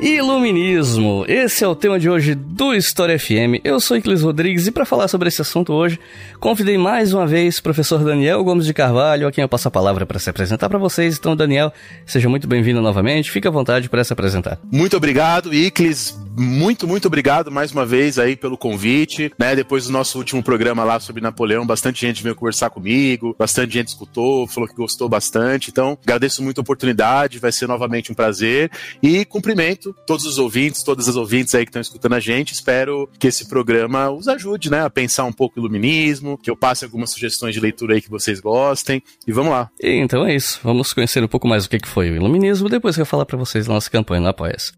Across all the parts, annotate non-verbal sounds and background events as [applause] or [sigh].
Iluminismo. Esse é o tema de hoje do História FM. Eu sou Iclis Rodrigues e para falar sobre esse assunto hoje, convidei mais uma vez o professor Daniel Gomes de Carvalho, a quem eu passo a palavra para se apresentar para vocês. Então, Daniel, seja muito bem-vindo novamente. Fique à vontade para se apresentar. Muito obrigado, Iclis. Muito, muito obrigado mais uma vez aí pelo convite, né? Depois do nosso último programa lá sobre Napoleão, bastante gente veio conversar comigo, bastante gente escutou, falou que gostou bastante. Então, agradeço muito a oportunidade, vai ser novamente um prazer e cumprimento todos os ouvintes, todas as ouvintes aí que estão escutando a gente. Espero que esse programa os ajude, né, a pensar um pouco o iluminismo, que eu passe algumas sugestões de leitura aí que vocês gostem. E vamos lá. Então é isso. Vamos conhecer um pouco mais o que foi o iluminismo depois que eu falar para vocês na nossa campanha no Apoia-se.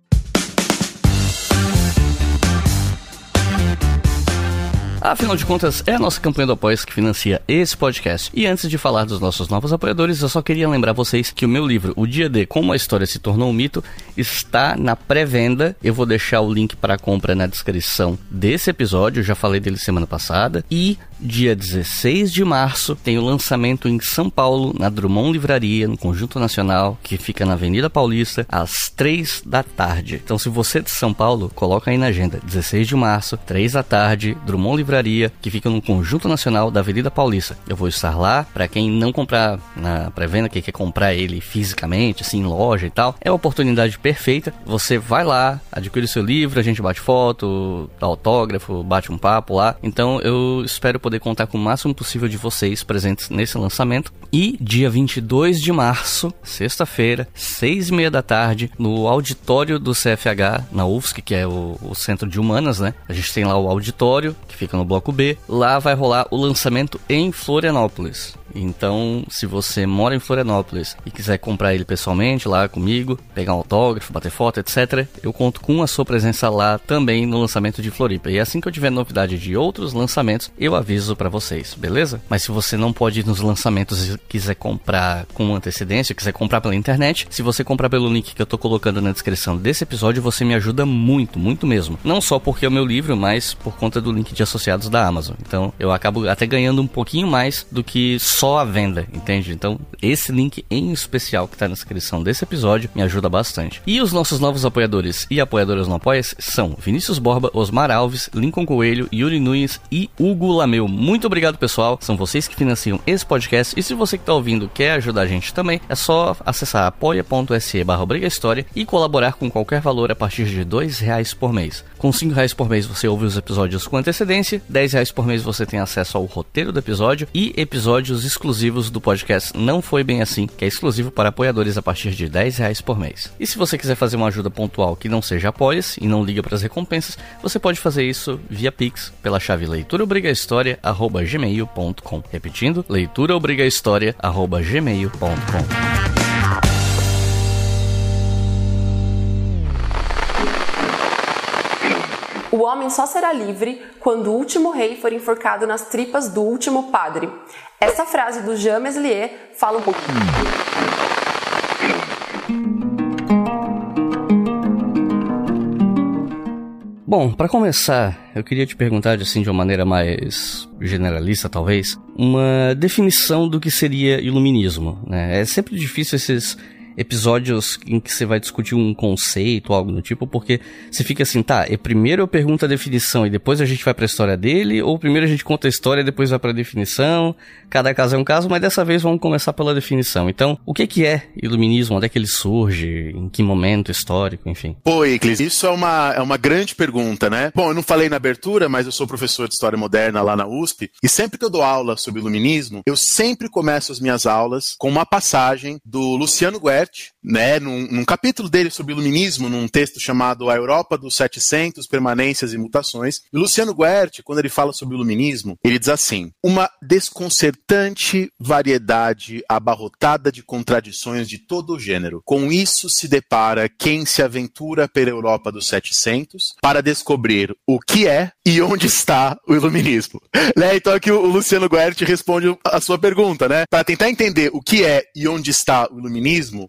Afinal de contas, é a nossa campanha do Apoia que financia esse podcast. E antes de falar dos nossos novos apoiadores, eu só queria lembrar vocês que o meu livro, O Dia D, Como a História se Tornou um Mito, está na pré-venda. Eu vou deixar o link para compra na descrição desse episódio, eu já falei dele semana passada. E dia 16 de março tem o lançamento em São Paulo, na Drummond Livraria, no Conjunto Nacional, que fica na Avenida Paulista, às 3 da tarde. Então, se você é de São Paulo, coloca aí na agenda. 16 de março, 3 da tarde, Drummond Livraria livraria que fica no Conjunto Nacional da Avenida Paulista. Eu vou estar lá para quem não comprar na pré-venda, que quer comprar ele fisicamente, assim, em loja e tal. É a oportunidade perfeita. Você vai lá, adquire seu livro, a gente bate foto, dá autógrafo, bate um papo lá. Então eu espero poder contar com o máximo possível de vocês presentes nesse lançamento. E dia 22 de março, sexta-feira, seis e meia da tarde, no auditório do CFH, na UFSC, que é o, o Centro de Humanas, né? A gente tem lá o auditório, que fica no bloco B. Lá vai rolar o lançamento em Florianópolis. Então, se você mora em Florianópolis e quiser comprar ele pessoalmente lá comigo, pegar um autógrafo, bater foto, etc., eu conto com a sua presença lá também no lançamento de Floripa. E assim que eu tiver novidade de outros lançamentos, eu aviso para vocês, beleza? Mas se você não pode ir nos lançamentos e quiser comprar com antecedência, quiser comprar pela internet, se você comprar pelo link que eu tô colocando na descrição desse episódio, você me ajuda muito, muito mesmo. Não só porque é o meu livro, mas por conta do link de associados da Amazon. Então, eu acabo até ganhando um pouquinho mais do que só a venda, entende? Então, esse link em especial que está na descrição desse episódio me ajuda bastante. E os nossos novos apoiadores e apoiadoras no apoia são Vinícius Borba, Osmar Alves, Lincoln Coelho, Yuri Nunes e Hugo Lameu. Muito obrigado, pessoal. São vocês que financiam esse podcast. E se você que está ouvindo quer ajudar a gente também, é só acessar apoia.se barra e colaborar com qualquer valor a partir de dois reais por mês. Com cinco reais por mês você ouve os episódios com antecedência, dez reais por mês você tem acesso ao roteiro do episódio e episódios exclusivos do podcast Não Foi Bem Assim, que é exclusivo para apoiadores a partir de dez reais por mês. E se você quiser fazer uma ajuda pontual que não seja apoia-se e não liga para as recompensas, você pode fazer isso via Pix pela chave leituraobrigahistoria@gmail.com. Repetindo, leituraobrigahistoria@gmail.com. O homem só será livre quando o último rei for enforcado nas tripas do último padre. Essa frase do Jean Meslier fala um pouquinho. Bom, para começar, eu queria te perguntar assim de uma maneira mais generalista, talvez, uma definição do que seria iluminismo. Né? É sempre difícil esses episódios em que você vai discutir um conceito, algo do tipo, porque você fica assim, tá, e primeiro eu pergunto a definição e depois a gente vai pra história dele, ou primeiro a gente conta a história e depois vai pra definição. Cada caso é um caso, mas dessa vez vamos começar pela definição. Então, o que que é iluminismo? Onde é que ele surge? Em que momento histórico, enfim? Pô, Iclis, isso é uma, é uma grande pergunta, né? Bom, eu não falei na abertura, mas eu sou professor de História Moderna lá na USP, e sempre que eu dou aula sobre iluminismo, eu sempre começo as minhas aulas com uma passagem do Luciano Guerra né, num, num, capítulo dele sobre iluminismo, num texto chamado A Europa dos 700, Permanências e Mutações. E Luciano Guerti, quando ele fala sobre iluminismo, ele diz assim: uma desconcertante variedade abarrotada de contradições de todo o gênero. Com isso se depara quem se aventura pela Europa dos 700 para descobrir o que é e onde está o iluminismo. [laughs] Né? Então aqui o Luciano Guerti responde a sua pergunta, né? Para tentar entender o que é e onde está o iluminismo,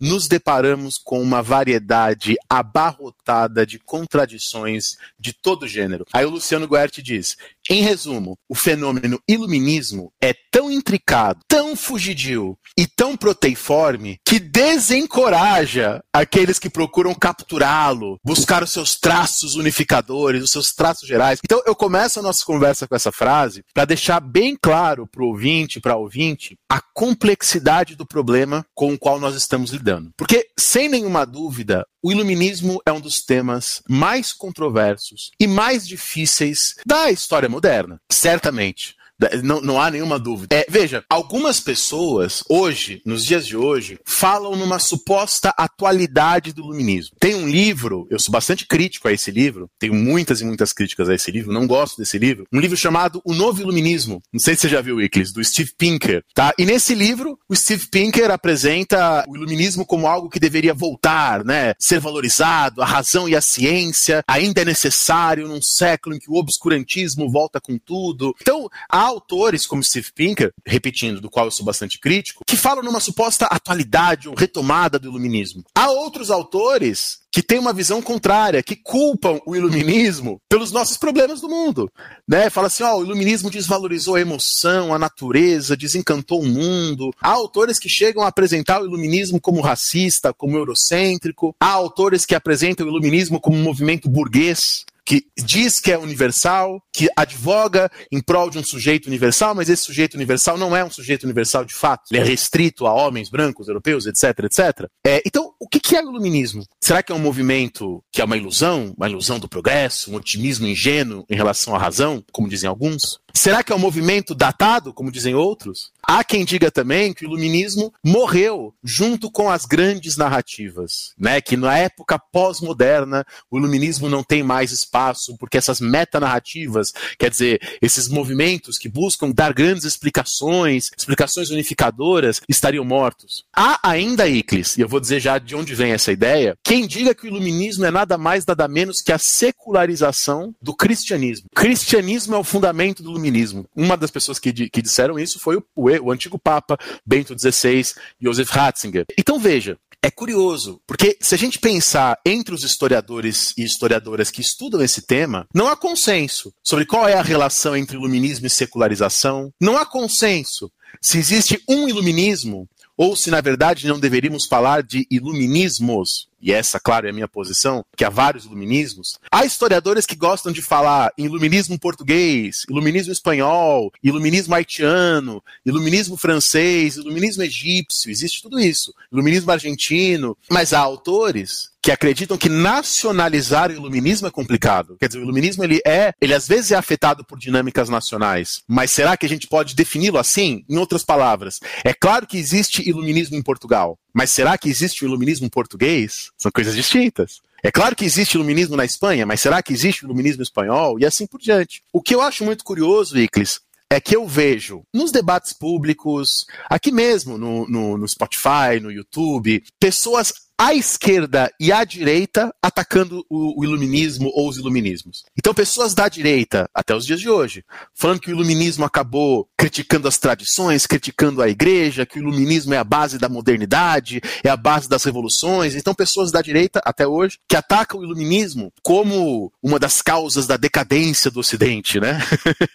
nos deparamos com uma variedade abarrotada de contradições de todo gênero. Aí o Luciano Guerti diz: em resumo, o fenômeno iluminismo é tão intricado, tão fugidio e tão proteiforme que desencoraja aqueles que procuram capturá-lo, buscar os seus traços unificadores, os seus traços gerais. Então eu começo a nossa conversa com essa frase para deixar bem claro para o ouvinte, para ouvinte, a complexidade do problema com o qual nós estamos lidando. Porque, sem nenhuma dúvida, o iluminismo é um dos temas mais controversos e mais difíceis da história moderna, certamente. Não, não há nenhuma dúvida. É, veja, algumas pessoas, hoje, nos dias de hoje, falam numa suposta atualidade do iluminismo. Tem um livro, eu sou bastante crítico a esse livro, tenho muitas e muitas críticas a esse livro, não gosto desse livro. Um livro chamado O Novo Iluminismo. Não sei se você já viu, Iclis, do Steve Pinker. Tá? E nesse livro, o Steve Pinker apresenta o iluminismo como algo que deveria voltar, né? Ser valorizado, a razão e a ciência ainda é necessário num século em que o obscurantismo volta com tudo. Então, há autores como Steve Pinker, repetindo, do qual eu sou bastante crítico, que falam numa suposta atualidade ou retomada do iluminismo. Há outros autores que têm uma visão contrária, que culpam o iluminismo pelos nossos problemas do mundo. Né? Fala assim, ó, o iluminismo desvalorizou a emoção, a natureza, desencantou o mundo. Há autores que chegam a apresentar o iluminismo como racista, como eurocêntrico. Há autores que apresentam o iluminismo como um movimento burguês que diz que é universal, que advoga em prol de um sujeito universal, mas esse sujeito universal não é um sujeito universal de fato. Ele é restrito a homens brancos, europeus, etc, etc. É, então, o que é o iluminismo? Será que é um movimento que é uma ilusão, uma ilusão do progresso, um otimismo ingênuo em relação à razão, como dizem alguns? Será que é um movimento datado, como dizem outros? Há quem diga também que o iluminismo morreu junto com as grandes narrativas, né? Que na época pós-moderna o iluminismo não tem mais espaço porque essas metanarrativas, quer dizer, esses movimentos que buscam dar grandes explicações, explicações unificadoras, estariam mortos. Há ainda Iclis, e eu vou dizer já de onde vem essa ideia, quem diga que o iluminismo é nada mais nada menos que a secularização do cristianismo. O cristianismo é o fundamento do iluminismo. Uma das pessoas que, que disseram isso foi o, o, antigo Papa Bento XVI, Joseph Ratzinger. Então veja, é curioso, porque se a gente pensar entre os historiadores e historiadoras que estudam esse tema, não há consenso sobre qual é a relação entre iluminismo e secularização, não há consenso se existe um iluminismo ou se na verdade não deveríamos falar de iluminismos, e essa, claro, é a minha posição, que há vários iluminismos. Há historiadores que gostam de falar em iluminismo português, iluminismo espanhol, iluminismo haitiano, iluminismo francês, iluminismo egípcio, existe tudo isso. Iluminismo argentino, mas há autores que acreditam que nacionalizar o iluminismo é complicado. Quer dizer, o iluminismo ele é, ele às vezes é afetado por dinâmicas nacionais, mas será que a gente pode defini-lo assim? Em outras palavras, é claro que existe iluminismo em Portugal, mas será que existe o iluminismo português? São coisas distintas. É claro que existe iluminismo na Espanha, mas será que existe iluminismo espanhol? E assim por diante. O que eu acho muito curioso, Iclis, é que eu vejo nos debates públicos, aqui mesmo no, no, no Spotify, no YouTube, pessoas à esquerda e à direita atacando o, o, iluminismo ou os iluminismos. Então, pessoas da direita, até os dias de hoje, falando que o iluminismo acabou criticando as tradições, criticando a igreja, que o iluminismo é a base da modernidade, é a base das revoluções. Então, pessoas da direita, até hoje, que atacam o iluminismo como uma das causas da decadência do Ocidente, né?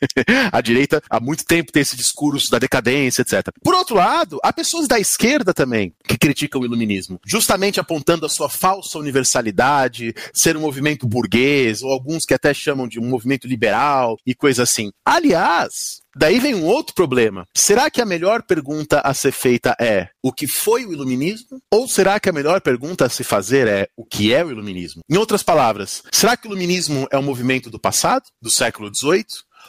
[laughs] a direita há muito tempo tem esse discurso da decadência, etc. Por outro lado, há pessoas da esquerda também que criticam o iluminismo, justamente apontando a sua falsa universalidade, ser um movimento burguês, ou alguns que até chamam de um movimento liberal e coisa assim. Aliás, Daí vem um outro problema. Será que a melhor pergunta a ser feita é o que foi o iluminismo? Ou será que a melhor pergunta a se fazer é o que é o iluminismo? Em outras palavras, será que o iluminismo é um movimento do passado, do século XVIII?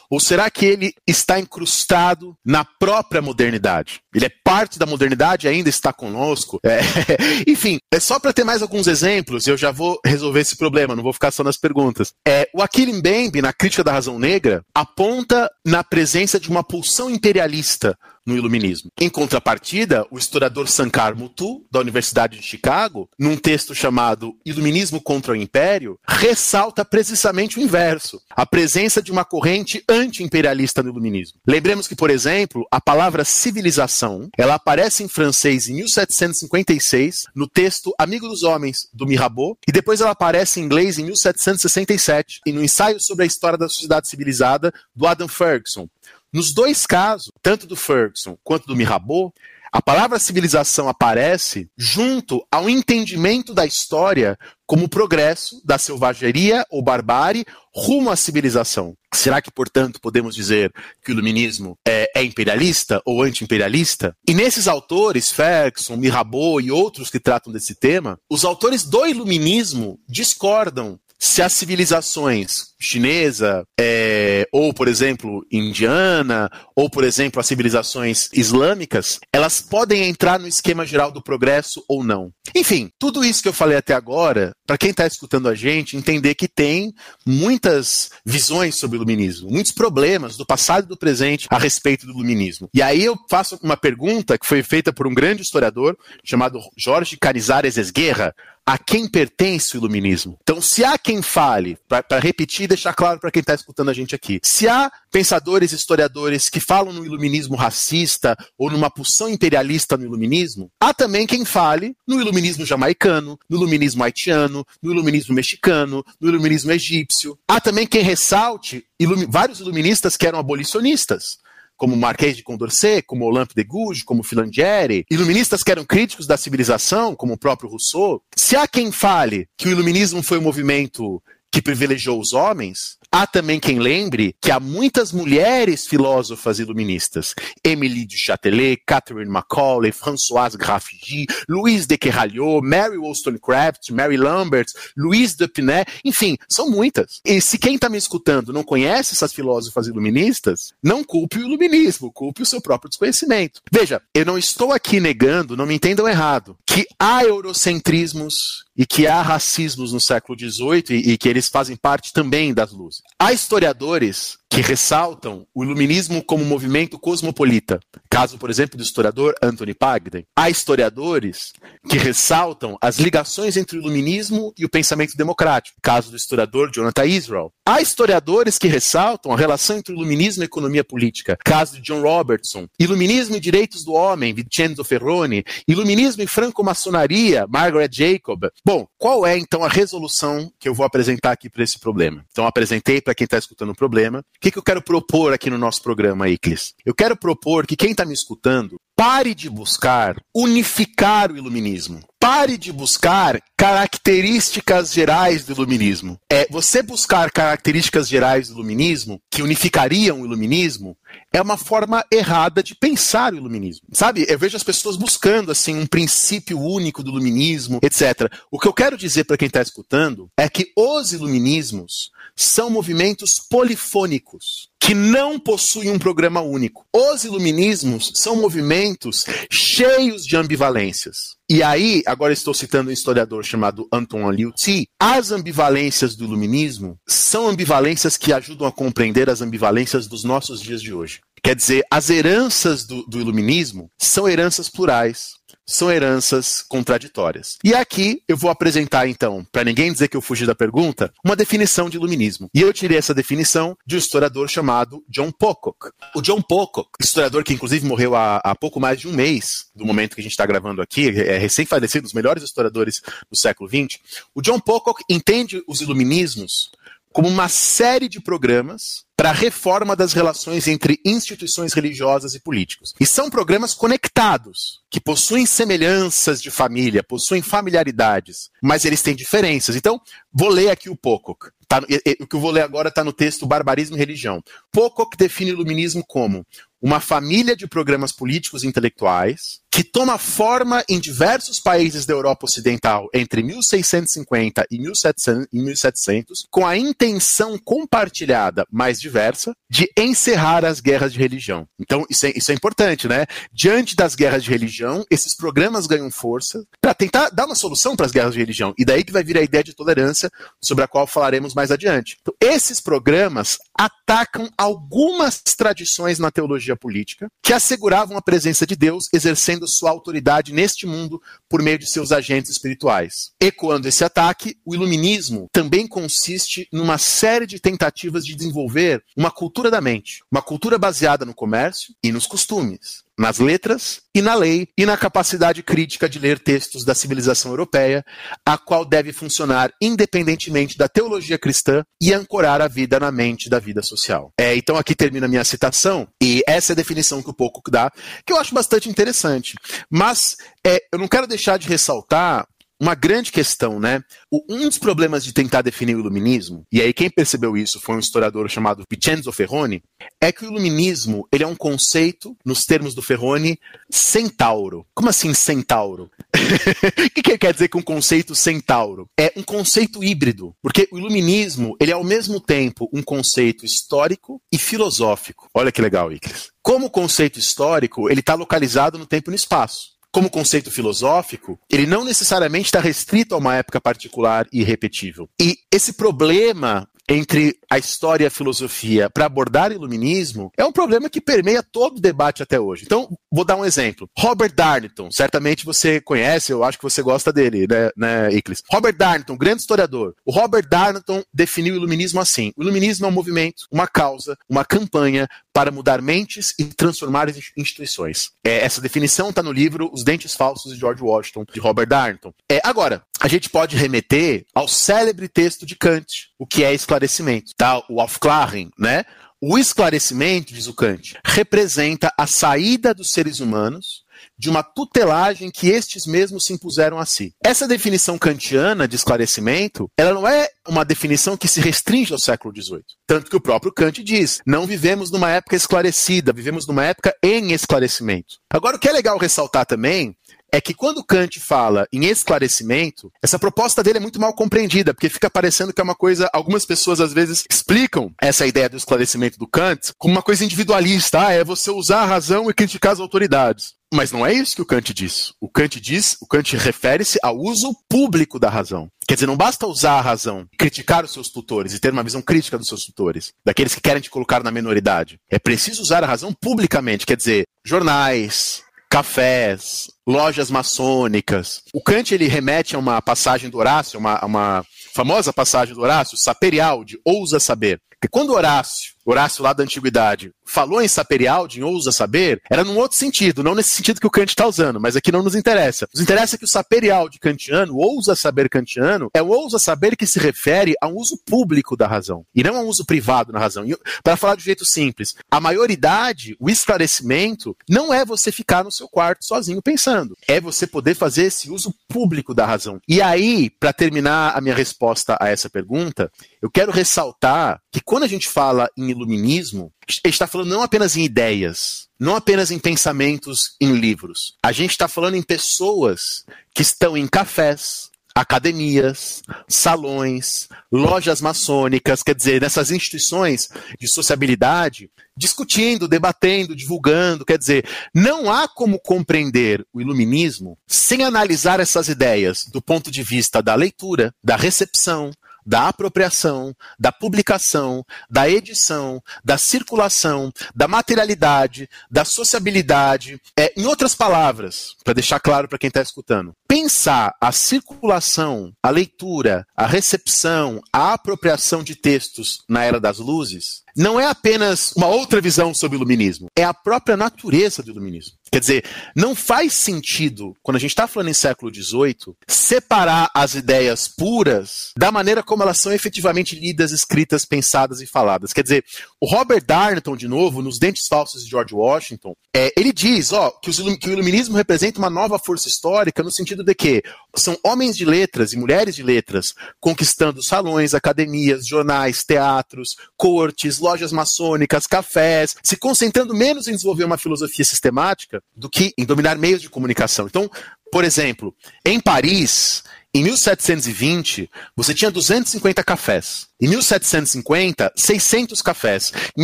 Ou será que ele está incrustado na própria modernidade? Ele é parte da modernidade ainda está conosco? É, [laughs] enfim, é só para ter mais alguns exemplos, eu já vou resolver esse problema, não vou ficar só nas perguntas. É, o Achille Mbembe, na Crítica da Razão Negra, aponta na presença de uma pulsão imperialista no iluminismo. Em contrapartida, o historiador Sankar Mutu, da Universidade de Chicago, num texto chamado Iluminismo contra o Império, ressalta precisamente o inverso, a presença de uma corrente anti-imperialista no iluminismo. Lembremos que, por exemplo, a palavra civilização Ela aparece em francês em 1756, no texto Amigo dos Homens, do Mirabeau, e depois ela aparece em inglês em 1767, e no ensaio sobre a história da sociedade civilizada, do Adam Ferguson. Nos dois casos, tanto do Ferguson quanto do Mirabeau, a palavra civilização aparece junto ao entendimento da história como progresso da selvageria ou barbárie rumo à civilização. Será que, portanto, podemos dizer que o iluminismo é, é imperialista ou anti-imperialista? E nesses autores, Ferguson, Mirabeau e outros que tratam desse tema, os autores do iluminismo discordam se as civilizações chinesa, é, ou, por exemplo, indiana, ou, por exemplo, as civilizações islâmicas, elas podem entrar no esquema geral do progresso ou não. Enfim, tudo isso que eu falei até agora, para quem está escutando a gente, entender que tem muitas visões sobre o iluminismo, muitos problemas do passado e do presente a respeito do iluminismo. E aí eu faço uma pergunta que foi feita por um grande historiador chamado Jorge Canizares Esguerra, a quem pertence o iluminismo. Então, se há quem fale, para repetir e deixar claro para quem está escutando a gente aqui, se há pensadores, historiadores que falam no iluminismo racista ou numa pulsão imperialista no iluminismo, há também quem fale no iluminismo jamaicano, no iluminismo haitiano, no iluminismo mexicano, no iluminismo egípcio. Há também quem ressalte ilumi vários iluministas que eram abolicionistas como Marquês de Condorcet, como Olympe de Gouges, como Filangieri, iluministas que eram críticos da civilização, como o próprio Rousseau. Se há quem fale que o iluminismo foi um movimento que privilegiou os homens, há também quem lembre que há muitas mulheres filósofas iluministas. Emily du Châtelet, Catherine Macaulay, Françoise Graffigy, Louise de Keralhot, Mary Wollstonecraft, Mary Lambert, Louise de Pinet, enfim, são muitas. E se quem está me escutando não conhece essas filósofas iluministas, não culpe o iluminismo, culpe o seu próprio desconhecimento. Veja, eu não estou aqui negando, não me entendam errado, que há eurocentrismos e que há racismos no século XVIII e, e que eles fazem parte também das luzes. Há historiadores que ressaltam o iluminismo como movimento cosmopolita. Caso, por exemplo, do historiador Anthony Pagden. Há historiadores que ressaltam as ligações entre o iluminismo e o pensamento democrático. Caso do historiador Jonathan Israel. Há historiadores que ressaltam a relação entre o iluminismo e a economia política. Caso de John Robertson. Iluminismo e direitos do homem, Vincenzo Ferroni. Iluminismo e franco-maçonaria, Margaret Jacob. Bom, qual é então a resolução que eu vou apresentar aqui para esse problema? Então, apresentei para quem está escutando o problema. O que, que eu quero propor aqui no nosso programa, Iclis? Eu quero propor que quem está me escutando pare de buscar unificar o iluminismo. Pare de buscar características gerais do iluminismo. É você buscar características gerais do iluminismo que unificariam o iluminismo é uma forma errada de pensar o iluminismo. Sabe? Eu vejo as pessoas buscando assim um princípio único do iluminismo, etc. O que eu quero dizer para quem está escutando é que os iluminismos são movimentos polifônicos que não possuem um programa único. Os iluminismos são movimentos cheios de ambivalências. E aí, agora estou citando um historiador chamado Anton Liu Tzu, as ambivalências do iluminismo são ambivalências que ajudam a compreender as ambivalências dos nossos dias de hoje. Quer dizer, as heranças do, do iluminismo são heranças plurais são heranças contraditórias. E aqui eu vou apresentar, então, para ninguém dizer que eu fugi da pergunta, uma definição de iluminismo. E eu tirei essa definição de um historiador chamado John Pocock. O John Pocock, historiador que inclusive morreu há, há pouco mais de um mês do momento que a gente está gravando aqui, é recém-falecido, um dos melhores historiadores do século XX, o John Pocock entende os iluminismos como uma série de programas para a reforma das relações entre instituições religiosas e políticos. E são programas conectados, que possuem semelhanças de família, possuem familiaridades, mas eles têm diferenças. Então, vou ler aqui o Pocock. Tá, o que eu vou ler agora está no texto Barbarismo e Religião. Pocock define o iluminismo como uma família de programas políticos e intelectuais que toma forma em diversos países da Europa Ocidental entre 1650 e 1700, com a intenção compartilhada, mais diversa, de encerrar as guerras de religião. Então, isso é, isso é importante, né? Diante das guerras de religião, esses programas ganham força para tentar dar uma solução para as guerras de religião. E daí que vai vir a ideia de tolerância, sobre a qual falaremos mais adiante. Então, esses programas atacam algumas tradições na teologia política que asseguravam a presença de Deus exercendo sua autoridade neste mundo por meio de seus agentes espirituais. Ecoando esse ataque, o iluminismo também consiste numa série de tentativas de desenvolver uma cultura da mente, uma cultura baseada no comércio e nos costumes. Nas letras e na lei e na capacidade crítica de ler textos da civilização europeia, a qual deve funcionar independentemente da teologia cristã e ancorar a vida na mente da vida social. É, então aqui termina a minha citação e essa é a definição que o pouco dá, que eu acho bastante interessante. Mas é, eu não quero deixar de ressaltar uma grande questão, né? um dos problemas de tentar definir o iluminismo, e aí quem percebeu isso foi um historiador chamado Vincenzo Ferroni, é que o iluminismo ele é um conceito, nos termos do Ferroni, centauro. Como assim centauro? [laughs] o que, que quer dizer com um conceito centauro? É um conceito híbrido, porque o iluminismo ele é ao mesmo tempo um conceito histórico e filosófico. Olha que legal, Icles. Como conceito histórico, ele está localizado no tempo e no espaço como conceito filosófico, ele não necessariamente está restrito a uma época particular e irrepetível. E esse problema entre a história e a filosofia para abordar o iluminismo é um problema que permeia todo o debate até hoje. Então, vou dar um exemplo. Robert Darnton, certamente você conhece, eu acho que você gosta dele, né, né Iclis? Robert Darnton, grande historiador. O Robert Darnton definiu o iluminismo assim: o iluminismo é um movimento, uma causa, uma campanha para mudar mentes e transformar instituições. É, essa definição está no livro Os Dentes Falsos de George Washington, de Robert Darnton. É, agora, a gente pode remeter ao célebre texto de Kant, o que é esclarecimento, tá? O Aufklärung, né? O esclarecimento, diz o Kant, representa a saída dos seres humanos de uma tutelagem que estes mesmos se impuseram a si. Essa definição kantiana de esclarecimento, ela não é uma definição que se restringe ao século XVIII. Tanto que o próprio Kant diz: não vivemos numa época esclarecida, vivemos numa época em esclarecimento. Agora, o que é legal ressaltar também é que quando Kant fala em esclarecimento, essa proposta dele é muito mal compreendida, porque fica parecendo que é uma coisa. Algumas pessoas às vezes explicam essa ideia do esclarecimento do Kant como uma coisa individualista, ah, é você usar a razão e criticar as autoridades. Mas não é isso que o Kant diz. O Kant diz, o Kant refere-se ao uso público da razão. Quer dizer, não basta usar a razão, criticar os seus tutores e ter uma visão crítica dos seus tutores, daqueles que querem te colocar na minoridade. É preciso usar a razão publicamente, quer dizer, jornais, cafés, lojas maçônicas. O Kant ele remete a uma passagem do Horácio, uma, uma famosa passagem do Horácio, saperial, de ousa saber. Porque quando Horácio, Horácio lá da antiguidade, falou em saperial, de ousa saber, era num outro sentido, não nesse sentido que o Kant está usando, mas aqui não nos interessa. Nos interessa que o saperial de kantiano, ousa saber kantiano, é o ousa saber que se refere a um uso público da razão, e não a um uso privado na razão. Para falar de jeito simples, a maioridade, o esclarecimento, não é você ficar no seu quarto sozinho pensando, é você poder fazer esse uso público da razão. E aí, para terminar a minha resposta a essa pergunta, eu quero ressaltar que quando a gente fala em iluminismo, está falando não apenas em ideias, não apenas em pensamentos em livros. A gente está falando em pessoas que estão em cafés, academias, salões, lojas maçônicas, quer dizer, nessas instituições de sociabilidade, discutindo, debatendo, divulgando, quer dizer, não há como compreender o iluminismo sem analisar essas ideias do ponto de vista da leitura, da recepção, da apropriação, da publicação, da edição, da circulação, da materialidade, da sociabilidade. É, em outras palavras, para deixar claro para quem está escutando, pensar a circulação, a leitura, a recepção, a apropriação de textos na era das luzes não é apenas uma outra visão sobre o iluminismo, é a própria natureza do iluminismo. Quer dizer, não faz sentido, quando a gente está falando em século XVIII, separar as ideias puras da maneira como elas são efetivamente lidas, escritas, pensadas e faladas. Quer dizer, o Robert Darnton, de novo, nos Dentes Falsos de George Washington, é, ele diz ó, que, os, que o iluminismo representa uma nova força histórica no sentido de que são homens de letras e mulheres de letras conquistando salões, academias, jornais, teatros, cortes, lojas maçônicas, cafés, se concentrando menos em desenvolver uma filosofia sistemática do que em dominar meios de comunicação. Então, por exemplo, em Paris, em 1720, você tinha 250 cafés. Em 1750, 600 cafés. Em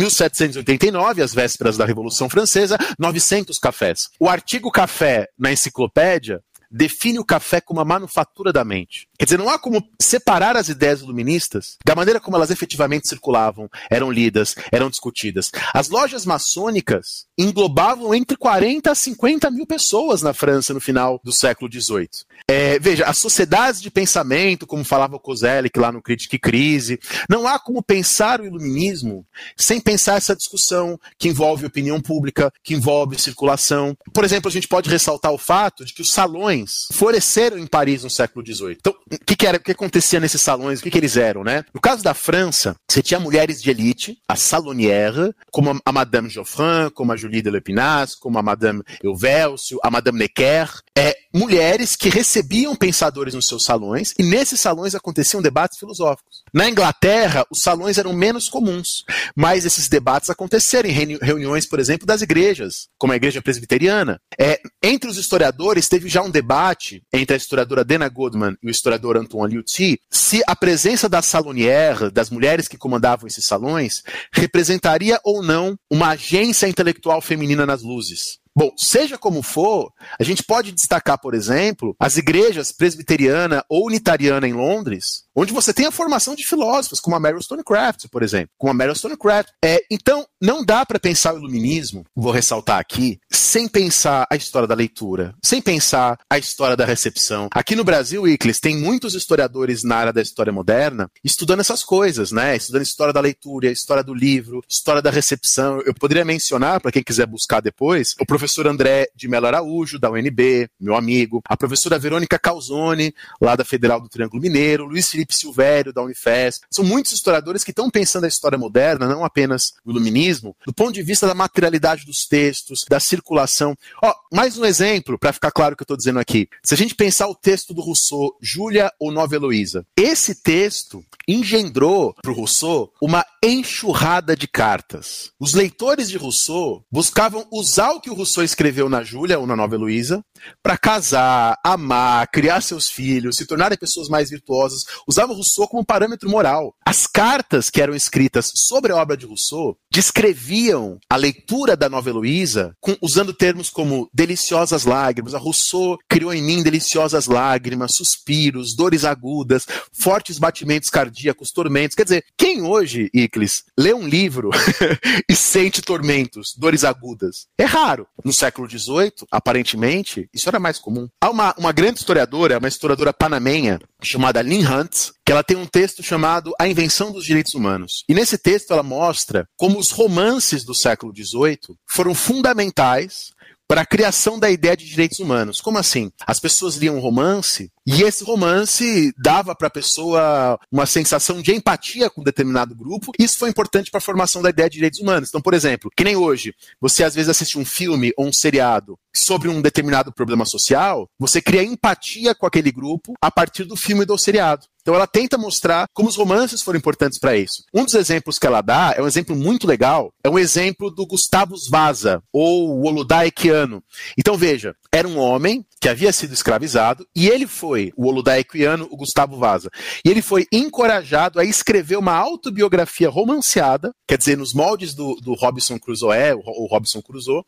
1789, às vésperas da Revolução Francesa, 900 cafés. O artigo café na enciclopédia define o café como a manufatura da mente. Quer dizer, não há como separar as ideias iluministas da maneira como elas efetivamente circulavam, eram lidas, eram discutidas. As lojas maçônicas englobavam entre 40 a 50 mil pessoas na França no final do século XVIII. É, veja, as sociedades de pensamento, como falava Kozelik lá no Critique e Crise, não há como pensar o iluminismo sem pensar essa discussão que envolve opinião pública, que envolve circulação. Por exemplo, a gente pode ressaltar o fato de que os salões floresceram em Paris no século XVIII. Então, o que, que, era, o que acontecia nesses salões? O que, que eles eram, né? No caso da França, você tinha mulheres de elite, a salonière, como a Madame Geoffrin, como a Julie de Lepinasse, como a Madame Euvelsio, a Madame Necker, é, mulheres que recebiam pensadores nos seus salões, e nesses salões aconteciam debates filosóficos. Na Inglaterra, os salões eram menos comuns, mas esses debates aconteceram em reuniões, por exemplo, das igrejas, como a igreja presbiteriana. É, entre os historiadores, teve já um debate entre a historiadora Dana Goodman e o historiador Antoine Liuti, se a presença da salonière, das mulheres que comandavam esses salões, representaria ou não uma agência intelectual feminina nas luzes. Bom, seja como for, a gente pode destacar, por exemplo, as igrejas presbiteriana ou unitariana em Londres, onde você tem a formação de filósofos, como a Mary Stonecraft, por exemplo, como a Mary Stonecraft. É, então, não dá para pensar o iluminismo, vou ressaltar aqui, sem pensar a história da leitura, sem pensar a história da recepção. Aqui no Brasil, Icles, tem muitos historiadores na área da história moderna estudando essas coisas, né? Estudando a história da leitura, a história do livro, história da recepção. Eu poderia mencionar, para quem quiser buscar depois, o professor André de Melo Araújo, da UNB, meu amigo, a professora Verônica Calzone, lá da Federal do Triângulo Mineiro, Luiz Felipe Felipe Silvério, da Unifesp. São muitos historiadores que estão pensando a história moderna, não apenas o iluminismo, do ponto de vista da materialidade dos textos, da circulação. Ó, mais um exemplo, para ficar claro o que eu estou dizendo aqui. Se a gente pensar o texto do Rousseau, Júlia ou Nova Heloísa, esse texto engendrou para o Rousseau uma enxurrada de cartas. Os leitores de Rousseau buscavam usar o que o Rousseau escreveu na Júlia ou na Nova Heloísa para casar, amar, criar seus filhos, se tornarem pessoas mais virtuosas, usava Rousseau como parâmetro moral. As cartas que eram escritas sobre a obra de Rousseau descreviam a leitura da Nova Heloísa usando termos como deliciosas lágrimas. A Rousseau criou em mim deliciosas lágrimas, suspiros, dores agudas, fortes batimentos cardíacos, tormentos. Quer dizer, quem hoje, Iclis, lê um livro [laughs] e sente tormentos, dores agudas? É raro. No século XVIII, aparentemente, isso era mais comum. Há uma, uma grande historiadora, uma historiadora panamenha, chamada Lynn Hunt, que ela tem um texto chamado A Invenção dos Direitos Humanos. E nesse texto ela mostra como os romances do século XVIII foram fundamentais para a criação da ideia de direitos humanos. Como assim? As pessoas liam romance e esse romance dava para a pessoa uma sensação de empatia com um determinado grupo. Isso foi importante para a formação da ideia de direitos humanos. Então, por exemplo, que nem hoje, você às vezes assiste um filme ou um seriado sobre um determinado problema social, você cria empatia com aquele grupo a partir do filme e do seriado. Então ela tenta mostrar como os romances foram importantes para isso. Um dos exemplos que ela dá é um exemplo muito legal, é um exemplo do Gustavo Vaza, ou o Oludaiquiano. Então veja, era um homem que havia sido escravizado, e ele foi, o oludaiquiano, o Gustavo Vaza, e ele foi encorajado a escrever uma autobiografia romanceada, quer dizer, nos moldes do, do Robinson Crusoe, o, Robinson Crusoe,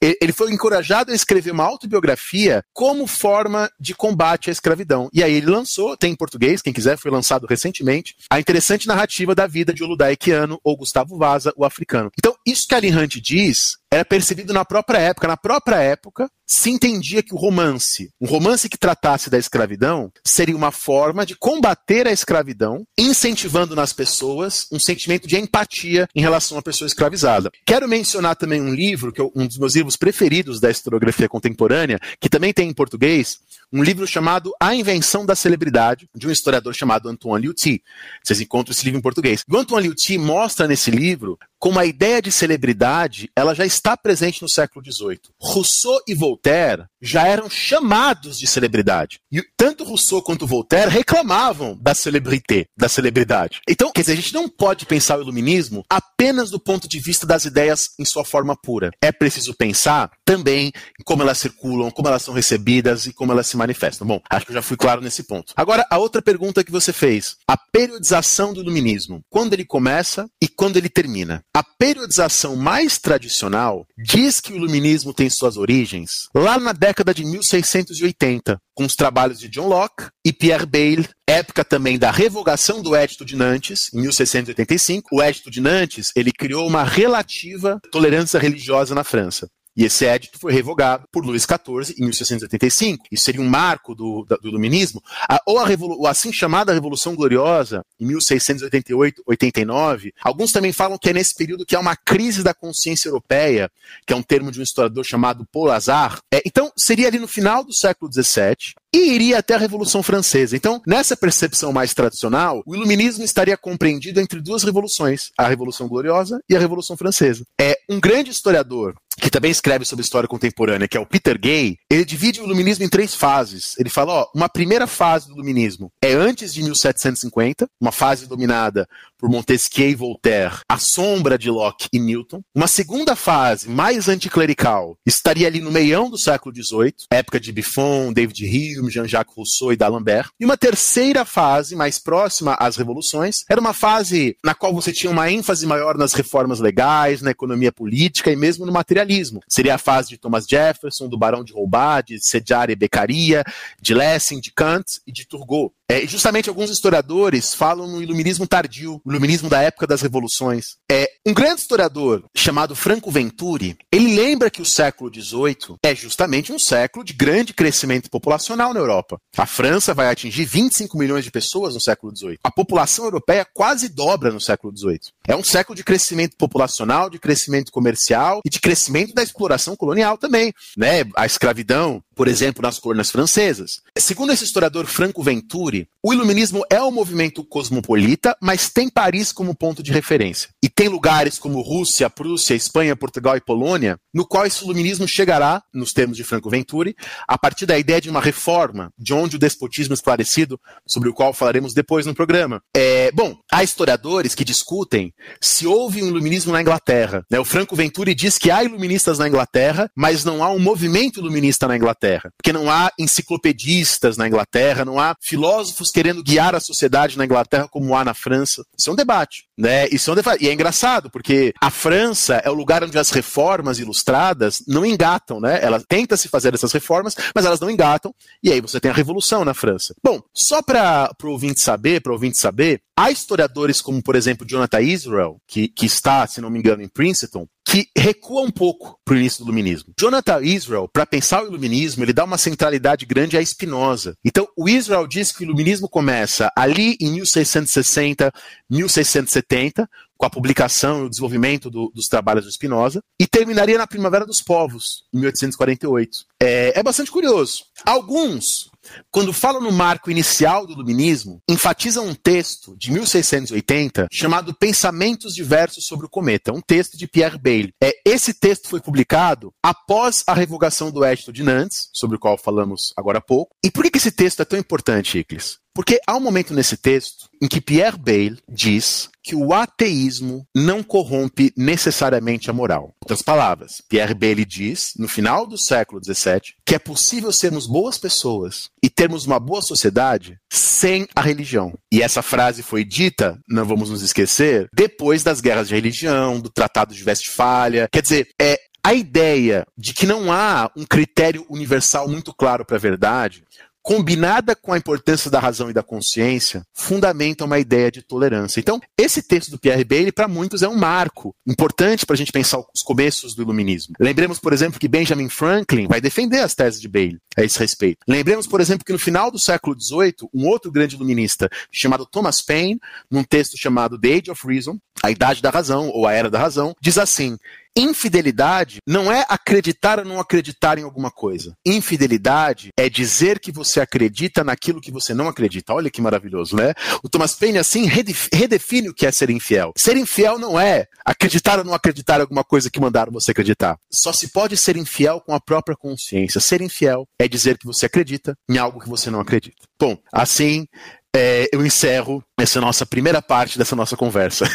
ele foi encorajado a escrever uma autobiografia como forma de combate à escravidão. E aí ele lançou, tem em português, quem quiser, foi lançado recentemente, a interessante narrativa da vida de Oludaiquiano ou Gustavo Vaza, o africano. Então, isso que a Hunt diz era percebido na própria época. Na própria época, se entendia que o romance, um romance que tratasse da escravidão, seria uma forma de combater a escravidão, incentivando nas pessoas um sentimento de empatia em relação à pessoa escravizada. Quero mencionar também um livro, que é um dos meus livros preferidos da historiografia contemporânea, que também tem em português, um livro chamado A Invenção da Celebridade, de um historiador chamado Antoine Liuti. Vocês encontram esse livro em português. O Antoine Liuti mostra nesse livro como a ideia de celebridade ela já está presente no século XVIII. Rousseau e Voltaire já eram chamados de celebridade. E tanto Rousseau quanto Voltaire reclamavam da celebrité, da celebridade. Então, quer dizer, a gente não pode pensar o iluminismo apenas do ponto de vista das ideias em sua forma pura. É preciso pensar também como elas circulam, como elas são recebidas e como elas se manifestam. Bom, acho que eu já fui claro nesse ponto. Agora, a outra pergunta que você fez: a periodização do iluminismo. Quando ele começa e quando ele termina? A periodização mais tradicional diz que o iluminismo tem suas origens lá na década de 1680, com os trabalhos de John Locke e Pierre Bayle, época também da revogação do Edito de Nantes, em 1685. O Edito de Nantes, ele criou uma relativa tolerância religiosa na França. E esse édito foi revogado por Luís XIV em 1685. Isso seria um marco do, do iluminismo. A, ou a, a, assim chamada Revolução Gloriosa, em 1688-89. Alguns também falam que é nesse período que há uma crise da consciência europeia, que é um termo de um historiador chamado Paul Lazar. É, então, seria ali no final do século XVII, e iria até a Revolução Francesa. Então, nessa percepção mais tradicional, o iluminismo estaria compreendido entre duas revoluções, a Revolução Gloriosa e a Revolução Francesa. É um grande historiador que também escreve sobre história contemporânea, que é o Peter Gay, ele divide o iluminismo em três fases. Ele fala, ó, uma primeira fase do iluminismo é antes de 1750, uma fase dominada por Montesquieu e Voltaire, a sombra de Locke e Newton. Uma segunda fase, mais anticlerical, estaria ali no meião do século XVIII, época de Buffon, David Hume, Jean-Jacques Rousseau e d'Alembert. E uma terceira fase, mais próxima às revoluções, era uma fase na qual você tinha uma ênfase maior nas reformas legais, na economia política e mesmo no materialismo. Seria a fase de Thomas Jefferson, do Barão de Roubat, de Sedgwick e Beccaria, de Lessing, de Kant e de Turgot. É, justamente alguns historiadores falam no iluminismo tardio, o iluminismo da época das revoluções. É, um grande historiador chamado Franco Venturi, ele lembra que o século XVIII é justamente um século de grande crescimento populacional na Europa. A França vai atingir 25 milhões de pessoas no século XVIII. A população europeia quase dobra no século XVIII. É um século de crescimento populacional, de crescimento comercial e de crescimento da exploração colonial também. Né? A escravidão, por exemplo, nas colônias francesas. Segundo esse historiador Franco Venturi, o iluminismo é um movimento cosmopolita, mas tem Paris como ponto de referência. E tem lugares como Rússia, Prússia, Espanha, Portugal e Polônia, no qual esse iluminismo chegará, nos termos de Franco Venturi, a partir da ideia de uma reforma, de onde o despotismo esclarecido, sobre o qual falaremos depois no programa. É, bom, há historiadores que discutem se houve um iluminismo na Inglaterra. Né? O Franco Venturi diz que há iluministas na Inglaterra, mas não há um movimento iluminista na Inglaterra. Porque não há enciclopedistas na Inglaterra, não há filósofos querendo guiar a sociedade na Inglaterra como há na França. Isso é um debate. Né? Isso é um. E é engraçado, porque a França é o lugar onde as reformas ilustradas não engatam, né? Ela tenta se fazer essas reformas, mas elas não engatam, e aí você tem a revolução na França. Bom, só para o ouvinte saber, para o ouvinte saber, há historiadores como, por exemplo, Jonathan Israel, que, que está, se não me engano, em Princeton, que recua um pouco para o início do iluminismo. Jonathan Israel, para pensar o iluminismo, ele dá uma centralidade grande a Spinoza. Então, o Israel diz que o iluminismo começa ali em 1660, 1670, com a publicação e o desenvolvimento do, dos trabalhos do Spinoza, e terminaria na Primavera dos Povos, em 1848. É, é bastante curioso. Alguns quando falam no marco inicial do Iluminismo, enfatizam um texto de 1680 chamado Pensamentos Diversos sobre o Cometa, um texto de Pierre Bayle. É, esse texto foi publicado após a revogação do Edito de Nantes, sobre o qual falamos agora há pouco. E por que esse texto é tão importante, Iclis? Porque há um momento nesse texto em que Pierre Bayle diz que o ateísmo não corrompe necessariamente a moral. Outras palavras, Pierre Bayle diz, no final do século XVII, que é possível sermos boas pessoas e termos uma boa sociedade sem a religião. E essa frase foi dita, não vamos nos esquecer, depois das guerras de religião, do Tratado de Westfália. Quer dizer, é a ideia de que não há um critério universal muito claro para a verdade combinada com a importância da razão e da consciência, fundamenta uma ideia de tolerância. Então, esse texto do Pierre Bailey, para muitos, é um marco importante para a gente pensar os começos do iluminismo. Lembremos, por exemplo, que Benjamin Franklin vai defender as teses de Bailey a esse respeito. Lembremos, por exemplo, que no final do século XVIII, um outro grande iluminista, chamado Thomas Paine, num texto chamado The Age of Reason, a Idade da Razão, ou a Era da Razão, diz assim: Infidelidade não é acreditar ou não acreditar em alguma coisa. Infidelidade é dizer que você acredita naquilo que você não acredita. Olha que maravilhoso, né? O Thomas Paine, assim, redefine o que é ser infiel. Ser infiel não é acreditar ou não acreditar em alguma coisa que mandaram você acreditar. Só se pode ser infiel com a própria consciência. Ser infiel é dizer que você acredita em algo que você não acredita. Bom, assim é, eu encerro essa nossa primeira parte dessa nossa conversa. [laughs]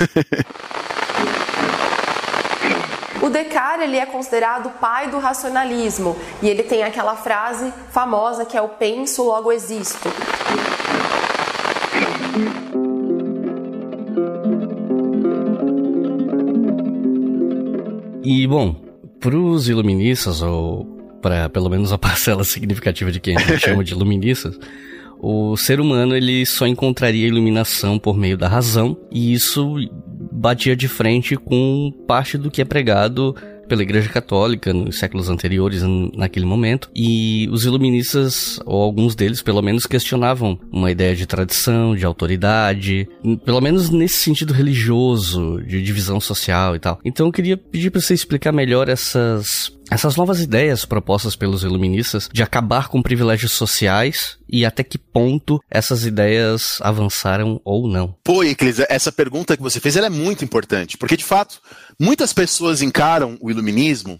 O Descartes ele é considerado o pai do racionalismo e ele tem aquela frase famosa que é o penso logo existo. E bom, para os iluministas ou para pelo menos a [laughs] parcela significativa de quem a gente chama de iluministas, o ser humano ele só encontraria iluminação por meio da razão e isso batia de frente com parte do que é pregado pela Igreja Católica nos séculos anteriores, naquele momento, e os iluministas, ou alguns deles pelo menos, questionavam uma ideia de tradição, de autoridade, pelo menos nesse sentido religioso, de divisão social e tal. Então eu queria pedir para você explicar melhor essas essas novas ideias propostas pelos iluministas de acabar com privilégios sociais e até que ponto essas ideias avançaram ou não. Pô, Eclis, essa pergunta que você fez é muito importante, porque de fato muitas pessoas encaram o iluminismo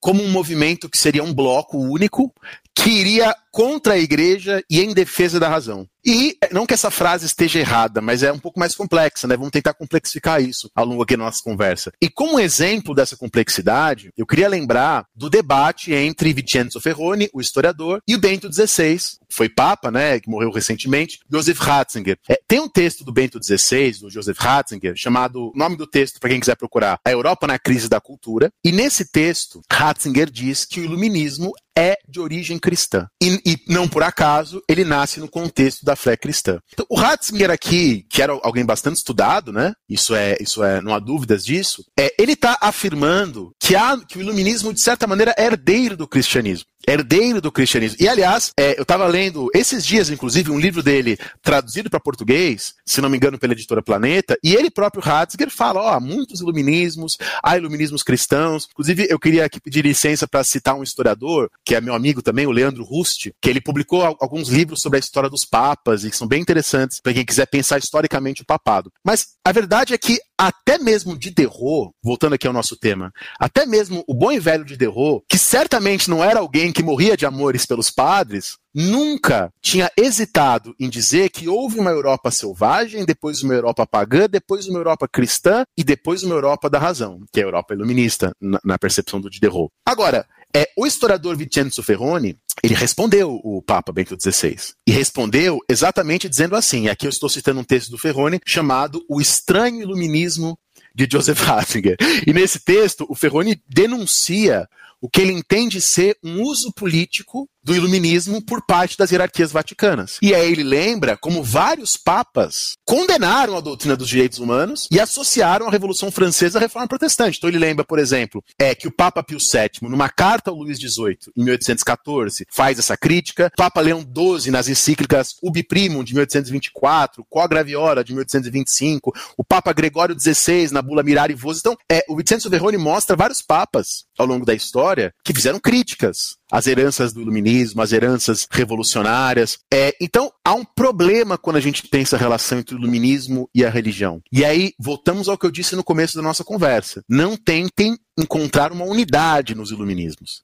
como um movimento que seria um bloco único que iria contra a igreja e em defesa da razão. E não que essa frase esteja errada, mas é um pouco mais complexa, né? Vamos tentar complexificar isso ao longo aqui da nossa conversa. E como exemplo dessa complexidade, eu queria lembrar do debate entre Vincenzo Ferroni, o historiador, e o Bento XVI, que foi papa, né, que morreu recentemente, Joseph Ratzinger. É, tem um texto do Bento XVI, do Joseph Ratzinger, chamado, nome do texto para quem quiser procurar, A Europa na Crise da Cultura. E nesse texto, Ratzinger diz que o iluminismo é de origem cristã. E, e, não por acaso ele nasce no contexto da fé cristã. Então, o Ratzinger aqui, que era alguém bastante estudado, né? Isso é, isso é, não há dúvidas disso. É, ele está afirmando que, há, que o iluminismo de certa maneira é herdeiro do cristianismo herdeiro do cristianismo. E, aliás, é, eu estava lendo esses dias, inclusive, um livro dele traduzido para português, se não me engano, pela editora Planeta, e ele próprio, Ratzinger, fala: ó, há muitos iluminismos, há iluminismos cristãos. Inclusive, eu queria aqui pedir licença para citar um historiador, que é meu amigo também, o Leandro Rust, que ele publicou alguns livros sobre a história dos papas e que são bem interessantes para quem quiser pensar historicamente o papado. Mas a verdade é que até mesmo de Derro, voltando aqui ao nosso tema, até mesmo o bom e velho de Derro, que certamente não era alguém que morria de amores pelos padres, nunca tinha hesitado em dizer que houve uma Europa selvagem, depois uma Europa pagã, depois uma Europa cristã e depois uma Europa da razão, que é a Europa iluminista, na, na percepção do Diderot. Agora, é, o historiador Vincenzo Ferroni, ele respondeu o Papa Bento XVI. E respondeu exatamente dizendo assim: aqui eu estou citando um texto do Ferroni chamado O Estranho Iluminismo de Joseph Ratzinger. E nesse texto, o Ferroni denuncia o que ele entende ser um uso político do iluminismo por parte das hierarquias vaticanas. E aí ele lembra como vários papas condenaram a doutrina dos direitos humanos e associaram a Revolução Francesa à Reforma Protestante. Então ele lembra, por exemplo, é que o Papa Pio VII, numa carta ao Luís XVIII, em 1814, faz essa crítica. Papa Leão XII, nas encíclicas Ubi Primum, de 1824, Quo Graviora, de 1825, o Papa Gregório XVI, na bula Mirari Vos. Então, é, o Vincenzo Verroni mostra vários papas ao longo da história que fizeram críticas às heranças do iluminismo, às heranças revolucionárias. É, então, há um problema quando a gente pensa a relação entre o iluminismo e a religião. E aí, voltamos ao que eu disse no começo da nossa conversa. Não tentem encontrar uma unidade nos iluminismos.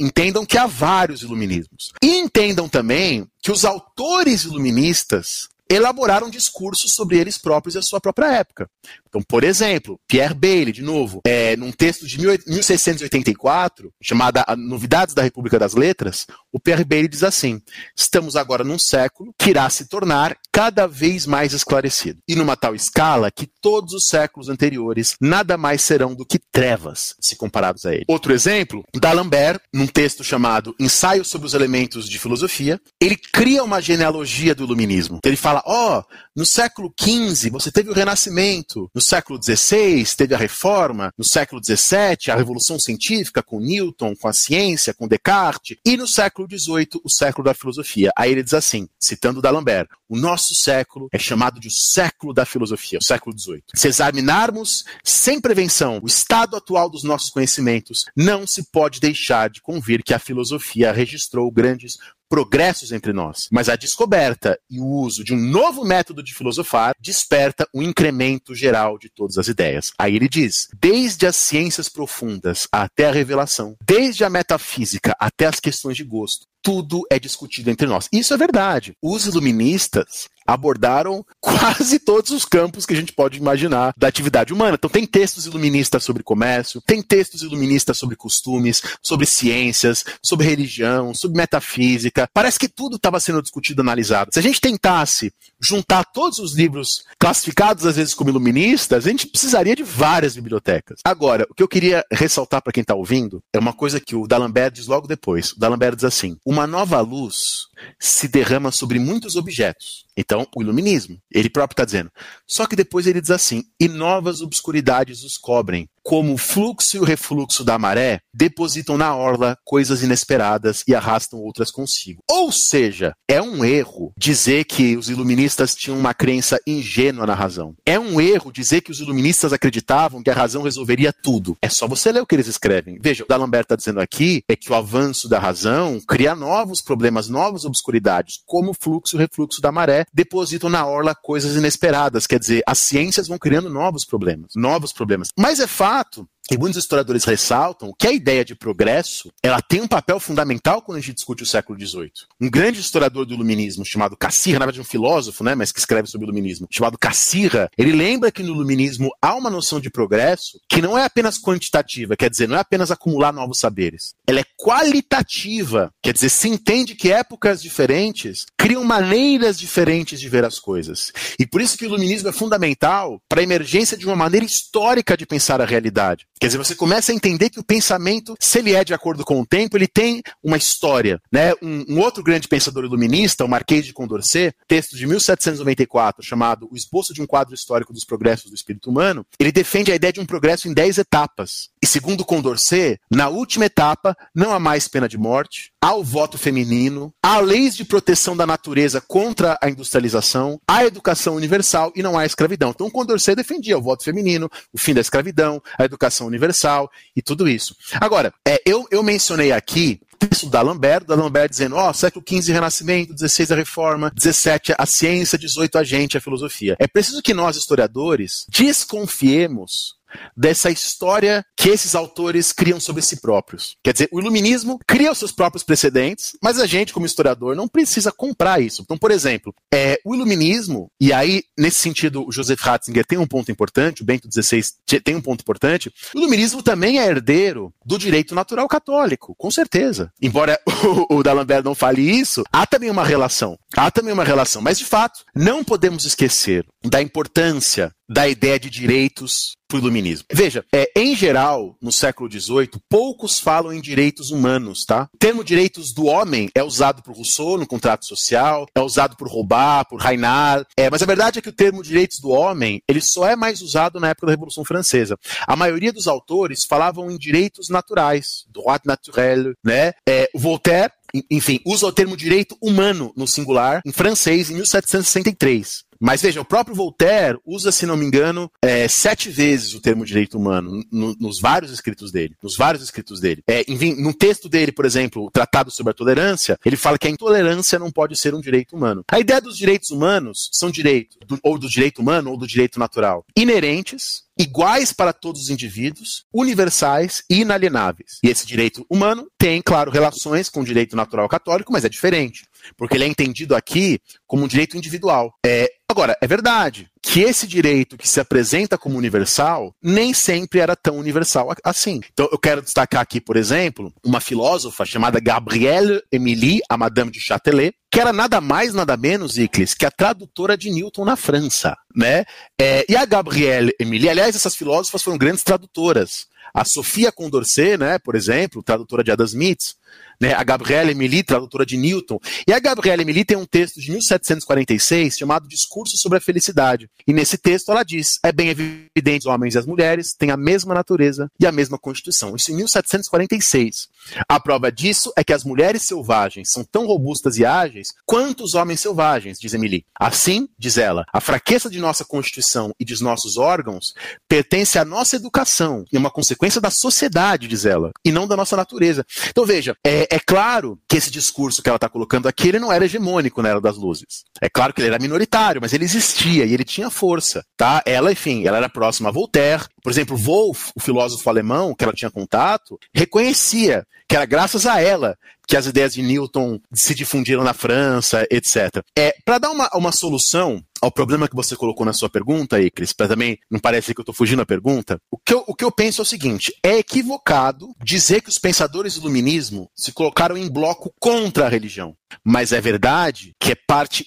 Entendam que há vários iluminismos. E entendam também que os autores iluministas elaboraram discursos sobre eles próprios e a sua própria época. Então, por exemplo, Pierre Bailey, de novo, é, num texto de 1684, chamado Novidades da República das Letras, o Pierre Bailey diz assim: estamos agora num século que irá se tornar cada vez mais esclarecido, e numa tal escala que todos os séculos anteriores nada mais serão do que trevas, se comparados a ele. Outro exemplo, D'Alembert, num texto chamado Ensaio sobre os Elementos de Filosofia, ele cria uma genealogia do iluminismo. Ele fala: ó, oh, no século XV você teve o Renascimento, no século XVI teve a Reforma, no século XVII a Revolução Científica com Newton, com a ciência, com Descartes, e no século XVIII o século da filosofia. Aí ele diz assim, citando D'Alembert, o nosso século é chamado de o século da filosofia, o século XVIII. Se examinarmos sem prevenção o estado atual dos nossos conhecimentos, não se pode deixar de convir que a filosofia registrou grandes progressos entre nós, mas a descoberta e o uso de um novo método de filosofar desperta um incremento geral de todas as ideias. Aí ele diz: desde as ciências profundas até a revelação, desde a metafísica até as questões de gosto, tudo é discutido entre nós. Isso é verdade. Os iluministas abordaram [laughs] quase todos os campos que a gente pode imaginar da atividade humana. Então tem textos iluministas sobre comércio, tem textos iluministas sobre costumes, sobre ciências, sobre religião, sobre metafísica. Parece que tudo estava sendo discutido, analisado. Se a gente tentasse juntar todos os livros classificados às vezes como iluministas, a gente precisaria de várias bibliotecas. Agora, o que eu queria ressaltar para quem está ouvindo é uma coisa que o D'Alembert diz logo depois. O D'Alembert diz assim: uma nova luz se derrama sobre muitos objetos. Então, o iluminismo, ele próprio está dizendo. Só que depois ele diz assim: e novas obscuridades os cobrem, como o fluxo e o refluxo da maré depositam na orla coisas inesperadas e arrastam outras consigo. Ou seja, é um erro dizer que os iluministas tinham uma crença ingênua na razão. É um erro dizer que os iluministas acreditavam que a razão resolveria tudo. É só você ler o que eles escrevem. Veja, o D'Alembert está dizendo aqui é que o avanço da razão cria novos problemas, novas obscuridades, como o fluxo e o refluxo da maré depositam na orla coisas inesperadas. Quer dizer, as ciências vão criando novos problemas, novos problemas. Mas é fato e muitos historiadores ressaltam que a ideia de progresso ela tem um papel fundamental quando a gente discute o século XVIII. Um grande historiador do iluminismo chamado Cassirra, na verdade um filósofo, né, mas que escreve sobre o iluminismo, chamado Cassirra, ele lembra que no iluminismo há uma noção de progresso que não é apenas quantitativa, quer dizer, não é apenas acumular novos saberes. Ela é qualitativa, quer dizer, se entende que épocas diferentes criam maneiras diferentes de ver as coisas. E por isso que o iluminismo é fundamental para a emergência de uma maneira histórica de pensar a realidade. Quer dizer, você começa a entender que o pensamento, se ele é de acordo com o tempo, ele tem uma história. Né? Um, um outro grande pensador iluminista, o Marquês de Condorcet, texto de 1794, chamado O Esboço de um Quadro Histórico dos Progressos do Espírito Humano, ele defende a ideia de um progresso em dez etapas. E segundo Condorcet, na última etapa, não há mais pena de morte, há o voto feminino, há leis de proteção da natureza contra a industrialização, há educação universal e não há escravidão. Então Condorcet defendia o voto feminino, o fim da escravidão, a educação universal e tudo isso. Agora, é, eu, eu mencionei aqui texto da Lambert, da Lambert dizendo, ó, oh, século XV Renascimento, XVI a Reforma, XVII a ciência, XVIII a gente, a filosofia. É preciso que nós, historiadores, desconfiemos dessa história que esses autores criam sobre si próprios. Quer dizer, o iluminismo cria os seus próprios precedentes, mas a gente, como historiador, não precisa comprar isso. Então, por exemplo, é, o iluminismo, e aí, nesse sentido, o Joseph Ratzinger tem um ponto importante, o Bento XVI tem um ponto importante, o iluminismo também é herdeiro do direito natural católico, com certeza. Embora [laughs] o, o D'Alembert não fale isso, há também uma relação. Há também uma relação. Mas, de fato, não podemos esquecer da importância da ideia de direitos para o iluminismo. Veja, é, em geral, no século XVIII, poucos falam em direitos humanos, tá? O termo direitos do homem é usado por Rousseau no contrato social, é usado por Robert, por Reinhardt, é, mas a verdade é que o termo direitos do homem, ele só é mais usado na época da Revolução Francesa. A maioria dos autores falavam em direitos naturais, droit naturel, né? É, Voltaire enfim, usa o termo direito humano no singular em francês em 1763. Mas veja, o próprio Voltaire usa, se não me engano, é, sete vezes o termo direito humano no, nos vários escritos dele. Nos vários escritos dele. É, enfim, no texto dele, por exemplo, o Tratado sobre a Tolerância, ele fala que a intolerância não pode ser um direito humano. A ideia dos direitos humanos são direitos, do, ou do direito humano ou do direito natural, inerentes, iguais para todos os indivíduos, universais e inalienáveis. E esse direito humano tem, claro, relações com o direito natural católico, mas é diferente porque ele é entendido aqui como um direito individual. É, agora, é verdade que esse direito que se apresenta como universal nem sempre era tão universal assim. Então, eu quero destacar aqui, por exemplo, uma filósofa chamada Gabrielle Emilie, a Madame de Châtelet, que era nada mais, nada menos, Iclis, que a tradutora de Newton na França, né? É, e a Gabrielle Emilie, aliás, essas filósofas foram grandes tradutoras. A Sofia Condorcet, né, por exemplo, tradutora de Adam Smith, né, a Gabrielle Emily, tradutora de Newton. E a Gabrielle Emily tem um texto de 1746 chamado Discurso sobre a Felicidade. E nesse texto ela diz: é bem evidente os homens e as mulheres têm a mesma natureza e a mesma constituição. Isso em 1746. A prova disso é que as mulheres selvagens são tão robustas e ágeis quanto os homens selvagens, diz Emily. Assim, diz ela, a fraqueza de nossa constituição e de nossos órgãos pertence à nossa educação e é uma consequência da sociedade, diz ela, e não da nossa natureza. Então veja, é, é claro que esse discurso que ela está colocando aqui, ele não era hegemônico na Era das Luzes. É claro que ele era minoritário, mas ele existia e ele tinha força, tá? Ela, enfim, ela era próxima a Voltaire, Por exemplo, Wolff, o filósofo alemão que ela tinha contato, reconhecia que era graças a ela que as ideias de Newton se difundiram na França, etc. É, para dar uma, uma solução ao problema que você colocou na sua pergunta, Icris, para também não parecer que eu estou fugindo da pergunta, o que, eu, o que eu penso é o seguinte: é equivocado dizer que os pensadores do iluminismo se colocaram em bloco contra a religião. Mas é verdade que é parte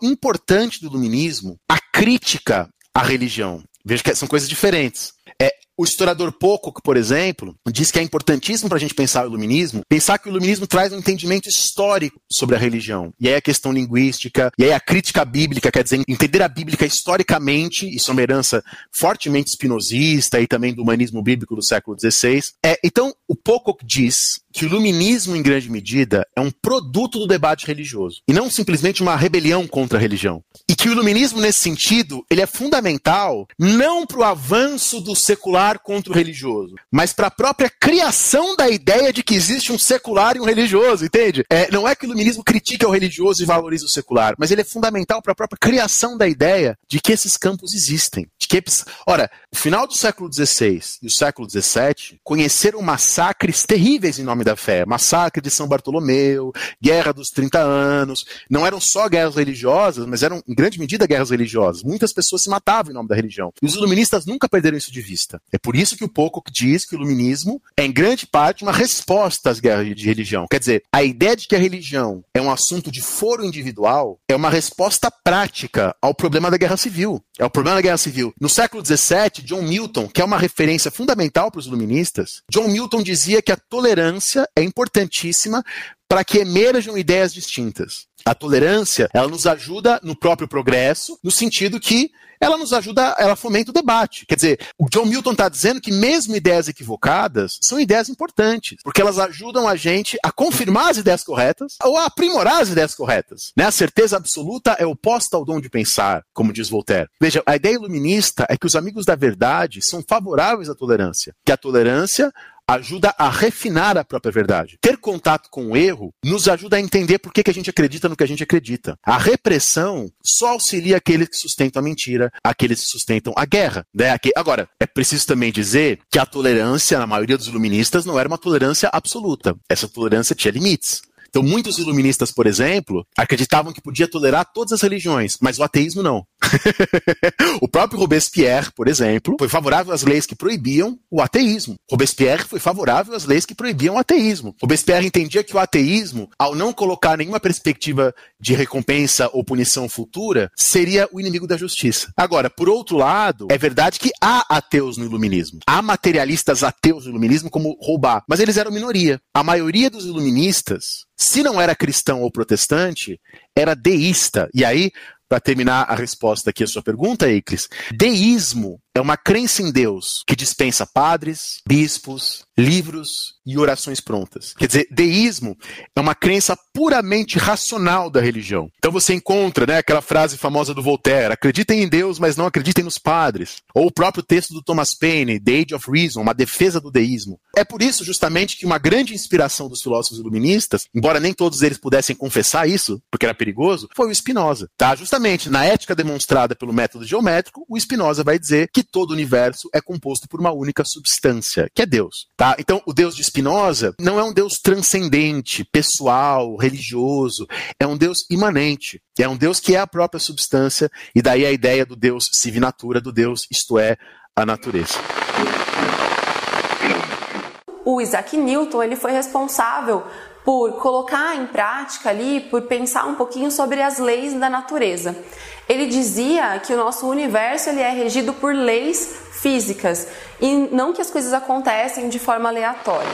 importante do iluminismo a crítica à religião. Veja que são coisas diferentes. É, o historiador Pocock, por exemplo, diz que é importantíssimo para a gente pensar o iluminismo, pensar que o iluminismo traz um entendimento histórico sobre a religião. E aí a questão linguística, e aí a crítica bíblica, quer dizer, entender a Bíblia historicamente, isso é uma herança fortemente espinosista e também do humanismo bíblico do século XVI. É, então, o Pocock diz que o iluminismo, em grande medida, é um produto do debate religioso, e não simplesmente uma rebelião contra a religião. E que o iluminismo, nesse sentido, ele é fundamental não para o avanço do secular contra o religioso, mas para a própria criação da ideia de que existe um secular e um religioso, entende? É, não é que o iluminismo critica o religioso e valoriza o secular, mas ele é fundamental para a própria criação da ideia de que esses campos existem. De que, ora, o final do século XVI e o século XVII conheceram massacres terríveis em nome da fé. Massacre de São Bartolomeu, Guerra dos 30 Anos. Não eram só guerras religiosas, mas eram, em grande medida, guerras religiosas. Muitas pessoas se matavam em nome da religião. E os iluministas nunca perderam isso de vista. É por isso que o Pocock diz que o iluminismo é, em grande parte, uma resposta às guerras de religião. Quer dizer, a ideia de que a religião é um assunto de foro individual é uma resposta prática ao problema da guerra civil. É o problema da guerra civil. No século XVII, John Milton, que é uma referência fundamental para os iluministas, John Milton dizia que a tolerância é importantíssima para que emerjam ideias distintas. A tolerância, ela nos ajuda no próprio progresso, no sentido que ela nos ajuda, ela fomenta o debate. Quer dizer, o John Milton está dizendo que mesmo ideias equivocadas são ideias importantes, porque elas ajudam a gente a confirmar as ideias corretas ou a aprimorar as ideias corretas. Né? A certeza absoluta é oposta ao dom de pensar, como diz Voltaire. Veja, a ideia iluminista é que os amigos da verdade são favoráveis à tolerância, que a tolerância ajuda a refinar a própria verdade. Ter contato com o erro nos ajuda a entender por que, que a gente acredita no que a gente acredita. A repressão só auxilia aqueles que sustentam a mentira, aqueles que sustentam a guerra. Né? Agora, é preciso também dizer que a tolerância, na maioria dos iluministas, não era uma tolerância absoluta. Essa tolerância tinha limites. Então, muitos iluministas, por exemplo, acreditavam que podia tolerar todas as religiões, mas o ateísmo não. [laughs] o próprio Robespierre, por exemplo, foi favorável às leis que proibiam o ateísmo. Robespierre foi favorável às leis que proibiam o ateísmo. Robespierre entendia que o ateísmo, ao não colocar nenhuma perspectiva de recompensa ou punição futura, seria o inimigo da justiça. Agora, por outro lado, é verdade que há ateus no iluminismo. Há materialistas ateus no iluminismo, como Roubar, mas eles eram minoria. A maioria dos iluministas, se não era cristão ou protestante, era deísta. E aí para terminar a resposta aqui à sua pergunta, Eiclis, deísmo é uma crença em Deus que dispensa padres, bispos, livros e orações prontas. Quer dizer, deísmo é uma crença puramente racional da religião. Então você encontra né, aquela frase famosa do Voltaire: acreditem em Deus, mas não acreditem nos padres. Ou o próprio texto do Thomas Paine, The Age of Reason, uma defesa do deísmo. É por isso, justamente, que uma grande inspiração dos filósofos iluministas, embora nem todos eles pudessem confessar isso, porque era perigoso, foi o Spinoza. Tá? Justamente na ética demonstrada pelo método geométrico, o Spinoza vai dizer que todo o universo é composto por uma única substância, que é Deus. Tá? Então, o Deus de Spinoza não é um Deus transcendente, pessoal, religioso, é um Deus imanente. É um Deus que é a própria substância, e daí a ideia do Deus civi natura, do Deus, isto é, a natureza. O Isaac Newton ele foi responsável por colocar em prática ali, por pensar um pouquinho sobre as leis da natureza. Ele dizia que o nosso universo ele é regido por leis físicas e não que as coisas acontecem de forma aleatória.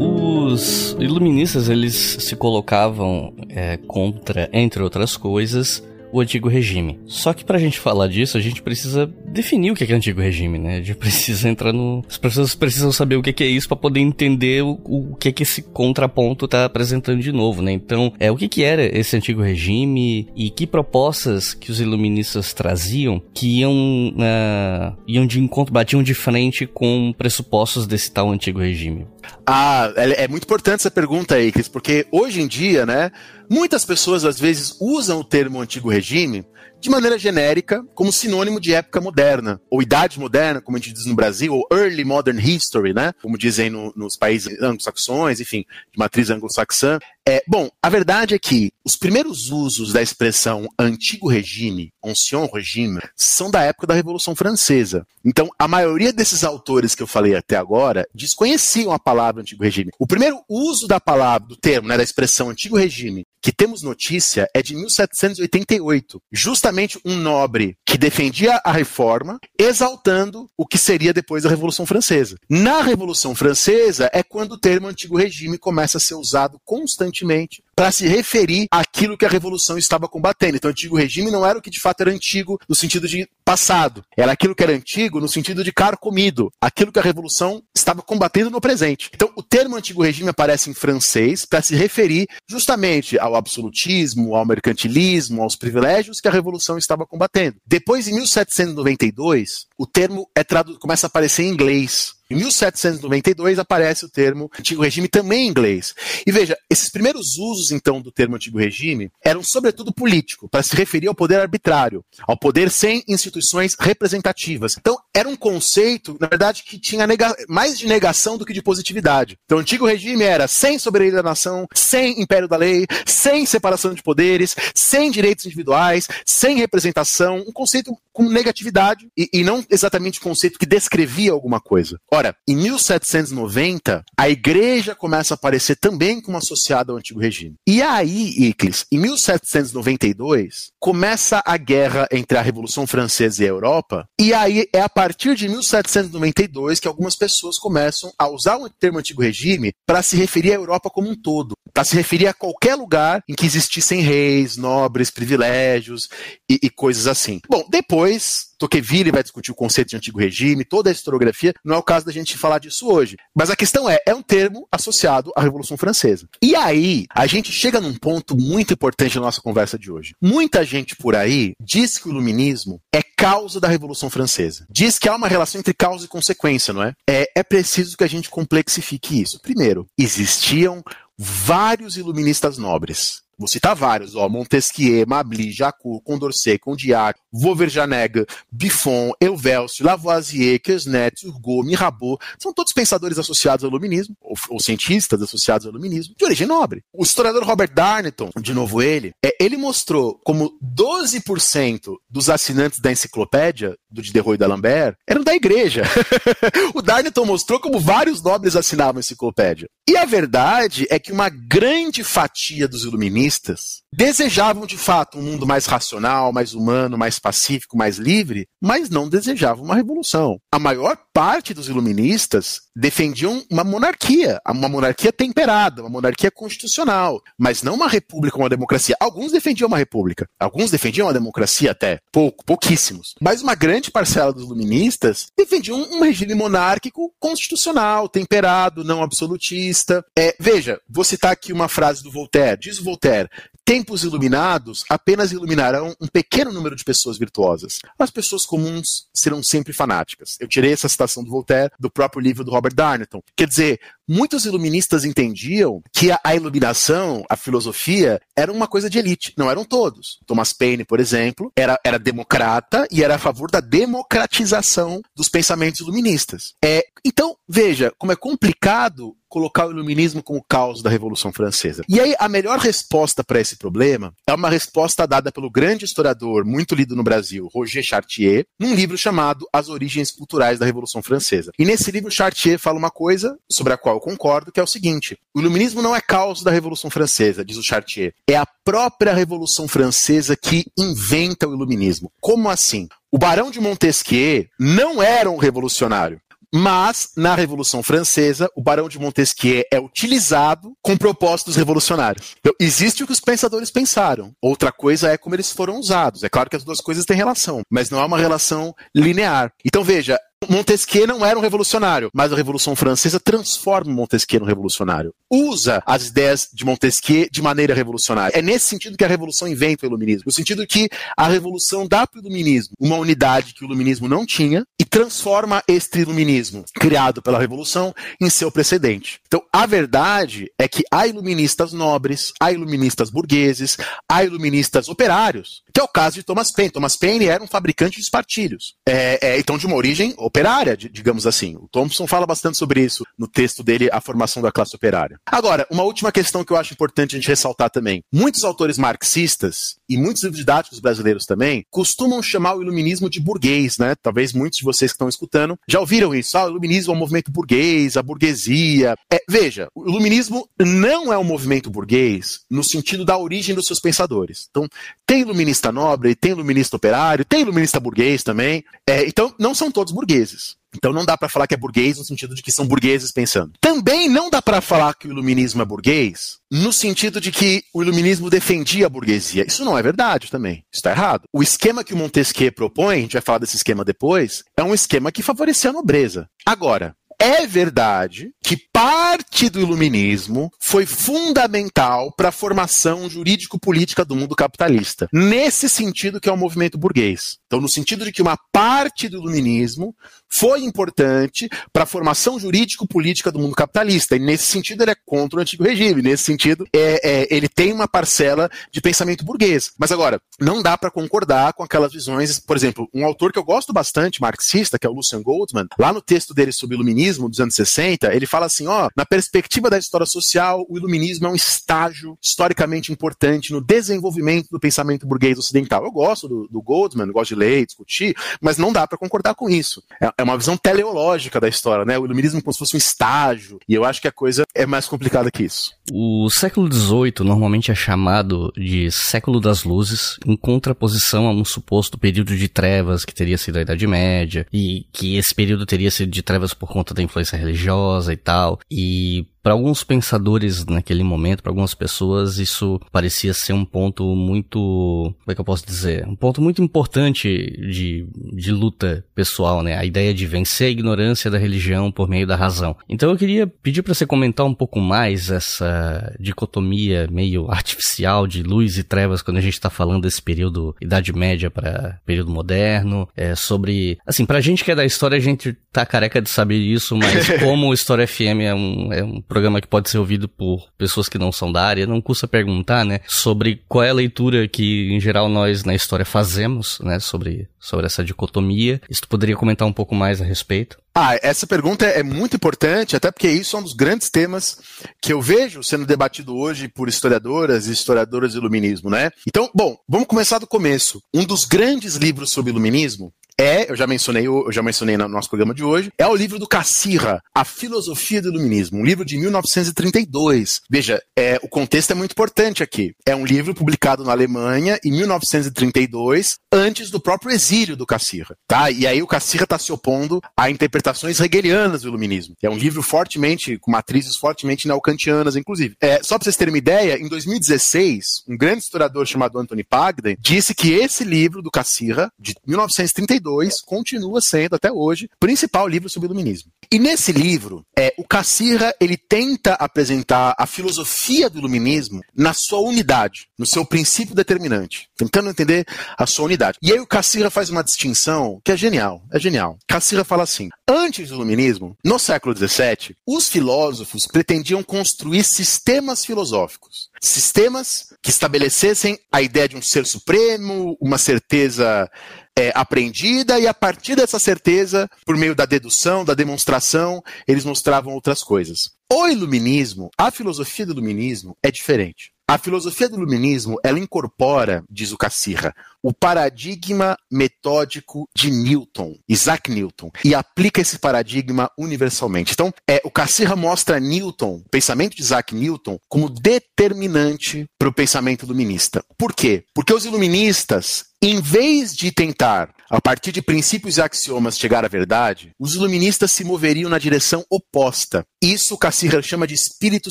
Os iluministas eles se colocavam é, contra, entre outras coisas, o antigo regime. Só que para a gente falar disso, a gente precisa definir o que é, antigo regime, né? A [laughs] gente precisa entrar no. As pessoas precisam saber o que é isso para poder entender o, o que é que esse contraponto tá apresentando de novo, né? Então, é o que que era esse antigo regime e que propostas que os iluministas traziam que iam, uh, iam de encontro, batiam de frente com pressupostos desse tal antigo regime. Ah, é, é muito importante essa pergunta aí, Cris, porque hoje em dia, né, muitas pessoas às vezes usam o termo antigo regime de maneira genérica, como sinônimo de época moderna, ou idade moderna, como a gente diz no Brasil, ou early modern history, né? Como dizem no, nos países anglo-saxões, enfim, de matriz anglo-saxã. É, bom, a verdade é que os primeiros usos da expressão antigo regime, ancien regime, são da época da Revolução Francesa. Então, a maioria desses autores que eu falei até agora desconheciam a palavra antigo regime. O primeiro uso da palavra, do termo, né, da expressão antigo regime, que temos notícia é de 1788. Justamente um nobre que defendia a reforma, exaltando o que seria depois da Revolução Francesa. Na Revolução Francesa é quando o termo antigo regime começa a ser usado constantemente para se referir àquilo que a revolução estava combatendo. Então, o antigo regime não era o que de fato era antigo no sentido de passado, era aquilo que era antigo no sentido de comido, aquilo que a revolução estava combatendo no presente. Então, o termo antigo regime aparece em francês para se referir justamente ao absolutismo, ao mercantilismo, aos privilégios que a revolução estava combatendo. Depois, em 1792, o termo é começa a aparecer em inglês. Em 1792 aparece o termo antigo regime também em inglês. E veja, esses primeiros usos então do termo antigo regime eram sobretudo político, para se referir ao poder arbitrário, ao poder sem instituições representativas. Então era um conceito, na verdade, que tinha mais de negação do que de positividade. Então o antigo regime era sem soberania da nação, sem império da lei, sem separação de poderes, sem direitos individuais, sem representação, um conceito com negatividade e, e não exatamente um conceito que descrevia alguma coisa. Ora, em 1790, a igreja começa a aparecer também como associada ao antigo regime. E aí, Iclis, em 1792, começa a guerra entre a Revolução Francesa e a Europa, e aí é a partir de 1792 que algumas pessoas começam a usar o termo antigo regime para se referir à Europa como um todo, para se referir a qualquer lugar em que existissem reis, nobres, privilégios e, e coisas assim. Bom, depois Tocqueville vai discutir o conceito de antigo regime, toda a historiografia, não é o caso da gente falar disso hoje. Mas a questão é, é um termo associado à Revolução Francesa. E aí, a gente chega num ponto muito importante na nossa conversa de hoje. Muita gente por aí diz que o iluminismo é causa da Revolução Francesa. Diz que há uma relação entre causa e consequência, não é? É, é preciso que a gente complexifique isso. Primeiro, existiam vários iluministas nobres. Vou citar vários, ó, Montesquieu, Mably, Jacques, Condorcet, Condillac, Vauverjaneg, Buffon, Helvécio, Lavoisier, Quesnet, Turgot, Mirabeau, são todos pensadores associados ao iluminismo, ou, ou, cientistas associados ao iluminismo, de origem nobre. O historiador Robert Darnton, de novo ele, é, ele mostrou como 12% dos assinantes da enciclopédia do Diderot e da Lambert eram da igreja. [laughs] o Darnton mostrou como vários nobres assinavam a enciclopédia. E a verdade é que uma grande fatia dos iluministas turistas desejavam de fato um mundo mais racional, mais humano, mais pacífico, mais livre, mas não desejavam uma revolução. A maior parte dos iluministas defendiam uma monarquia, uma monarquia temperada, uma monarquia constitucional, mas não uma república, uma democracia. Alguns defendiam uma república, alguns defendiam uma democracia até, pouco, pouquíssimos. Mas uma grande parcela dos iluministas defendiam um regime monárquico constitucional, temperado, não absolutista. É, veja, vou citar aqui uma frase do Voltaire. Diz o Voltaire: tempos iluminados apenas iluminarão um pequeno número de pessoas virtuosas. As pessoas comuns serão sempre fanáticas. Eu tirei essa citação do Voltaire do próprio livro do Robert Darnton. Quer dizer, muitos iluministas entendiam que a, a iluminação, a filosofia, era uma coisa de elite. Não eram todos. Thomas Paine, por exemplo, era, era democrata e era a favor da democratização dos pensamentos iluministas. É, então, veja como é complicado colocar o iluminismo como causa da Revolução Francesa. E aí, a melhor resposta para esse problema é uma resposta dada pelo grande historiador, muito lido no Brasil, Roger Chartier, num livro chamado As Origens Culturais da Revolução Francesa. E nesse livro, Chartier fala uma coisa sobre a qual eu concordo, que é o seguinte: o iluminismo não é causa da Revolução Francesa, diz o Chartier, é a própria Revolução Francesa que inventa o iluminismo. Como assim? O Barão de Montesquieu não era um revolucionário. Mas, na Revolução Francesa, o Barão de Montesquieu é utilizado com propósitos revolucionários. Então, existe o que os pensadores pensaram. Outra coisa é como eles foram usados. É claro que as duas coisas têm relação, mas não é uma relação linear. Então, veja, Montesquieu não era um revolucionário, mas a Revolução Francesa transforma Montesquieu num revolucionário. Usa as ideias de Montesquieu de maneira revolucionária. É nesse sentido que a Revolução inventa o Iluminismo. No sentido que a Revolução dá para o Iluminismo uma unidade que o Iluminismo não tinha e transforma este Iluminismo, criado pela Revolução, em seu precedente. Então, a verdade é que há iluministas nobres, há iluministas burgueses, há iluministas operários, que é o caso de Thomas Paine. Thomas Paine era um fabricante de espartilhos. É, é, então, de uma origem operária, digamos assim. O Thompson fala bastante sobre isso no texto dele, A Formação da Classe Operária. Agora, uma última questão que eu acho importante a gente ressaltar também. Muitos autores marxistas e muitos livros didáticos brasileiros também costumam chamar o iluminismo de burguês, né? Talvez muitos de vocês que estão escutando já ouviram isso. Ah, o iluminismo é um movimento burguês, a burguesia. É, veja, o iluminismo não é um movimento burguês no sentido da origem dos seus pensadores. Então, tem iluminista nobre, tem iluminista operário, tem iluminista burguês também. É, então, não são todos burgueses. Então não dá para falar que é burguês no sentido de que são burgueses pensando. Também não dá para falar que o iluminismo é burguês no sentido de que o iluminismo defendia a burguesia. Isso não é verdade também. Está errado. O esquema que o Montesquieu propõe, a gente vai falar desse esquema depois, é um esquema que favorecia a nobreza. Agora, é verdade que parte do iluminismo foi fundamental para a formação jurídico-política do mundo capitalista. Nesse sentido que é o movimento burguês. Então, no sentido de que uma parte do iluminismo foi importante para a formação jurídico-política do mundo capitalista. E nesse sentido ele é contra o antigo regime. Nesse sentido, é, é, ele tem uma parcela de pensamento burguês. Mas agora, não dá para concordar com aquelas visões. Por exemplo, um autor que eu gosto bastante, marxista, que é o Lucian Goldman, lá no texto dele sobre iluminismo dos anos 60, ele fala assim, ó, na perspectiva da história social, o iluminismo é um estágio historicamente importante no desenvolvimento do pensamento burguês ocidental. Eu gosto do, do Goldman, gosto de ler, discutir, mas não dá para concordar com isso. É, é, uma visão teleológica da história, né? O iluminismo como se fosse um estágio, e eu acho que a coisa é mais complicada que isso. O século XVIII normalmente é chamado de século das luzes, em contraposição a um suposto período de trevas que teria sido a Idade Média, e que esse período teria sido de trevas por conta da influência religiosa e tal. E para alguns pensadores naquele momento, para algumas pessoas, isso parecia ser um ponto muito, como é que eu posso dizer, um ponto muito importante de, de luta pessoal, né? A ideia de vencer a ignorância da religião por meio da razão. Então eu queria pedir para você comentar um pouco mais essa dicotomia meio artificial de luz e trevas quando a gente está falando desse período Idade Média para período moderno, é, sobre, assim, pra gente que é da história a gente tá careca de saber isso, mas [laughs] como o História FM é um, é um programa que pode ser ouvido por pessoas que não são da área, não custa perguntar, né, sobre qual é a leitura que, em geral, nós na história fazemos, né, sobre, sobre essa dicotomia. Isso poderia comentar um pouco mais a respeito? Ah, essa pergunta é muito importante, até porque isso é um dos grandes temas que eu vejo sendo debatido hoje por historiadoras e historiadoras de iluminismo, né? Então, bom, vamos começar do começo. Um dos grandes livros sobre iluminismo é, eu já mencionei, eu já mencionei no nosso programa de hoje, é o livro do Cassirra, A Filosofia do Iluminismo, um livro de 1932. Veja, é, o contexto é muito importante aqui. É um livro publicado na Alemanha em 1932, antes do próprio exílio do Cassirra, tá? E aí o Cassirra está se opondo a interpretações hegelianas do Iluminismo. É um livro fortemente, com matrizes fortemente neocantianas, inclusive. É, só para vocês terem uma ideia, em 2016, um grande historiador chamado Anthony Pagden disse que esse livro do Cassirra, de 1932, 1932, continua sendo até hoje o principal livro sobre iluminismo. E nesse livro, é, o Cassirra ele tenta apresentar a filosofia do iluminismo na sua unidade, no seu princípio determinante, tentando entender a sua unidade. E aí o Cassirra faz uma distinção que é genial, é genial. Cassirra fala assim: antes do iluminismo, no século XVII, os filósofos pretendiam construir sistemas filosóficos, sistemas que estabelecessem a ideia de um ser supremo, uma certeza é, aprendida e a partir dessa certeza, por meio da dedução, da demonstração, eles mostravam outras coisas. O iluminismo, a filosofia do iluminismo é diferente. A filosofia do iluminismo, ela incorpora, diz o Cassirra, o paradigma metódico de Newton, Isaac Newton, e aplica esse paradigma universalmente. Então, é, o Cassirra mostra Newton, o pensamento de Isaac Newton, como determinante para o pensamento iluminista. Por quê? Porque os iluministas Em vez de tentar, a partir de princípios e axiomas, chegar à verdade, os iluministas se moveriam na direção oposta. Isso Cassirer chama de espírito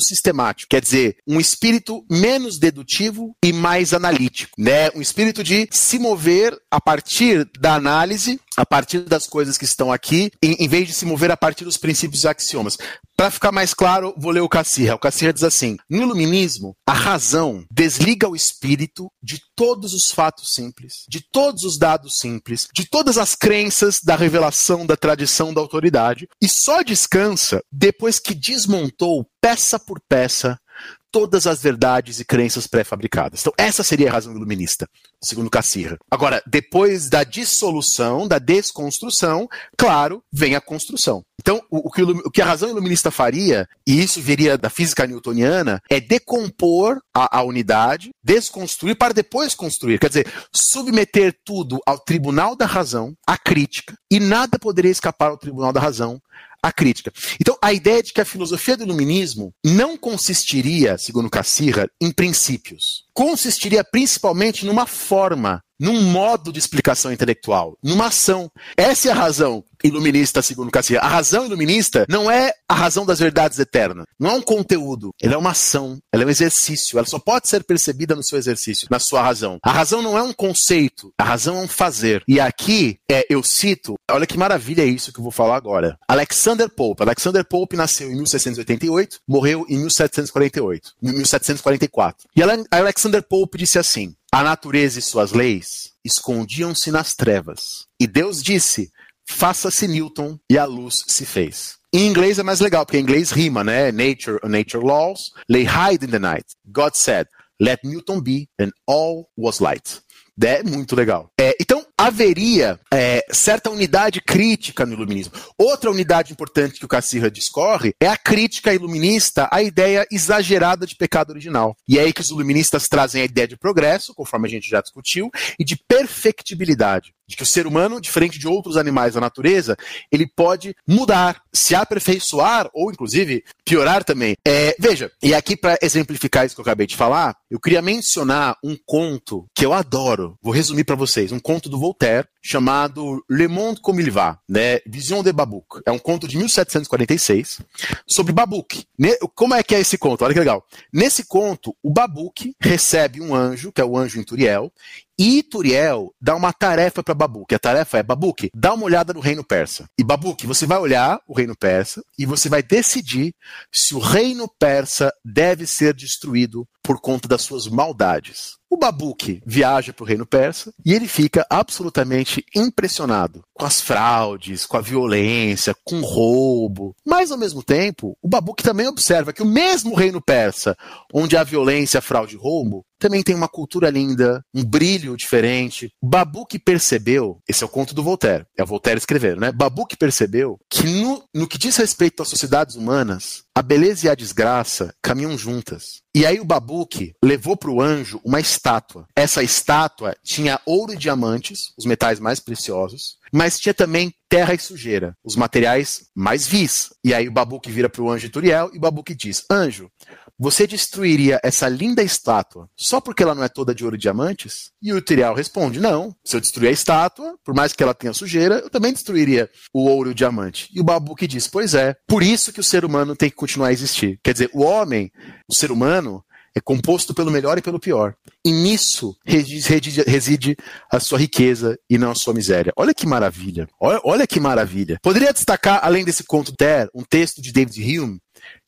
sistemático, quer dizer, um espírito menos dedutivo e mais analítico, né? Um espírito de se mover a partir da análise a partir das coisas que estão aqui, em, em, vez de se mover a partir dos princípios e axiomas. Para ficar mais claro, vou ler o Cassirra. O Cassirra diz assim: no iluminismo, a razão desliga o espírito de todos os fatos simples, de todos os dados simples, de todas as crenças da revelação, da tradição, da autoridade, e só descansa depois que desmontou peça por peça todas as verdades e crenças pré-fabricadas. Então, essa seria a razão iluminista, segundo Cassirra. Agora, depois da dissolução, da desconstrução, claro, vem a construção. Então, o, que, o que, a razão iluminista faria, e isso viria da física newtoniana, é decompor a, a unidade, desconstruir para depois construir. Quer dizer, submeter tudo ao tribunal da razão, à crítica, e nada poderia escapar ao tribunal da razão, a crítica. Então, a ideia de que a filosofia do iluminismo não consistiria, segundo Cassirra, em princípios. Consistiria principalmente numa forma num modo de explicação intelectual, numa ação. Essa é a razão iluminista, segundo Cassia. A razão iluminista não é a razão das verdades eternas. Não é um conteúdo. Ela é uma ação. Ela é um exercício. Ela só pode ser percebida no seu exercício, na sua razão. A razão não é um conceito. A razão é um fazer. E aqui, é, eu cito, olha que maravilha é isso que eu vou falar agora. Alexander Pope. Alexander Pope nasceu em 1688, morreu em 1748, 1744. E Alexander Pope disse assim: a natureza e suas leis escondiam-se nas trevas. E Deus disse: faça-se Newton, e a luz se fez. Em inglês é mais legal, porque em inglês rima, né? Nature, nature laws lay hide in the night. God said, let Newton be, and all was light. É muito legal. É, então, haveria é, certa unidade crítica no iluminismo. Outra unidade importante que o Cassirra discorre é a crítica iluminista à ideia exagerada de pecado original. E é aí que os iluministas trazem a ideia de progresso, conforme a gente já discutiu, e de perfectibilidade de que o ser humano, diferente de outros animais da natureza, ele pode mudar, se aperfeiçoar ou, inclusive, piorar também. É, veja, e aqui para exemplificar isso que eu acabei de falar, eu queria mencionar um conto que eu adoro. Vou resumir para vocês, um conto do Voltaire chamado Le Monde comme il va, né? Vision de Babuc. É um conto de 1746 sobre Babuc. Como é que é esse conto? Olha que legal. Nesse conto, o Babuc recebe um anjo, que é o anjo Inturiel, e Turiel dá uma tarefa para Babuque. A tarefa é: Babuque, dá uma olhada no reino persa. E Babuque, você vai olhar o reino persa e você vai decidir se o reino persa deve ser destruído por conta das suas maldades. O Babuque viaja para o reino persa e ele fica absolutamente impressionado com as fraudes, com a violência, com o roubo. Mas, ao mesmo tempo, o Babuque também observa que o mesmo reino persa, onde há violência, fraude e roubo, também tem uma cultura linda, um brilho diferente. Babuque percebeu, esse é o conto do Voltaire, é o Voltaire escrevendo, né? Babuque percebeu que no, no que diz respeito às sociedades humanas, a beleza e a desgraça caminham juntas. E aí o Babuque levou para o anjo uma estátua. Essa estátua tinha ouro e diamantes, os metais mais preciosos, mas tinha também terra e sujeira, os materiais mais vis. E aí o Babuque vira para o anjo Turiel e o Babuque diz: Anjo, você destruiria essa linda estátua só porque ela não é toda de ouro e diamantes? E o Turiel responde: Não, se eu destruir a estátua, por mais que ela tenha sujeira, eu também destruiria o ouro e o diamante. E o Babuque diz: Pois é, por isso que o ser humano tem que continuar a existir. Quer dizer, o homem, o ser humano, é composto pelo melhor e pelo pior. E nisso reside, reside, a sua riqueza e não a sua miséria. Olha que maravilha. Olha, olha que maravilha. Poderia destacar, além desse conto Ter, um texto de David Hume,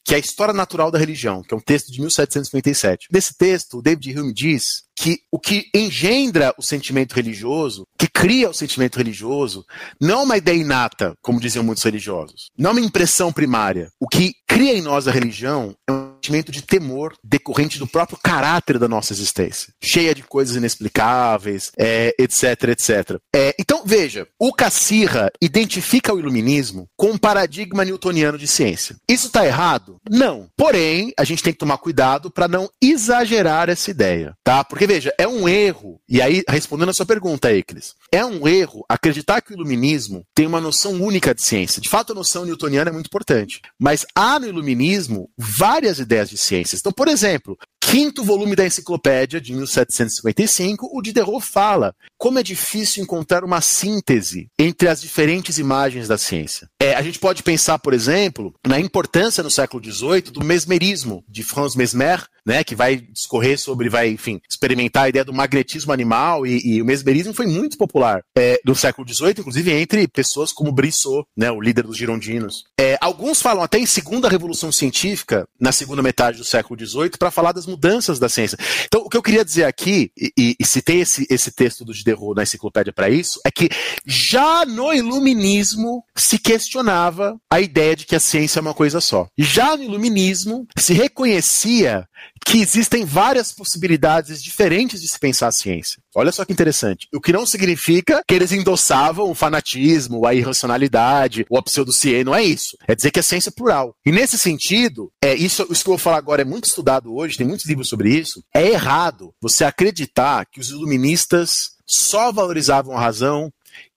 que é a História Natural da Religião, que é um texto de 1757. Nesse texto, o David Hume diz que o que engendra o sentimento religioso, que cria o sentimento religioso, não é uma ideia inata, como diziam muitos religiosos, não é uma impressão primária. O que cria em nós a religião é um sentimento de temor decorrente do próprio caráter da nossa existência, cheia de coisas inexplicáveis, é, etc, etc. É, então, veja, o Cassirra identifica o iluminismo com um paradigma newtoniano de ciência. Isso está errado? Não. Porém, a gente tem que tomar cuidado para não exagerar essa ideia, tá? Porque, veja, é um erro, e aí, respondendo a sua pergunta, Eclis, é um erro acreditar que o iluminismo tem uma noção única de ciência. De fato, a noção newtoniana é muito importante. Mas há no iluminismo várias ideias de ciências. Então, por exemplo, quinto volume da enciclopédia, de 1755, o Diderot fala como é difícil encontrar uma síntese entre as diferentes imagens da ciência. É, a gente pode pensar, por exemplo, na importância no século XVIII do mesmerismo, de Franz Mesmer, né, que vai discorrer sobre, vai, enfim, experimentar a ideia do magnetismo animal e, e o mesmerismo foi muito popular é, no século XVIII, inclusive entre pessoas como Brissot, né, o líder dos girondinos. É, alguns falam até em segunda revolução científica, na segunda metade do século XVIII, para falar das mudanças da ciência. Então, o que eu queria dizer aqui, e, e, e citei esse, esse texto do Diderot na enciclopédia para isso, é que já no iluminismo se questionava a ideia de que a ciência é uma coisa só. Já no iluminismo se reconhecia que existem várias possibilidades diferentes de se pensar a ciência. Olha só que interessante. O que não significa que eles endossavam o fanatismo, a irracionalidade, ou a pseudociência, não é isso. É dizer que a ciência é plural. E nesse sentido, é isso, isso que eu vou falar agora é muito estudado hoje, tem muitos livros sobre isso. É errado você acreditar que os iluministas só valorizavam a razão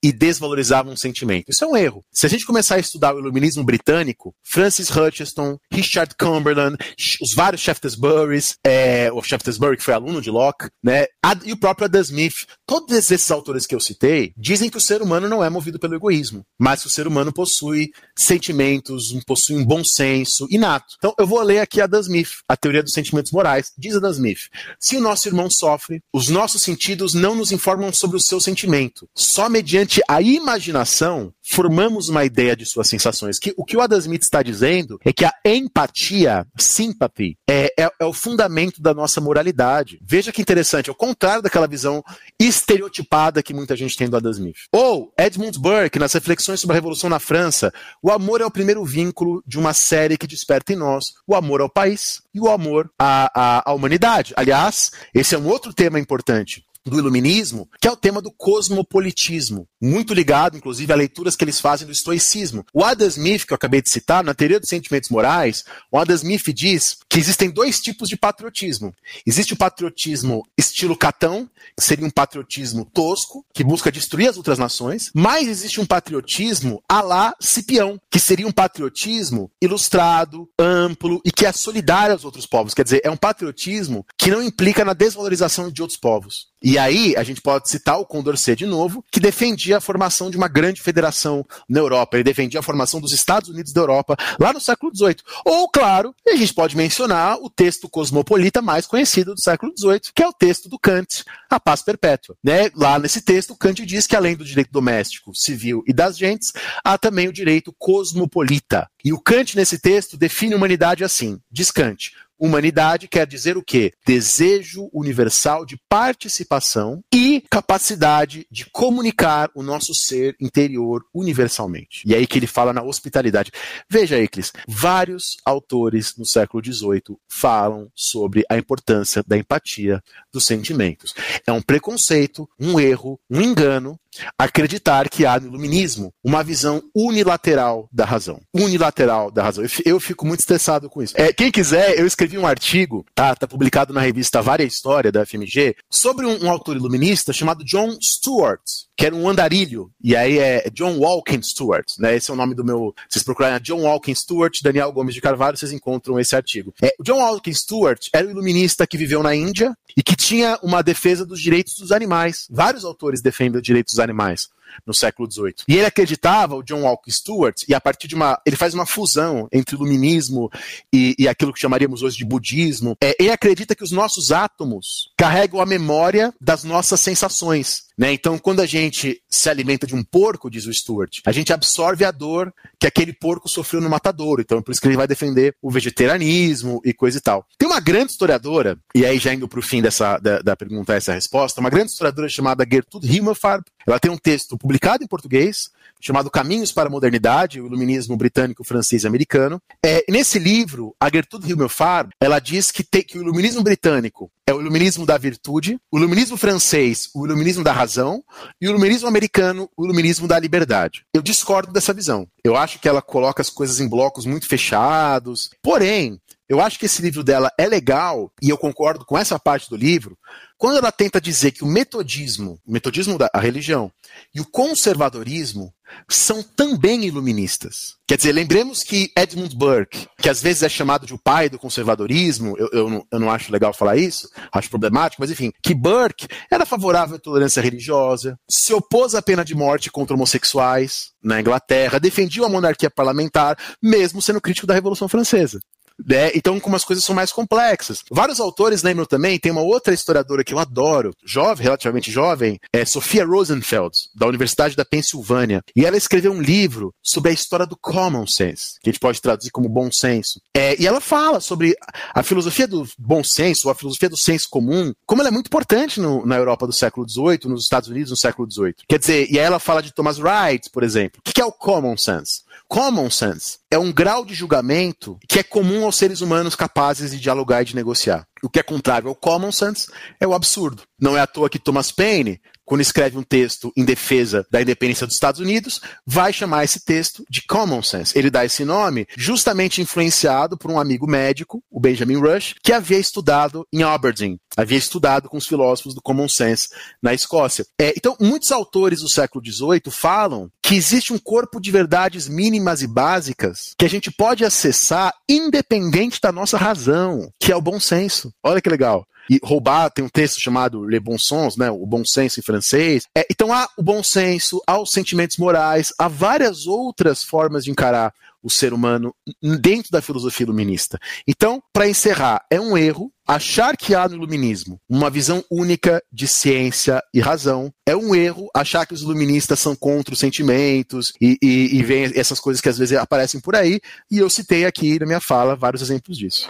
e desvalorizavam o sentimento. Isso é um erro. Se a gente começar a estudar o iluminismo britânico, Francis Hutcheson, Richard Cumberland, os vários Shaftesburys, é, o Shaftesbury que foi aluno de Locke, né, e o próprio Adam Smith, todos esses autores que eu citei dizem que o ser humano não é movido pelo egoísmo, mas que o ser humano possui sentimentos, possui um bom senso inato. Então eu vou ler aqui Adam Smith, a teoria dos sentimentos morais. Diz Adam Smith: se o nosso irmão sofre, os nossos sentidos não nos informam sobre o seu sentimento. Só mediante mediante a imaginação, formamos uma ideia de suas sensações. Que, o que o Adam Smith está dizendo é que a empatia, sympathy, é, é, é o fundamento da nossa moralidade. Veja que interessante, ao contrário daquela visão estereotipada que muita gente tem do Adam Smith. Ou Edmund Burke, nas reflexões sobre a Revolução na França, o amor é o primeiro vínculo de uma série que desperta em nós o amor ao país e o amor à, à, à humanidade. Aliás, esse é um outro tema importante do iluminismo, que é o tema do cosmopolitismo, muito ligado, inclusive, a leituras que eles fazem do estoicismo. O Adam Smith, que eu acabei de citar, na teoria dos sentimentos morais, o Adam Smith diz que existem dois tipos de patriotismo. Existe o patriotismo estilo Catão, que seria um patriotismo tosco, que busca destruir as outras nações, mas existe um patriotismo à la Cipião, que seria um patriotismo ilustrado, amplo e que é solidário aos outros povos. Quer dizer, é um patriotismo que não implica na desvalorização de outros povos. E aí, a gente pode citar o Condorcet de novo, que defendia a formação de uma grande federação na Europa. Ele defendia a formação dos Estados Unidos da Europa lá no século XVIII. Ou, claro, a gente pode mencionar o texto cosmopolita mais conhecido do século XVIII, que é o texto do Kant, A Paz Perpétua. Né? Lá nesse texto, Kant diz que além do direito doméstico, civil e das gentes, há também o direito cosmopolita. E o Kant, nesse texto, define a humanidade assim: diz Kant, Humanidade quer dizer o quê? Desejo universal de participação e capacidade de comunicar o nosso ser interior universalmente. E é aí que ele fala na hospitalidade. Veja, Eclis, vários autores no século XVIII falam sobre a importância da empatia dos sentimentos. É um preconceito, um erro, um engano acreditar que há no iluminismo uma visão unilateral da razão. Unilateral da razão. Eu fico muito estressado com isso. É, quem quiser, eu escrevi um artigo, tá, tá publicado na revista Vária História da FMG, sobre um, um autor iluminista chamado John Stewart, que era um andarilho, e aí é John Walken Stewart, né? Esse é o nome do meu. Vocês procurarem John Walken Stewart, Daniel Gomes de Carvalho, vocês encontram esse artigo. É, o John Walken Stewart era um iluminista que viveu na Índia e que tinha uma defesa dos direitos dos animais. Vários autores defendem os direitos dos animais no século XVIII. E ele acreditava, o John Walker Stewart, e a partir de uma. Ele faz uma fusão entre iluminismo e, e aquilo que chamaríamos hoje de budismo. É, ele acredita que os nossos átomos carregam a memória das nossas sensações. Né? Então, quando a gente se alimenta de um porco, diz o Stuart, a gente absorve a dor que aquele porco sofreu no matadouro. Então, é por isso que ele vai defender o vegetarianismo e coisa e tal. Tem uma grande historiadora, e aí já indo para o fim dessa, da, da pergunta essa resposta, uma grande historiadora chamada Gertrude Himmelfarb. Ela tem um texto publicado em português, chamado Caminhos para a Modernidade, o Iluminismo Britânico, Francês e Americano. É, nesse livro, a Gertrude Himmelfarb, ela diz que, te, que o Iluminismo Britânico é o Iluminismo da virtude, o Iluminismo francês, o Iluminismo da razão, e o Iluminismo americano, o Iluminismo da liberdade. Eu discordo dessa visão. Eu acho que ela coloca as coisas em blocos muito fechados. Porém, eu acho que esse livro dela é legal, e eu concordo com essa parte do livro, quando ela tenta dizer que o metodismo, o metodismo da religião, e o conservadorismo são também iluministas. Quer dizer, lembremos que Edmund Burke, que às vezes é chamado de o pai do conservadorismo, eu, eu, não, eu não acho legal falar isso, acho problemático, mas enfim, que Burke era favorável à tolerância religiosa, se opôs à pena de morte contra homossexuais na Inglaterra, defendia a monarquia parlamentar, mesmo sendo crítico da Revolução Francesa. Né? Então, como as coisas são mais complexas. Vários autores lembram também, tem uma outra historiadora que eu adoro, jovem, relativamente jovem, é Sofia Rosenfeld, da Universidade da Pensilvânia. E ela escreveu um livro sobre a história do common sense, que a gente pode traduzir como bom senso. É, e ela fala sobre a filosofia do bom senso, ou a filosofia do senso comum, como ela é muito importante no, na Europa do século XVIII, nos Estados Unidos no século XVIII. Quer dizer, e aí ela fala de Thomas Wright, por exemplo. O que é o common sense? Common sense é um grau de julgamento que é comum aos seres humanos capazes de dialogar e de negociar. O que é contrário ao common sense é o absurdo. Não é à toa que Thomas Paine, quando escreve um texto em defesa da independência dos Estados Unidos, vai chamar esse texto de common sense. Ele dá esse nome justamente influenciado por um amigo médico, o Benjamin Rush, que havia estudado em Aberdeen, havia estudado com os filósofos do common sense na Escócia. É, então, muitos autores do século XVIII falam que existe um corpo de verdades mínimas e básicas que a gente pode acessar independente da nossa razão, que é o bom senso. Olha que legal. E roubar tem um texto chamado Le Bon Sens, né, o bom senso em francês. É, então há o bom senso, há os sentimentos morais, há várias outras formas de encarar o ser humano dentro da filosofia iluminista. Então, para encerrar, é um erro achar que há no iluminismo uma visão única de ciência e razão. É um erro achar que os iluministas são contra os sentimentos e, e, e vem essas coisas que às vezes aparecem por aí. E eu citei aqui na minha fala vários exemplos disso.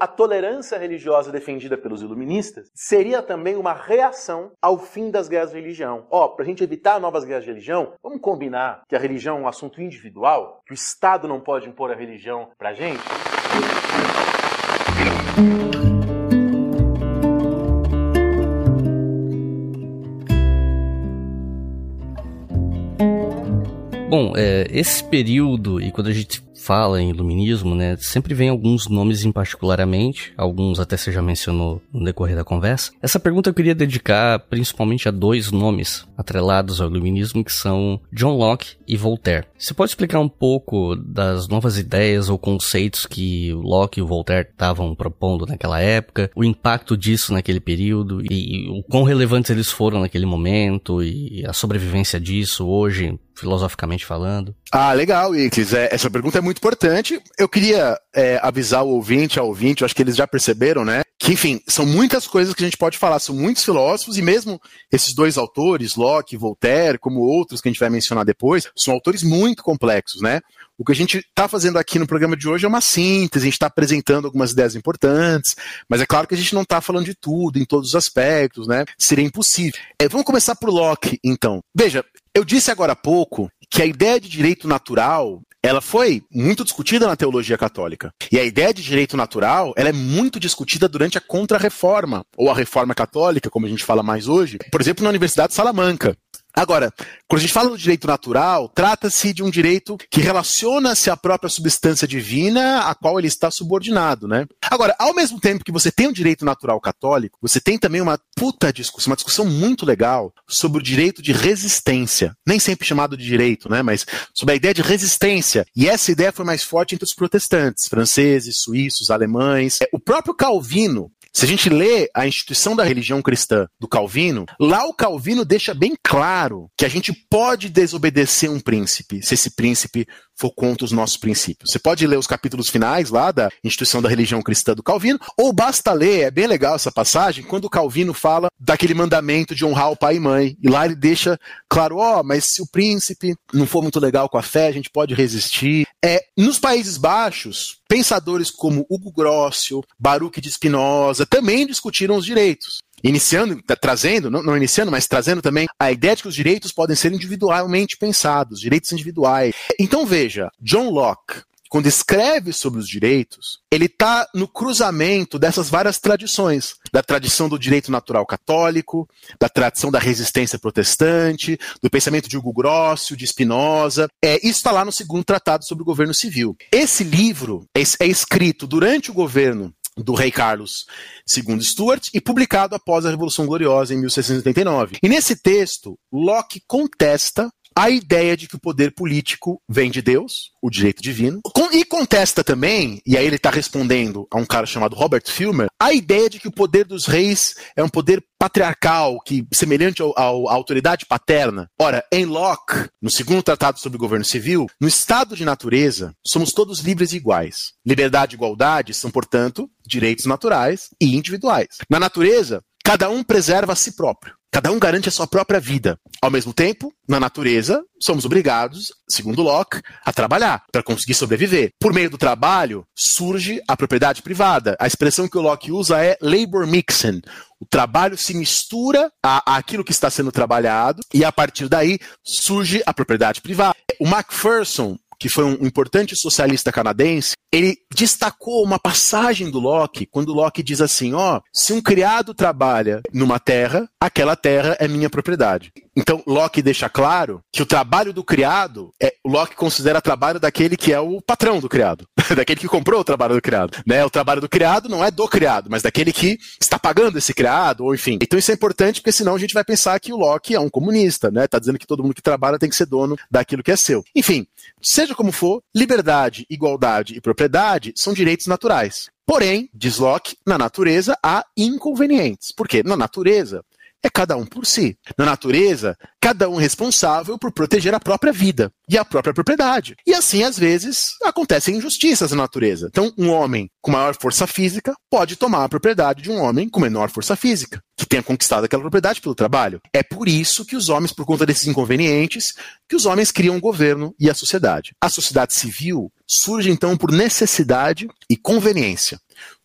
A tolerância religiosa defendida pelos iluministas seria também uma reação ao fim das guerras de religião. Ó, para a gente evitar novas guerras de religião, vamos combinar que a religião é um assunto individual, que o Estado não pode impor a religião para a gente? Bom, é, esse período, e quando a gente fala em iluminismo, né, sempre vem alguns nomes em particularmente, alguns até você já mencionou no decorrer da conversa. Essa pergunta eu queria dedicar principalmente a dois nomes atrelados ao iluminismo, que são John Locke e Voltaire. Você pode explicar um pouco das novas ideias ou conceitos que Locke e Voltaire estavam propondo naquela época, o impacto disso naquele período e, e o quão relevantes eles foram naquele momento e a sobrevivência disso hoje, filosoficamente falando? Ah, legal, Iclis. É, essa pergunta é muito importante. Eu queria é, avisar o ouvinte, a ouvinte, eu acho que eles já perceberam, né? Que, enfim, são muitas coisas que a gente pode falar, são muitos filósofos, e mesmo esses dois autores, Locke Voltaire, como outros que a gente vai mencionar depois, são autores muito complexos, né? O que a gente está fazendo aqui no programa de hoje é uma síntese, a gente está apresentando algumas ideias importantes, mas é claro que a gente não está falando de tudo, em todos os aspectos, né? Seria impossível. É, vamos começar por Locke, então. Veja, eu disse agora há pouco que a ideia de direito natural ela foi muito discutida na teologia católica. E a ideia de direito natural, ela é muito discutida durante a Contra-Reforma, ou a Reforma Católica, como a gente fala mais hoje, por exemplo, na Universidade de Salamanca. Agora, quando a gente fala do direito natural, trata-se de um direito que relaciona-se à própria substância divina a qual ele está subordinado, né? Agora, ao mesmo tempo que você tem o um direito natural católico, você tem também uma puta discussão, uma discussão muito legal sobre o direito de resistência. Nem sempre chamado de direito, né? Mas sobre a ideia de resistência. E essa ideia foi mais forte entre os protestantes, franceses, suíços, alemães. É, o próprio Calvino, se a gente lê a instituição da religião cristã do Calvino, lá o Calvino deixa bem claro que a gente pode desobedecer um príncipe, se esse príncipe for contra os nossos princípios. Você pode ler os capítulos finais lá da instituição da religião cristã do Calvino, ou basta ler, é bem legal essa passagem, quando o Calvino fala daquele mandamento de honrar o pai e mãe. E lá ele deixa claro, ó, oh, mas se o príncipe não for muito legal com a fé, a gente pode resistir. É, nos Países Baixos, pensadores como Hugo Grossio, Baruch de Spinoza também discutiram os direitos iniciando, trazendo, não, não, iniciando, mas trazendo também a ideia de que os direitos podem ser individualmente pensados, direitos individuais. Então veja, John Locke, quando escreve sobre os direitos, ele está no cruzamento dessas várias tradições, da tradição do direito natural católico, da tradição da resistência protestante, do pensamento de Hugo Grossio, de Spinoza. É, isso está lá no segundo tratado sobre o governo civil. Esse livro é, é escrito durante o governo do rei Carlos II Stuart e publicado após a Revolução Gloriosa em 1689. E nesse texto, Locke contesta a ideia de que o poder político vem de Deus, o direito divino, e contesta também, e aí ele está respondendo a um cara chamado Robert Filmer, a ideia de que o poder dos reis é um poder patriarcal, que semelhante ao, ao, à autoridade paterna. Ora, em Locke, no segundo tratado sobre o governo civil, no estado de natureza, somos todos livres e iguais. Liberdade e igualdade são, portanto, direitos naturais e individuais. Na natureza, cada um preserva a si próprio. Cada um garante a sua própria vida. Ao mesmo tempo, na natureza, somos obrigados, segundo Locke, a trabalhar para conseguir sobreviver. Por meio do trabalho, surge a propriedade privada. A expressão que o Locke usa é labor mixing. O trabalho se mistura a, aquilo que está sendo trabalhado e a partir daí surge a propriedade privada. O Macpherson que foi um importante socialista canadense, ele destacou uma passagem do Locke, quando Locke diz assim: ó, oh, se um criado trabalha numa terra, aquela terra é minha propriedade. Então, Locke deixa claro que o trabalho do criado, é, Locke considera trabalho daquele que é o patrão do criado, [laughs] daquele que comprou o trabalho do criado. Né? O trabalho do criado não é do criado, mas daquele que está pagando esse criado, ou enfim. Então, isso é importante porque senão a gente vai pensar que o Locke é um comunista, né? Tá dizendo que todo mundo que trabalha tem que ser dono daquilo que é seu. Enfim, seja como for, liberdade, igualdade e propriedade são direitos naturais. Porém, diz Locke, na natureza há inconvenientes. Porque na natureza é cada um por si. Na natureza, cada um responsável por proteger a própria vida e a própria propriedade. E assim, às vezes, acontecem injustiças na natureza. Então, um homem com maior força física pode tomar a propriedade de um homem com menor força física, que tenha conquistado aquela propriedade pelo trabalho. É por isso que os homens, por conta desses inconvenientes, que os homens criam o governo e a sociedade. A sociedade civil surge então por necessidade e conveniência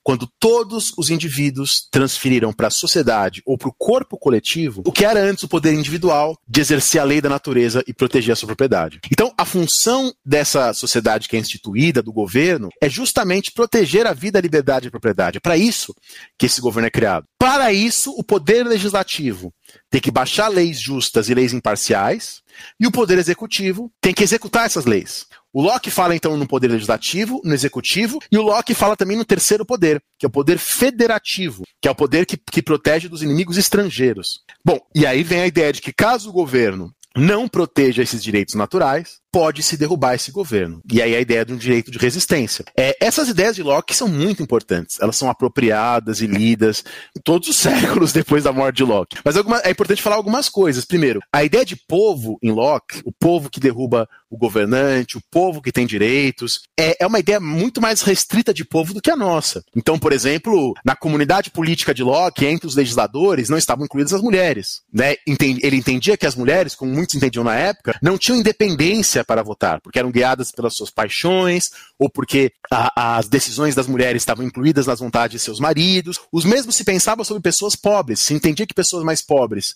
quando todos os indivíduos transferiram para a sociedade ou para o corpo coletivo o que era antes o poder individual de exercer a lei da natureza e proteger a sua propriedade. Então, a função dessa sociedade que é instituída, do governo, é justamente proteger a vida, a liberdade e a propriedade. É para isso que esse governo é criado. Para isso, o poder legislativo tem que baixar leis justas e leis imparciais, e o poder executivo tem que executar essas leis. O Locke fala então no poder legislativo, no executivo, e o Locke fala também no terceiro poder, que é o poder federativo, que é o poder que, que protege dos inimigos estrangeiros. Bom, e aí vem a ideia de que caso o governo não proteja esses direitos naturais, pode se derrubar esse governo. E aí a ideia de um direito de resistência. É, essas ideias de Locke são muito importantes. Elas são apropriadas e lidas todos os [laughs] séculos depois da morte de Locke. Mas alguma, é importante falar algumas coisas. Primeiro, a ideia de povo em Locke, o povo que derruba o governante, o povo que tem direitos, é, é uma ideia muito mais restrita de povo do que a nossa. Então, por exemplo, na comunidade política de Locke, entre os legisladores, não estavam incluídas as mulheres. Né? Ele entendia que as mulheres, como muitos entendiam na época, não tinham independência para votar, porque eram guiadas pelas suas paixões, ou porque a, as decisões das mulheres estavam incluídas nas vontades de seus maridos. Os mesmos se pensava sobre pessoas pobres, se entendia que pessoas mais pobres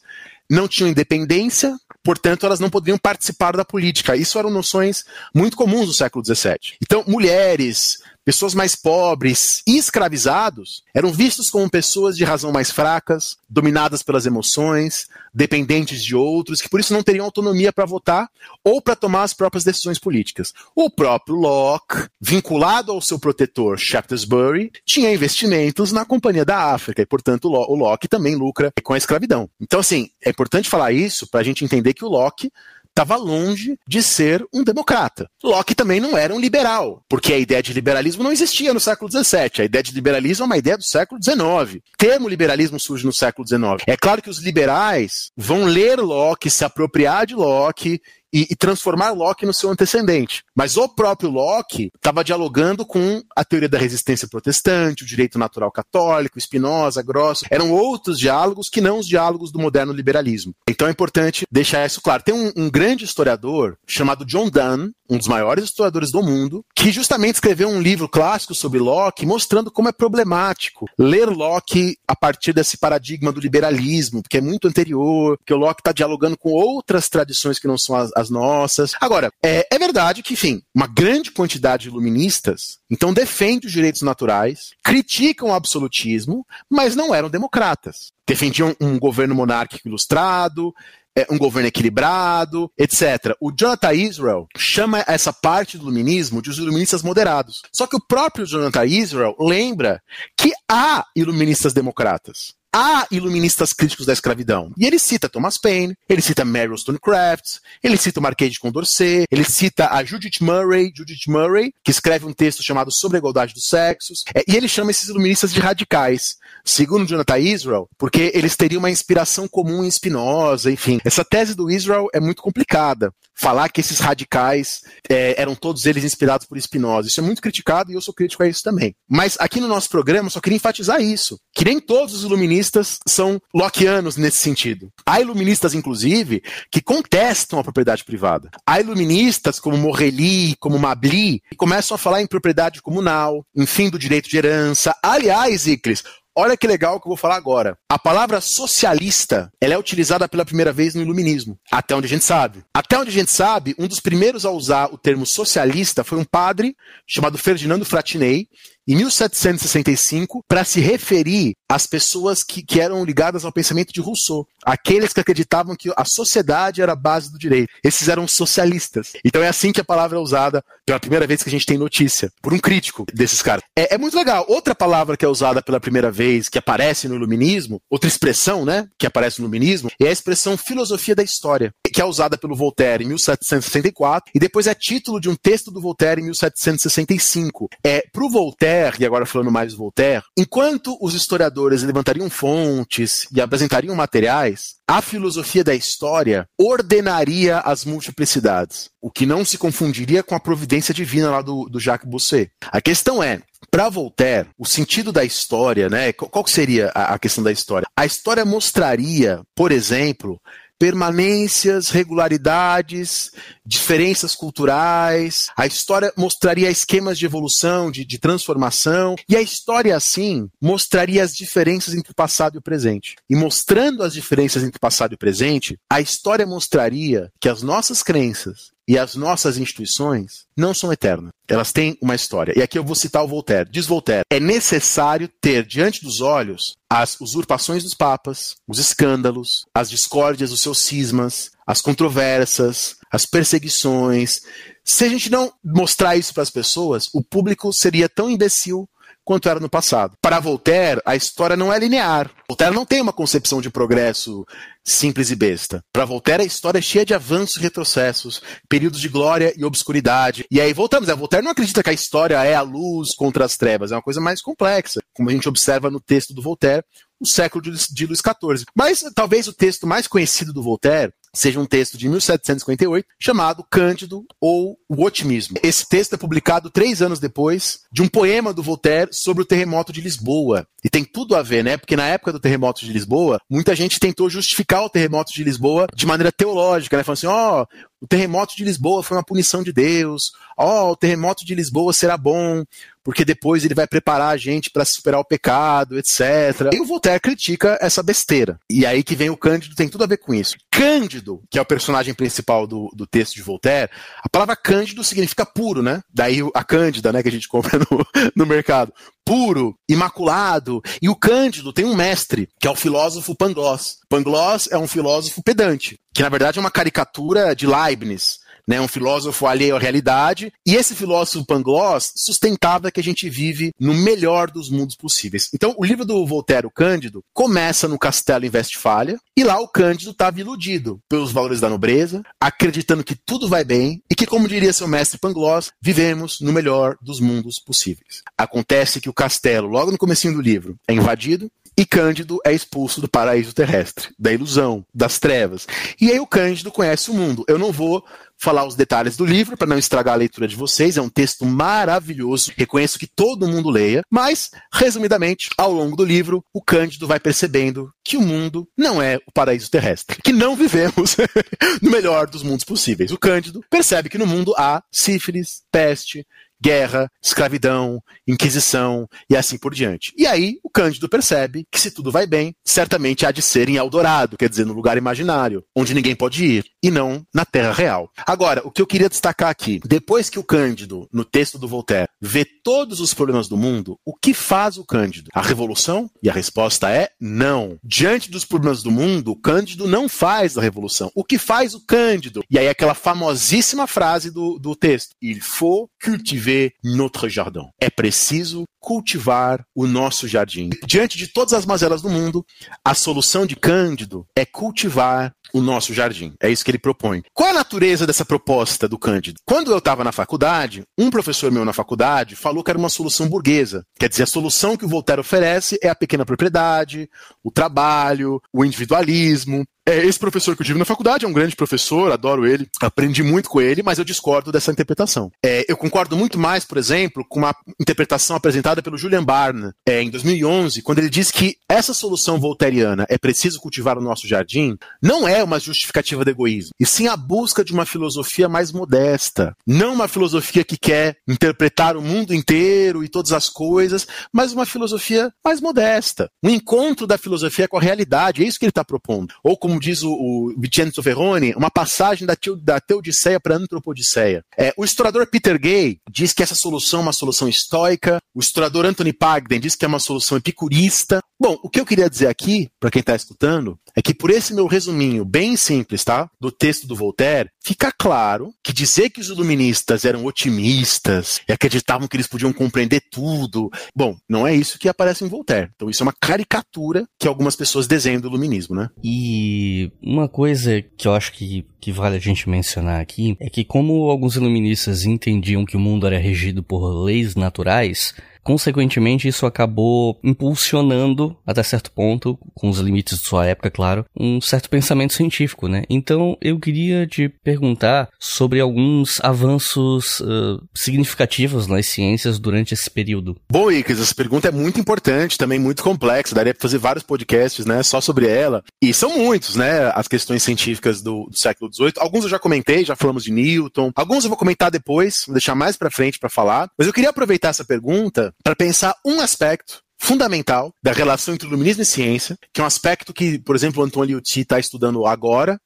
não tinham independência, portanto, elas não poderiam participar da política. Isso eram noções muito comuns no século XVII. Então, mulheres, pessoas mais pobres e escravizados eram vistos como pessoas de razão mais fracas, dominadas pelas emoções, dependentes de outros, que por isso não teriam autonomia para votar ou para tomar as próprias decisões políticas. O próprio Locke, vinculado ao seu protetor Shaftesbury, tinha investimentos na Companhia da África e, portanto, o Locke também lucra com a escravidão. Então, assim, é importante falar isso para a gente entender que o Locke estava longe de ser um democrata. Locke também não era um liberal, porque a ideia de liberalismo não existia no século XVII. A ideia de liberalismo é uma ideia do século XIX. O termo liberalismo surge no século XIX. É claro que os liberais vão ler Locke, se apropriar de Locke e, e, transformar Locke no seu antecedente. Mas o próprio Locke estava dialogando com a teoria da resistência protestante, o direito natural católico, Spinoza, Grosso. Eram outros diálogos que não os diálogos do moderno liberalismo. Então é importante deixar isso claro. Tem um, um grande historiador chamado John Donne, um dos maiores historiadores do mundo, que justamente escreveu um livro clássico sobre Locke, mostrando como é problemático ler Locke a partir desse paradigma do liberalismo, porque é muito anterior, que o Locke está dialogando com outras tradições que não são as, as nossas. Agora, é, é verdade que, enfim, uma grande quantidade de iluministas, então defende os direitos naturais, criticam o absolutismo, mas não eram democratas. Defendiam um governo monárquico ilustrado, é, um governo equilibrado, etc. O Jonathan Israel chama essa parte do iluminismo de os iluministas moderados. Só que o próprio Jonathan Israel lembra que há iluministas democratas há iluministas críticos da escravidão. E ele cita Thomas Paine, ele cita Mary Wollstonecraft, ele cita o Marquês de Condorcet, ele cita a Judith Murray, Judith Murray, que escreve um texto chamado Sobre a Igualdade dos Sexos, é, e ele chama esses iluministas de radicais, segundo Jonathan Israel, porque eles teriam uma inspiração comum em Spinoza, enfim. Essa tese do Israel é muito complicada. Falar que esses radicais é, eram todos eles inspirados por Spinoza, isso é muito criticado e eu sou crítico a isso também. Mas aqui no nosso programa só queria enfatizar isso, que nem todos os iluministas iluministas são lockeanos nesse sentido. Há iluministas, inclusive, que contestam a propriedade privada. Há iluministas como Morelli, como Mably, que começam a falar em propriedade comunal, em fim do direito de herança. Aliás, Icles, Olha que legal que eu vou falar agora. A palavra socialista, ela é utilizada pela primeira vez no iluminismo, até onde a gente sabe. Até onde a gente sabe, um dos primeiros a usar o termo socialista foi um padre chamado Ferdinando Fratinei, em 1765 para se referir às pessoas que, que eram ligadas ao pensamento de Rousseau, aqueles que acreditavam que a sociedade era a base do direito. Esses eram socialistas. Então é assim que a palavra é usada pela primeira vez que a gente tem notícia, por um crítico desses caras. É, é muito legal. Outra palavra que é usada pela primeira vez, que aparece no iluminismo, outra expressão, né, que aparece no iluminismo, é a expressão filosofia da história, que é usada pelo Voltaire em 1764 e depois é título de um texto do Voltaire em 1765. É pro Voltaire Voltaire, e agora falando mais do Voltaire, enquanto os historiadores levantariam fontes e apresentariam materiais, a filosofia da história ordenaria as multiplicidades, o que não se confundiria com a providência divina lá do, do Jacques Bousset. A questão é, para Voltaire, o sentido da história, né? Qual seria a questão da história? A história mostraria, por exemplo, permanências, regularidades, diferenças culturais. A história mostraria esquemas de evolução, de, de, transformação. E a história, assim, mostraria as diferenças entre o passado e o presente. E mostrando as diferenças entre o passado e o presente, a história mostraria que as nossas crenças e as nossas instituições não são eternas. Elas têm uma história. E aqui eu vou citar o Voltaire. Diz Voltaire: é necessário ter diante dos olhos as usurpações dos papas, os escândalos, as discórdias dos seus cismas, as controvérsias, as perseguições. Se a gente não mostrar isso para as pessoas, o público seria tão imbecil quanto era no passado. Para Voltaire, a história não é linear. Voltaire não tem uma concepção de progresso simples e besta. Para Voltaire, a história é cheia de avanços e retrocessos, períodos de glória e obscuridade. E aí voltamos, né? Voltaire não acredita que a história é a luz contra as trevas, é uma coisa mais complexa, como a gente observa no texto do Voltaire, o século de Luís XIV. Mas talvez o texto mais conhecido do Voltaire seja um texto de 1758 chamado Cândido ou O Otimismo. Esse texto é publicado três anos depois de um poema do Voltaire sobre o terremoto de Lisboa. E tem tudo a ver, né? Porque na época do terremoto de Lisboa, muita gente tentou justificar o terremoto de Lisboa de maneira teológica, né? Falando assim, ó, oh, o terremoto de Lisboa foi uma punição de Deus. Ó, oh, o terremoto de Lisboa será bom, porque depois ele vai preparar a gente para superar o pecado, etc. E o Voltaire critica essa besteira. E aí que vem o Cândido, tem tudo a ver com isso. Cândido, que é o personagem principal do, do texto de Voltaire, a palavra Cândido significa puro, né? Daí a Cândida, né, que a gente compra no, [laughs] no mercado. Puro, imaculado. E o Cândido tem um mestre, que é o filósofo Pangloss. Pangloss é um filósofo pedante, que na verdade é uma caricatura de Leibniz né, um filósofo alheio à realidade, e esse filósofo Pangloss sustentava que a gente vive no melhor dos mundos possíveis. Então, o livro do Voltaire, o Cândido, começa no castelo em Westfália, e lá o Cândido estava iludido pelos valores da nobreza, acreditando que tudo vai bem e que, como diria seu mestre Pangloss, vivemos no melhor dos mundos possíveis. Acontece que o castelo, logo no comecinho do livro, é invadido, e Cândido é expulso do paraíso terrestre, da ilusão, das trevas. E aí o Cândido conhece o mundo. Eu não vou falar os detalhes do livro para não estragar a leitura de vocês. É um texto maravilhoso. Reconheço que todo mundo leia, mas resumidamente, ao longo do livro, o Cândido vai percebendo que o mundo não é o paraíso terrestre, que não vivemos [laughs] no melhor dos mundos possíveis. O Cândido percebe que no mundo há sífilis, peste, guerra, escravidão, inquisição e assim por diante. E aí o Cândido percebe que se tudo vai bem, certamente há de ser em Eldorado, quer dizer, no lugar imaginário, onde ninguém pode ir. e não na Terra real. Agora, o que eu queria destacar aqui, depois que o Cândido, no texto do Voltaire, vê todos os problemas do mundo, o que faz o Cândido? A revolução? E a resposta é não. Diante dos problemas do mundo, o Cândido não faz a revolução. O que faz o Cândido? E aí aquela famosíssima frase do, do texto: Il faut cultiver notre jardin. É preciso cultivar o nosso jardim. Diante de todas as mazelas do mundo, a solução de Cândido é cultivar o nosso jardim. É isso que ele propõe. Qual a natureza dessa proposta do Cândido? Quando eu estava na faculdade, um professor meu na faculdade falou que era uma solução burguesa. Quer dizer, a solução que o Voltaire oferece é a pequena propriedade, o trabalho, o individualismo. É, esse professor que eu tive na faculdade é um grande professor, adoro ele, aprendi muito com ele, mas eu discordo dessa interpretação. É, eu concordo muito mais, por exemplo, com uma interpretação apresentada pelo Julian Barnes é, em 2011, quando ele diz que essa solução voltairiana é preciso cultivar o nosso jardim, não é uma justificativa do egoísmo, e sim a busca de uma filosofia mais modesta. Não uma filosofia que quer interpretar o mundo inteiro e todas as coisas, mas uma filosofia mais modesta. Um encontro da filosofia com a realidade, é isso que ele está propondo. Ou como como diz o, o Vincenzo Ferroni, uma passagem da, da Teodiceia para a Antropodiceia. É, o historiador Peter Gay diz que essa solução é uma solução estoica, o historiador Anthony Pagden diz que é uma solução epicurista. Bom, o que eu queria dizer aqui, para quem está escutando, é que por esse meu resuminho bem simples, tá? Do texto do Voltaire, fica claro que dizer que os iluministas eram otimistas e acreditavam que eles podiam compreender tudo, bom, não é isso que aparece em Voltaire. Então isso é uma caricatura que algumas pessoas desenham do iluminismo, né? E uma coisa que eu acho que, que vale a gente mencionar aqui é que como alguns iluministas entendiam que o mundo era regido por leis naturais, Consequentemente, isso acabou impulsionando, até certo ponto, com os limites de sua época, claro, um certo pensamento científico, né? Então, eu queria te perguntar sobre alguns avanços uh, significativos nas ciências durante esse período. Bom, Icas, essa pergunta é muito importante, também muito complexa, daria para fazer vários podcasts, né, só sobre ela. E são muitos, né, as questões científicas do, do século XVIII. Alguns eu já comentei, já falamos de Newton. Alguns eu vou comentar depois, vou deixar mais para frente para falar. Mas eu queria aproveitar essa pergunta para pensar um aspecto fundamental da relação entre iluminismo e ciência, que é um aspecto que, por exemplo, o Antônio Liuti está estudando agora,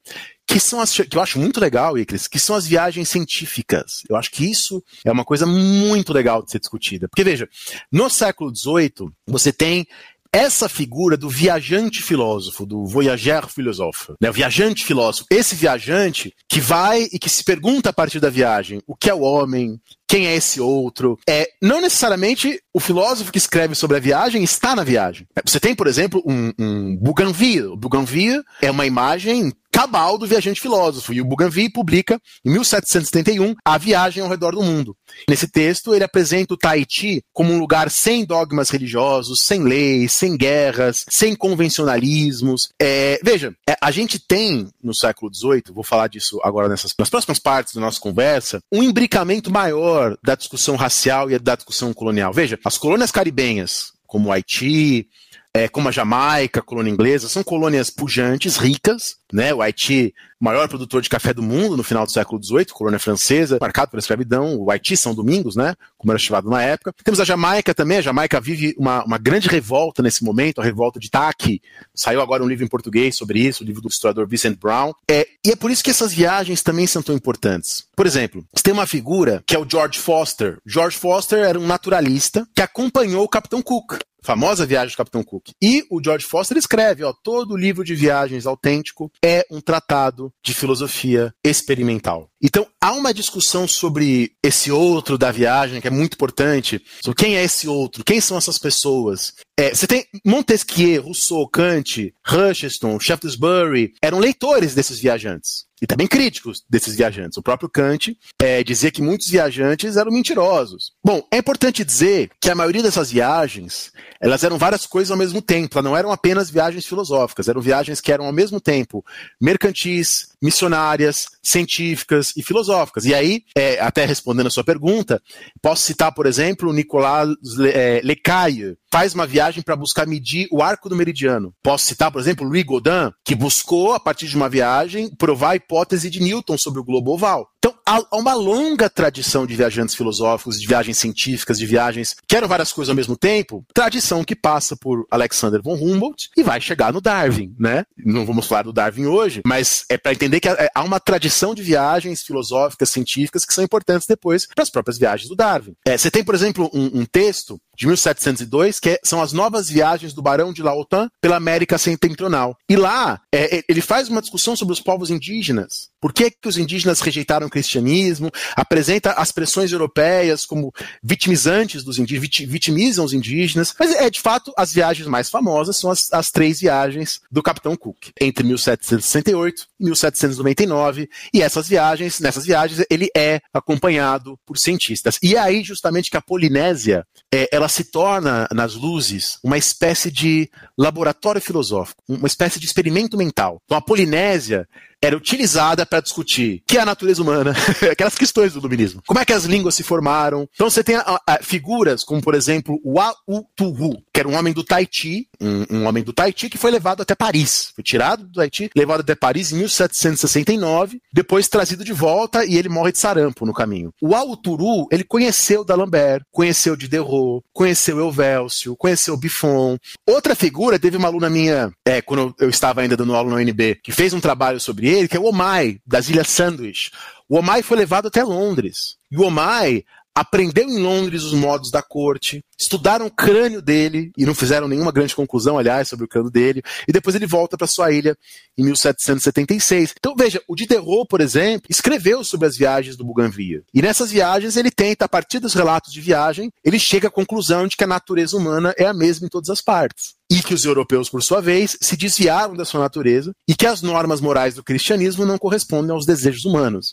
que são as que eu acho muito legal, Icris, que são as viagens científicas. Eu acho que isso é uma coisa muito legal de ser discutida. Porque, veja, no século XVIII, você tem essa figura do viajante filósofo, do voyageur philosophe, né? o viajante filósofo, esse viajante que vai e que se pergunta a partir da viagem o que é o homem, quem é esse outro. É, não necessariamente o filósofo que escreve sobre a viagem está na viagem. É, você tem, por exemplo, um, um Bougainville. O Bougainville é uma imagem cabal do viajante filósofo. E o Bougainville publica, em 1771, A Viagem ao Redor do Mundo. Nesse texto, ele apresenta o Tahiti como um lugar sem dogmas religiosos, sem leis, sem guerras, sem convencionalismos. É, veja, é, a gente tem, no século XVIII, vou falar disso agora nessas, nas próximas partes da nossa conversa, um imbricamento maior da discussão racial e da discussão colonial. Veja, as colônias caribenhas, como Haiti, é, como a Jamaica, colônia inglesa, são colônias pujantes, ricas, né? O Haiti, maior produtor de café do mundo no final do século XVIII, colônia francesa, marcado pela escravidão. O Haiti São Domingos, né? Como era chamado na época. Temos a Jamaica também. A Jamaica vive uma, uma grande revolta nesse momento, a revolta de Taki. Saiu agora um livro em português sobre isso, o livro do historiador Vincent Brown. É, e é por isso que essas viagens também são tão importantes. Por exemplo, você tem uma figura que é o George Foster. George Foster era um naturalista que acompanhou o Capitão Cook famosa viagem do Capitão Cook. E o George Foster escreve, ó, todo livro de viagens autêntico é um tratado de filosofia experimental. Então, há uma discussão sobre esse outro da viagem, que é muito importante, sobre quem é esse outro, quem são essas pessoas. É, você tem Montesquieu, Rousseau, Kant, Rushton, Shaftesbury, eram leitores desses viajantes e também críticos desses viajantes. O próprio Kant é, dizia que muitos viajantes eram mentirosos. Bom, é importante dizer que a maioria dessas viagens, elas eram várias coisas ao mesmo tempo, elas não eram apenas viagens filosóficas, eram viagens que eram ao mesmo tempo mercantis, missionárias, científicas e filosóficas. E aí, é, até respondendo a sua pergunta, posso citar, por exemplo, o Nicolas é, Lecaille, faz uma viagem para buscar medir o arco do meridiano. Posso citar, por exemplo, Louis Godin, que buscou, a partir de uma viagem, provar a hipótese de Newton sobre o globo oval. Então, há uma longa tradição de viajantes filosóficos, de viagens científicas, de viagens que eram várias coisas ao mesmo tempo, tradição que passa por Alexander von Humboldt e vai chegar no Darwin, né? Não vamos falar do Darwin hoje, mas é para entender que há uma tradição de viagens filosóficas, científicas que são importantes depois para as próprias viagens do Darwin. É, você tem, por exemplo, um, um texto de 1702, que é, são as novas viagens do Barão de Laotan pela América Setentrional. E lá, é, é, ele faz uma discussão sobre os povos indígenas. Por que, que os indígenas rejeitaram o cristianismo? Apresenta as pressões europeias como vitimizantes dos indígenas, vitimizam os indígenas. Mas, é de fato, as viagens mais famosas são as, as três viagens do Capitão Cook, entre 1768 e 1799. E essas viagens, nessas viagens, ele é acompanhado por cientistas. E é aí, justamente, que a Polinésia, é, ela se torna, nas luzes, uma espécie de laboratório filosófico, uma espécie de experimento mental. Então, a Polinésia era utilizada para discutir que é a natureza humana, [laughs] aquelas questões do iluminismo. Como é que as línguas se formaram? Então você tem a, a, figuras como, por exemplo, o Autuhu, que era um homem do Tahiti, um, um, homem do Tahiti que foi levado até Paris. Foi tirado do Tahiti, levado até Paris em 1769, depois trazido de volta e ele morre de sarampo no caminho. O Auturu, ele conheceu D'Alembert, conheceu Diderot, conheceu Elvélcio, conheceu Buffon. Outra figura, teve uma aluna minha, é, quando eu estava ainda dando aula no UNB, que fez um trabalho sobre ele, que é o Omai, das Ilhas Sandwich. O Omai foi levado até Londres. E o Omai aprendeu em Londres os modos da corte, estudaram o crânio dele e não fizeram nenhuma grande conclusão, aliás, sobre o crânio dele, e depois ele volta para sua ilha em 1776. Então, veja, o Diderot, por exemplo, escreveu sobre as viagens do Bougainville. E nessas viagens ele tenta, a partir dos relatos de viagem, ele chega à conclusão de que a natureza humana é a mesma em todas as partes e que os europeus, por sua vez, se desviaram da sua natureza e que as normas morais do cristianismo não correspondem aos desejos humanos.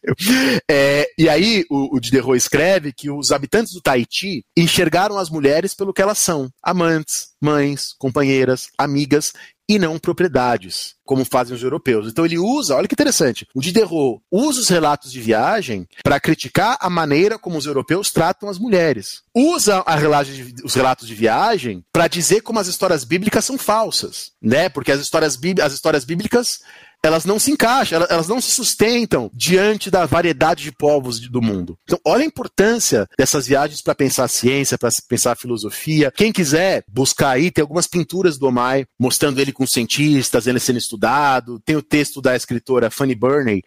[laughs] é, e aí o, o Diderot escreve que os habitantes do Tahiti enxergaram as mulheres pelo que elas são: amantes, mães, companheiras, amigas e não propriedades, como fazem os europeus. Então ele usa, olha que interessante, o Diderot usa os relatos de viagem para criticar a maneira como os europeus tratam as mulheres. Usa de, os relatos de viagem para dizer como as histórias bíblicas são falsas, né? Porque as histórias, as histórias bíblicas elas não se encaixam, elas não se sustentam diante da variedade de povos do mundo. Então, olha a importância dessas viagens para pensar ciência, para pensar filosofia. Quem quiser buscar aí, tem algumas pinturas do Omai mostrando ele com cientistas, ele sendo estudado. Tem o texto da escritora Fanny Burney,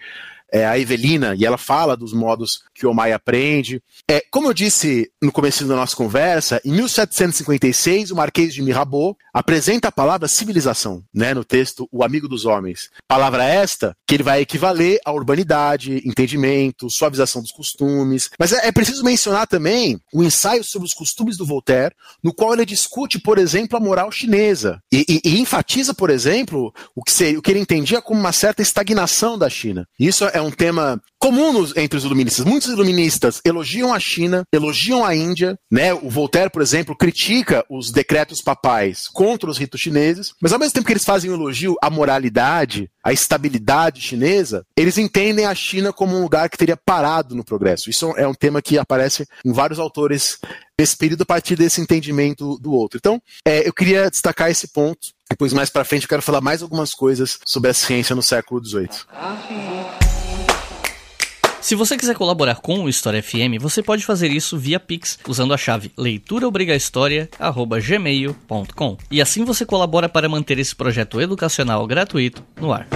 é, a Evelina, e ela fala dos modos que o Omai aprende. É, como eu disse no começo da nossa conversa, em 1756, o Marquês de Mirabeau apresenta a palavra civilização, né, no texto O Amigo dos Homens. Palavra esta que ele vai equivaler à urbanidade, entendimento, suavização dos costumes. Mas é, é preciso mencionar também o ensaio sobre os costumes do Voltaire, no qual ele discute, por exemplo, a moral chinesa e, e, e enfatiza, por exemplo, o que, seria, o que ele entendia como uma certa estagnação da China. Isso é tema comum nos, entre os iluministas. Muitos iluministas elogiam a China, elogiam a Índia, né? O Voltaire, por exemplo, critica os decretos papais contra os ritos chineses, mas ao mesmo tempo que eles fazem um elogio à moralidade, à estabilidade chinesa, eles entendem a China como um lugar que teria parado no progresso. Isso é um tema que aparece em vários autores nesse período a partir desse entendimento do outro. Então, é, eu queria destacar esse ponto. Depois, mais para frente, eu quero falar mais algumas coisas sobre a ciência no século XVIII. Se você quiser colaborar com o História FM, você pode fazer isso via Pix, usando a chave leituraobrigahistoria@gmail.com. E assim você colabora para manter esse projeto educacional gratuito no ar.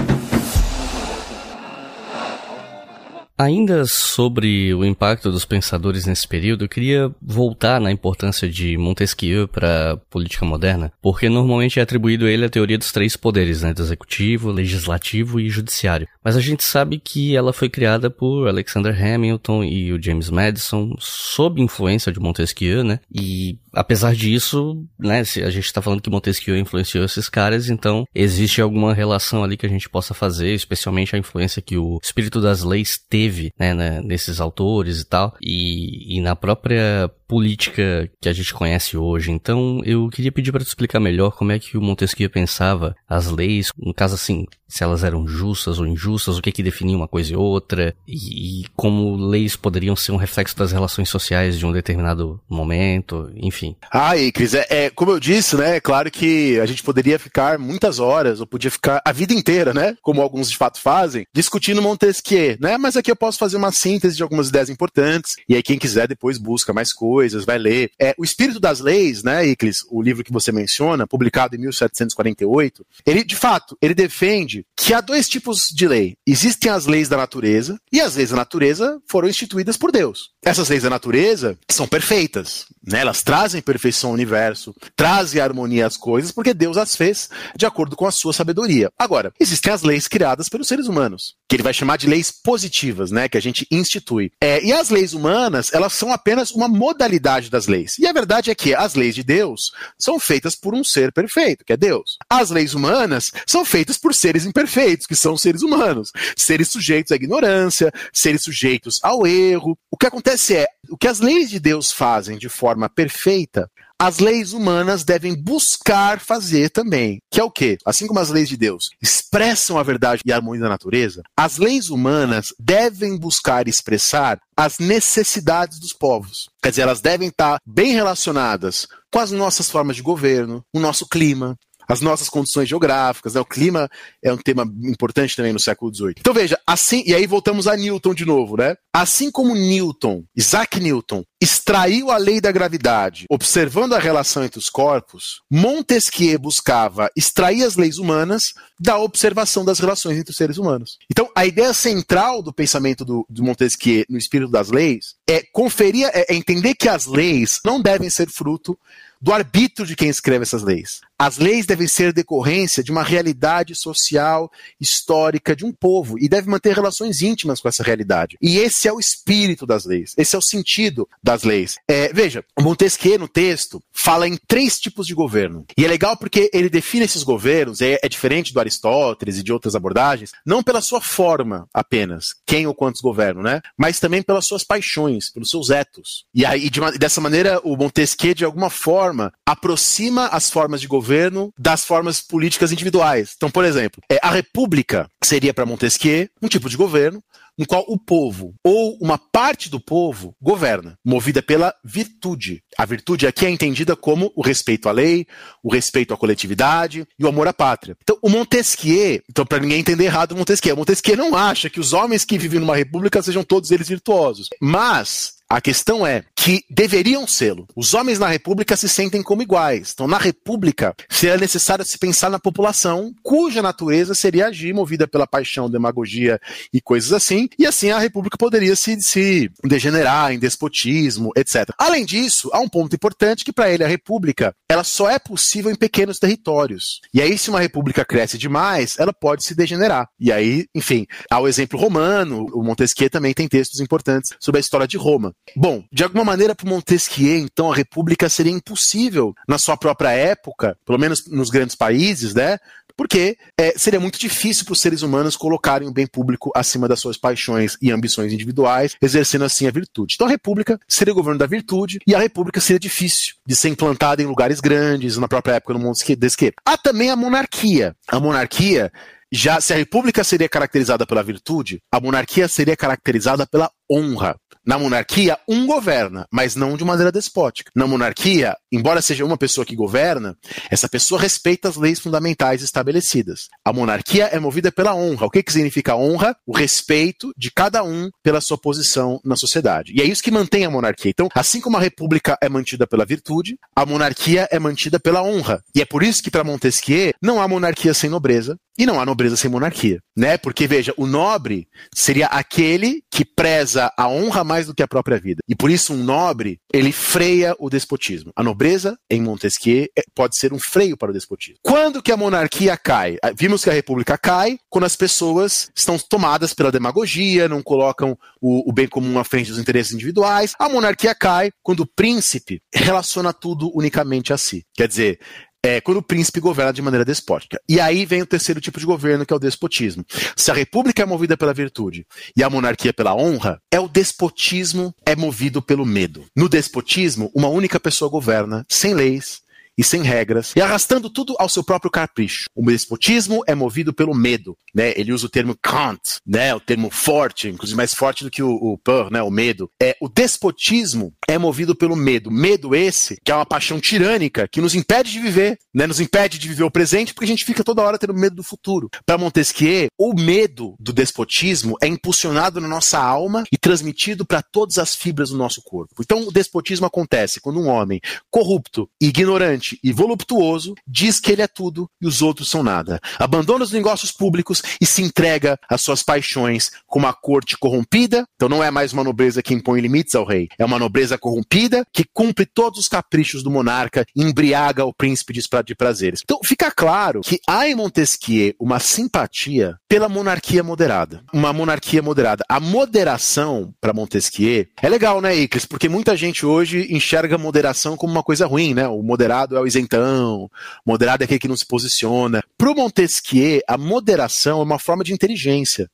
Ainda sobre o impacto dos pensadores nesse período, eu queria voltar na importância de Montesquieu para a política moderna, porque normalmente é atribuído a ele a teoria dos três poderes, né, do executivo, legislativo e judiciário. Mas a gente sabe que ela foi criada por Alexander Hamilton e o James Madison sob influência de Montesquieu, né? E apesar disso, né, a gente está falando que Montesquieu influenciou esses caras, então existe alguma relação ali que a gente possa fazer, especialmente a influência que o espírito das leis teve, né, né nesses autores e tal, e, e na própria política que a gente conhece hoje. Então, eu queria pedir para tu explicar melhor como é que o Montesquieu pensava as leis, no caso assim, se elas eram justas ou injustas justas, o que que definia uma coisa e outra, e, e como leis poderiam ser um reflexo das relações sociais de um determinado momento, enfim. Ah, e Cris, é, é, como eu disse, né, é claro que a gente poderia ficar muitas horas, ou podia ficar a vida inteira, né, como alguns de fato fazem, discutindo Montesquieu, né, mas aqui eu posso fazer uma síntese de algumas ideias importantes, e aí quem quiser depois busca mais coisas, vai ler. É, o Espírito das Leis, né, Iclis, o livro que você menciona, publicado em 1748, ele, de fato, ele defende que há dois tipos de lei. Existem as leis da natureza, e as leis da natureza foram instituídas por Deus. Essas leis da natureza são perfeitas, né? Elas trazem perfeição ao universo, trazem harmonia às coisas, porque Deus as fez de acordo com a sua sabedoria. Agora, existem as leis criadas pelos seres humanos, que ele vai chamar de leis positivas, né? Que a gente institui. É, e as leis humanas, elas são apenas uma modalidade das leis. E a verdade é que as leis de Deus são feitas por um ser perfeito, que é Deus. As leis humanas são feitas por seres imperfeitos, que são seres humanos, seres sujeitos à ignorância, seres sujeitos ao erro. O que acontece é, o que as leis de Deus fazem de forma perfeita, as leis humanas devem buscar fazer também. Que é o quê? Assim como as leis de Deus expressam a verdade e a harmonia da natureza, as leis humanas devem buscar expressar as necessidades dos povos. Quer dizer, elas devem estar bem relacionadas com as nossas formas de governo, o nosso clima, as nossas condições geográficas, né? o clima é um tema importante também no século XVIII. Então veja, assim, e aí voltamos a Newton de novo, né? Assim como Newton, Isaac Newton, extraiu a lei da gravidade, observando a relação entre os corpos, Montesquieu buscava extrair as leis humanas da observação das relações entre os seres humanos. Então, a ideia central do pensamento do, do Montesquieu no espírito das leis é conferir, é, é entender que as leis não devem ser fruto do arbítrio de quem escreve essas leis. As leis devem ser decorrência de uma realidade social, histórica de um povo e devem manter relações íntimas com essa realidade. E esse é o espírito das leis, esse é o sentido das leis. É, veja, Montesquieu no texto fala em três tipos de governo. E é legal porque ele define esses governos, é, é diferente do Aristóteles e de outras abordagens, não pela sua forma apenas, quem ou quantos governam, né? Mas também pelas suas paixões, pelos seus etos. E aí, de uma, dessa maneira, o Montesquieu, de alguma forma, aproxima as formas de governo governo das formas políticas individuais. Então, por exemplo, é, a república seria para Montesquieu um tipo de governo no qual o povo ou uma parte do povo governa, movida pela virtude. A virtude aqui é entendida como o respeito à lei, o respeito à coletividade e o amor à pátria. Então, o Montesquieu, então para ninguém entender errado, o Montesquieu, Montesquieu não acha que os homens que vivem numa república sejam todos eles virtuosos, mas a questão é que deveriam sê-lo. Os homens na República se sentem como iguais. Então, na República, seria necessário se pensar na população, cuja natureza seria agir movida pela paixão, demagogia e coisas assim, e assim a República poderia se, se degenerar em despotismo, etc. Além disso, há um ponto importante que para ele a República, ela só é possível em pequenos territórios. E aí, se uma República cresce demais, ela pode se degenerar. E aí, enfim, há o exemplo romano, o Montesquieu também tem textos importantes sobre a história de Roma. Bom, de alguma maneira para Montesquieu, então a república seria impossível na sua própria época, pelo menos nos grandes países, né? Porque é, seria muito difícil para os seres humanos colocarem o bem público acima das suas paixões e ambições individuais, exercendo assim a virtude. Então a república seria o governo da virtude e a república seria difícil de ser implantada em lugares grandes, na própria época no Montesquieu. Há também a monarquia. A monarquia já se a república seria caracterizada pela virtude, a monarquia seria caracterizada pela honra. Na monarquia, um governa, mas não de maneira despótica. Na monarquia, embora seja uma pessoa que governa, essa pessoa respeita as leis fundamentais estabelecidas. A monarquia é movida pela honra. O que, que significa honra? O respeito de cada um pela sua posição na sociedade. E é isso que mantém a monarquia. Então, assim como a república é mantida pela virtude, a monarquia é mantida pela honra. E é por isso que, para Montesquieu, não há monarquia sem nobreza e não há nobreza sem monarquia. Né? Porque, veja, o nobre seria aquele que preza a honra mais do que a própria vida. E por isso um nobre, ele freia o despotismo. A nobreza, em Montesquieu, é, pode ser um freio para o despotismo. Quando que a monarquia cai? Ah, vimos que a república cai quando as pessoas estão tomadas pela demagogia, não colocam o, o bem comum à frente dos interesses individuais. A monarquia cai quando o príncipe relaciona tudo unicamente a si. Quer dizer, é, quando o príncipe governa de maneira despótica. E aí vem o terceiro tipo de governo, que é o despotismo. Se a república é movida pela virtude e a monarquia pela honra, é o despotismo é movido pelo medo. No despotismo, uma única pessoa governa, sem leis, e sem regras, e arrastando tudo ao seu próprio capricho. O despotismo é movido pelo medo, né? Ele usa o termo Kant, né? O termo forte, inclusive mais forte do que o, o peur, né? O medo. É, o despotismo é movido pelo medo. Medo esse, que é uma paixão tirânica, que nos impede de viver, né? Nos impede de viver o presente, porque a gente fica toda hora tendo medo do futuro. Para Montesquieu, o medo do despotismo é impulsionado na nossa alma e transmitido para todas as fibras do nosso corpo. Então, o despotismo acontece quando um homem corrupto, ignorante e voluptuoso diz que ele é tudo e os outros são nada. Abandona os negócios públicos e se entrega às suas paixões com uma corte corrompida. Então, não é mais uma nobreza que impõe limites ao rei, é uma nobreza corrompida que cumpre todos os caprichos do monarca e embriaga o príncipe de prazeres. Então, fica claro que há em Montesquieu uma simpatia pela monarquia moderada. Uma monarquia moderada. A moderação, para Montesquieu, é legal, né, Icles? Porque muita gente hoje enxerga moderação como uma coisa ruim, né? O moderado é o isentão, moderado é aquele que não se posiciona. Para o Montesquieu, a moderação é uma forma de inteligência.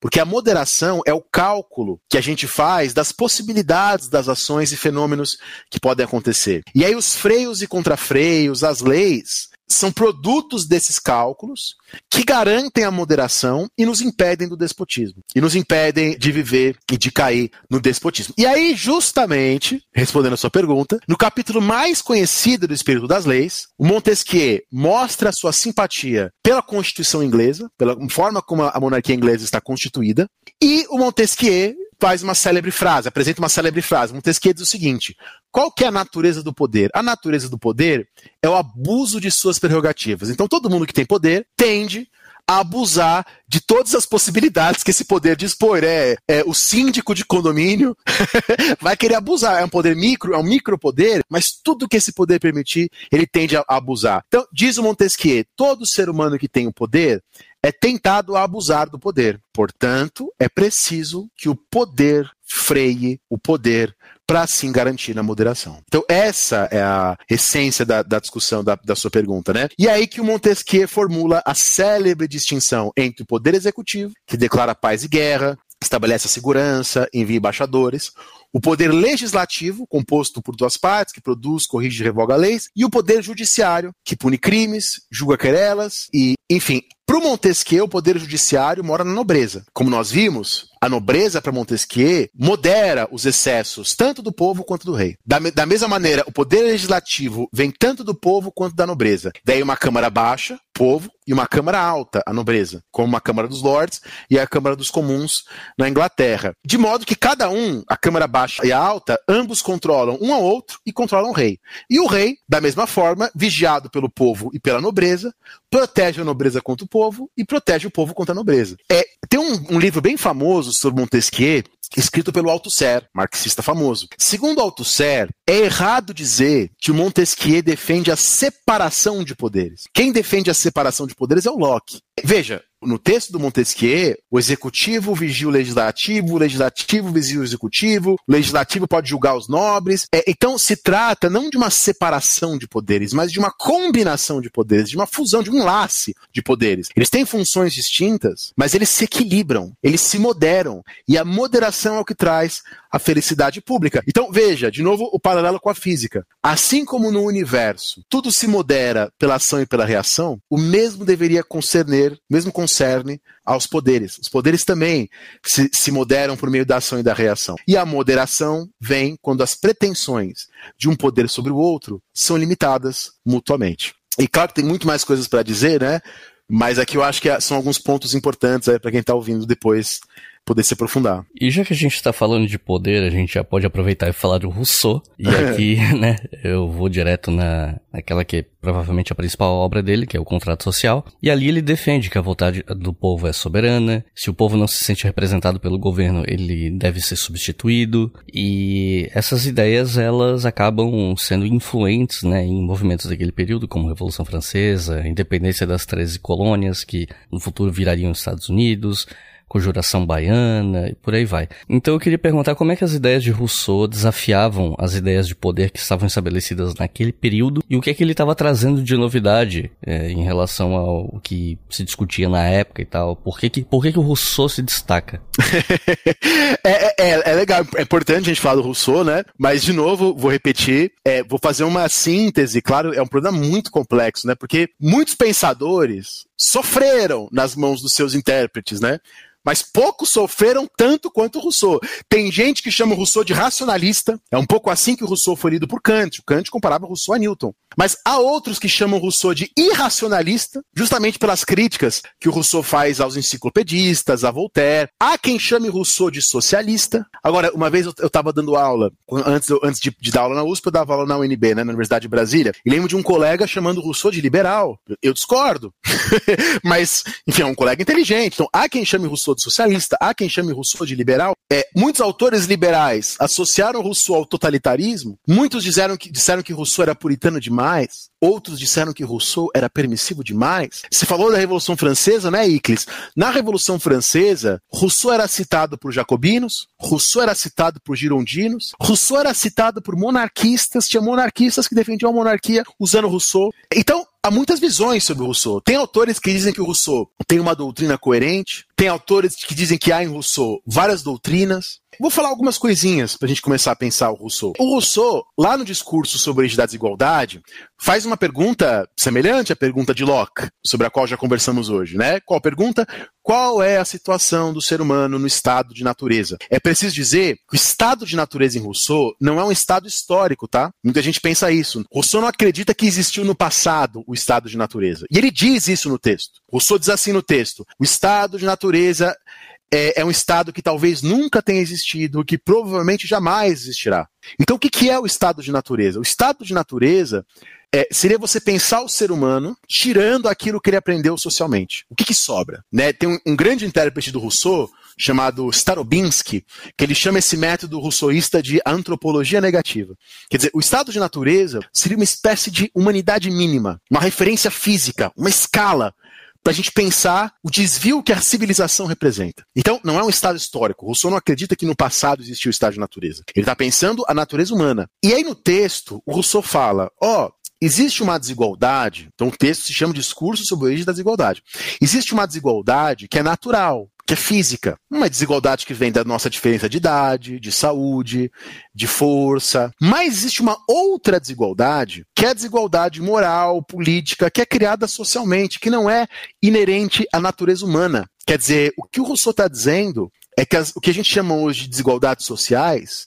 Porque a moderação é o cálculo que a gente faz das possibilidades das ações e fenômenos que podem acontecer. E aí os freios e contrafreios, as leis, são produtos desses cálculos que garantem a moderação e nos impedem do despotismo. E nos impedem de viver e de cair no despotismo. E aí, justamente, respondendo a sua pergunta, no capítulo mais conhecido do Espírito das Leis, o Montesquieu mostra sua simpatia pela Constituição inglesa, pela forma como a monarquia inglesa está constituída, e o Montesquieu faz uma célebre frase, apresenta uma célebre frase. Montesquieu diz o seguinte: qual que é a natureza do poder? A natureza do poder é o abuso de suas prerrogativas. Então todo mundo que tem poder tende a abusar de todas as possibilidades que esse poder dispõe. É, é o síndico de condomínio [laughs] vai querer abusar. É um poder micro, é um micropoder, mas tudo que esse poder permitir, ele tende a abusar. Então, diz o Montesquieu, todo ser humano que tem o poder é tentado a abusar do poder. Portanto, é preciso que o poder freie o poder para assim garantir a moderação. Então, essa é a essência da, da discussão da, da, sua pergunta, né? E aí que o Montesquieu formula a célebre distinção entre o poder executivo, que declara paz e guerra, estabelece a segurança, envia embaixadores, o poder legislativo, composto por duas partes, que produz, corrige e revoga leis, e o poder judiciário, que pune crimes, julga querelas e, enfim, para o Montesquieu, o poder judiciário mora na nobreza. Como nós vimos, a nobreza para Montesquieu modera os excessos tanto do povo quanto do rei. Da, da, mesma maneira, o poder legislativo vem tanto do povo quanto da nobreza. Daí uma câmara baixa, povo, e uma câmara alta, a nobreza, como uma câmara dos lords e a câmara dos comuns na Inglaterra. De modo que cada um, a câmara baixa e a alta, ambos controlam um ao outro e controlam o rei. E o rei, da mesma forma, vigiado pelo povo e pela nobreza, protege a nobreza contra o povo e protege o povo contra a nobreza. É, tem um, um livro bem famoso sobre Montesquieu, escrito pelo Althusser, marxista famoso. Segundo Althusser, é errado dizer que o Montesquieu defende a separação de poderes. Quem defende a separação de poderes é o Locke. Veja, no texto do Montesquieu, o executivo vigia o legislativo, o legislativo vigia o executivo, o legislativo pode julgar os nobres. É, então se trata não de uma separação de poderes, mas de uma combinação de poderes, de uma fusão, de um laço de poderes. Eles têm funções distintas, mas eles se equilibram, eles se moderam. E a moderação é o que traz a felicidade pública. Então veja, de novo, o paralelo com a física. Assim como no universo tudo se modera pela ação e pela reação, o mesmo deveria concerner, mesmo concerne aos poderes. Os poderes também se, se moderam por meio da ação e da reação. E a moderação vem quando as pretensões de um poder sobre o outro são limitadas mutuamente. E claro que tem muito mais coisas para dizer, né? Mas aqui eu acho que são alguns pontos importantes para quem está ouvindo depois poder se aprofundar. E já que a gente está falando de poder, a gente já pode aproveitar e falar do Rousseau. E aqui, [laughs] né, eu vou direto na, naquela que é provavelmente a principal obra dele, que é o Contrato Social. E ali ele defende que a vontade do povo é soberana. Se o povo não se sente representado pelo governo, ele deve ser substituído. E essas ideias, elas acabam sendo influentes, né, em movimentos daquele período, como a Revolução Francesa, a independência das 13 colônias, que no futuro virariam Estados Unidos, conjuração baiana e por aí vai. Então eu queria perguntar como é que as ideias de Rousseau desafiavam as ideias de poder que estavam estabelecidas naquele período e o que é que ele estava trazendo de novidade é, em relação ao que se discutia na época e tal. Por que, que, por que, que o Rousseau se destaca? [laughs] é, é, é, legal, é importante a gente falar do Rousseau, né? Mas, de novo, vou repetir, é, vou fazer uma síntese, claro, é um problema muito complexo, né? Porque muitos pensadores sofreram nas mãos dos seus intérpretes, né? mas poucos sofreram tanto quanto Rousseau. Tem gente que chama Rousseau de racionalista, é um pouco assim que Rousseau foi lido por Kant. O Kant comparava Rousseau a Newton. Mas há outros que chamam Rousseau de irracionalista, justamente pelas críticas que o Rousseau faz aos enciclopedistas, a Voltaire. Há quem chame Rousseau de socialista. Agora, uma vez eu estava dando aula, antes, antes de, de, dar aula na USP, eu dava aula na UNB, né, na Universidade de Brasília, e lembro de um colega chamando Rousseau de liberal. Eu discordo. [laughs] [laughs] Mas, enfim, é um colega inteligente. Então, há quem chame Rousseau de socialista, há quem chame Rousseau de liberal. É, muitos autores liberais associaram Rousseau ao totalitarismo. Muitos disseram que, disseram que Rousseau era puritano demais. Outros disseram que Rousseau era permissivo demais. Se falou da Revolução Francesa, né, Iclis? Na Revolução Francesa, Rousseau era citado por jacobinos, Rousseau era citado por girondinos, Rousseau era citado por monarquistas, tinha monarquistas que defendiam a monarquia usando Rousseau. Então, há muitas visões sobre o Rousseau. Tem autores que dizem que o Rousseau tem uma doutrina coerente, tem autores que dizem que há em Rousseau várias doutrinas. Vou falar algumas coisinhas para a gente começar a pensar o Rousseau. O Rousseau, lá no discurso sobre a desigualdade, faz uma pergunta semelhante à pergunta de Locke, sobre a qual já conversamos hoje, né? Qual pergunta? Qual é a situação do ser humano no estado de natureza? É preciso dizer que o estado de natureza em Rousseau não é um estado histórico, tá? Muita gente pensa isso. Rousseau não acredita que existiu no passado o estado de natureza. E ele diz isso no texto. Rousseau diz assim no texto: o estado de natureza é, é, um estado que talvez nunca tenha existido, que provavelmente jamais existirá. Então, o que, que é o estado de natureza? O estado de natureza é, seria você pensar o ser humano tirando aquilo que ele aprendeu socialmente. O que, que sobra? Né? Tem um, um, grande intérprete do Rousseau, chamado Starobinsky, que ele chama esse método rousseauista de antropologia negativa. Quer dizer, o estado de natureza seria uma espécie de humanidade mínima, uma referência física, uma escala para a gente pensar o desvio que a civilização representa. Então, não é um estado histórico. Rousseau não acredita que no passado existiu o estado de natureza. Ele está pensando a natureza humana. E aí, no texto, o Rousseau fala: ó, oh, existe uma desigualdade. Então, o texto se chama Discurso sobre a origem da desigualdade. Existe uma desigualdade que é natural que é física. Uma desigualdade que vem da nossa diferença de idade, de saúde, de força. Mas existe uma outra desigualdade, que é a desigualdade moral, política, que é criada socialmente, que não é inerente à natureza humana. Quer dizer, o que o Rousseau está dizendo é que as, o que a gente chama hoje de desigualdades sociais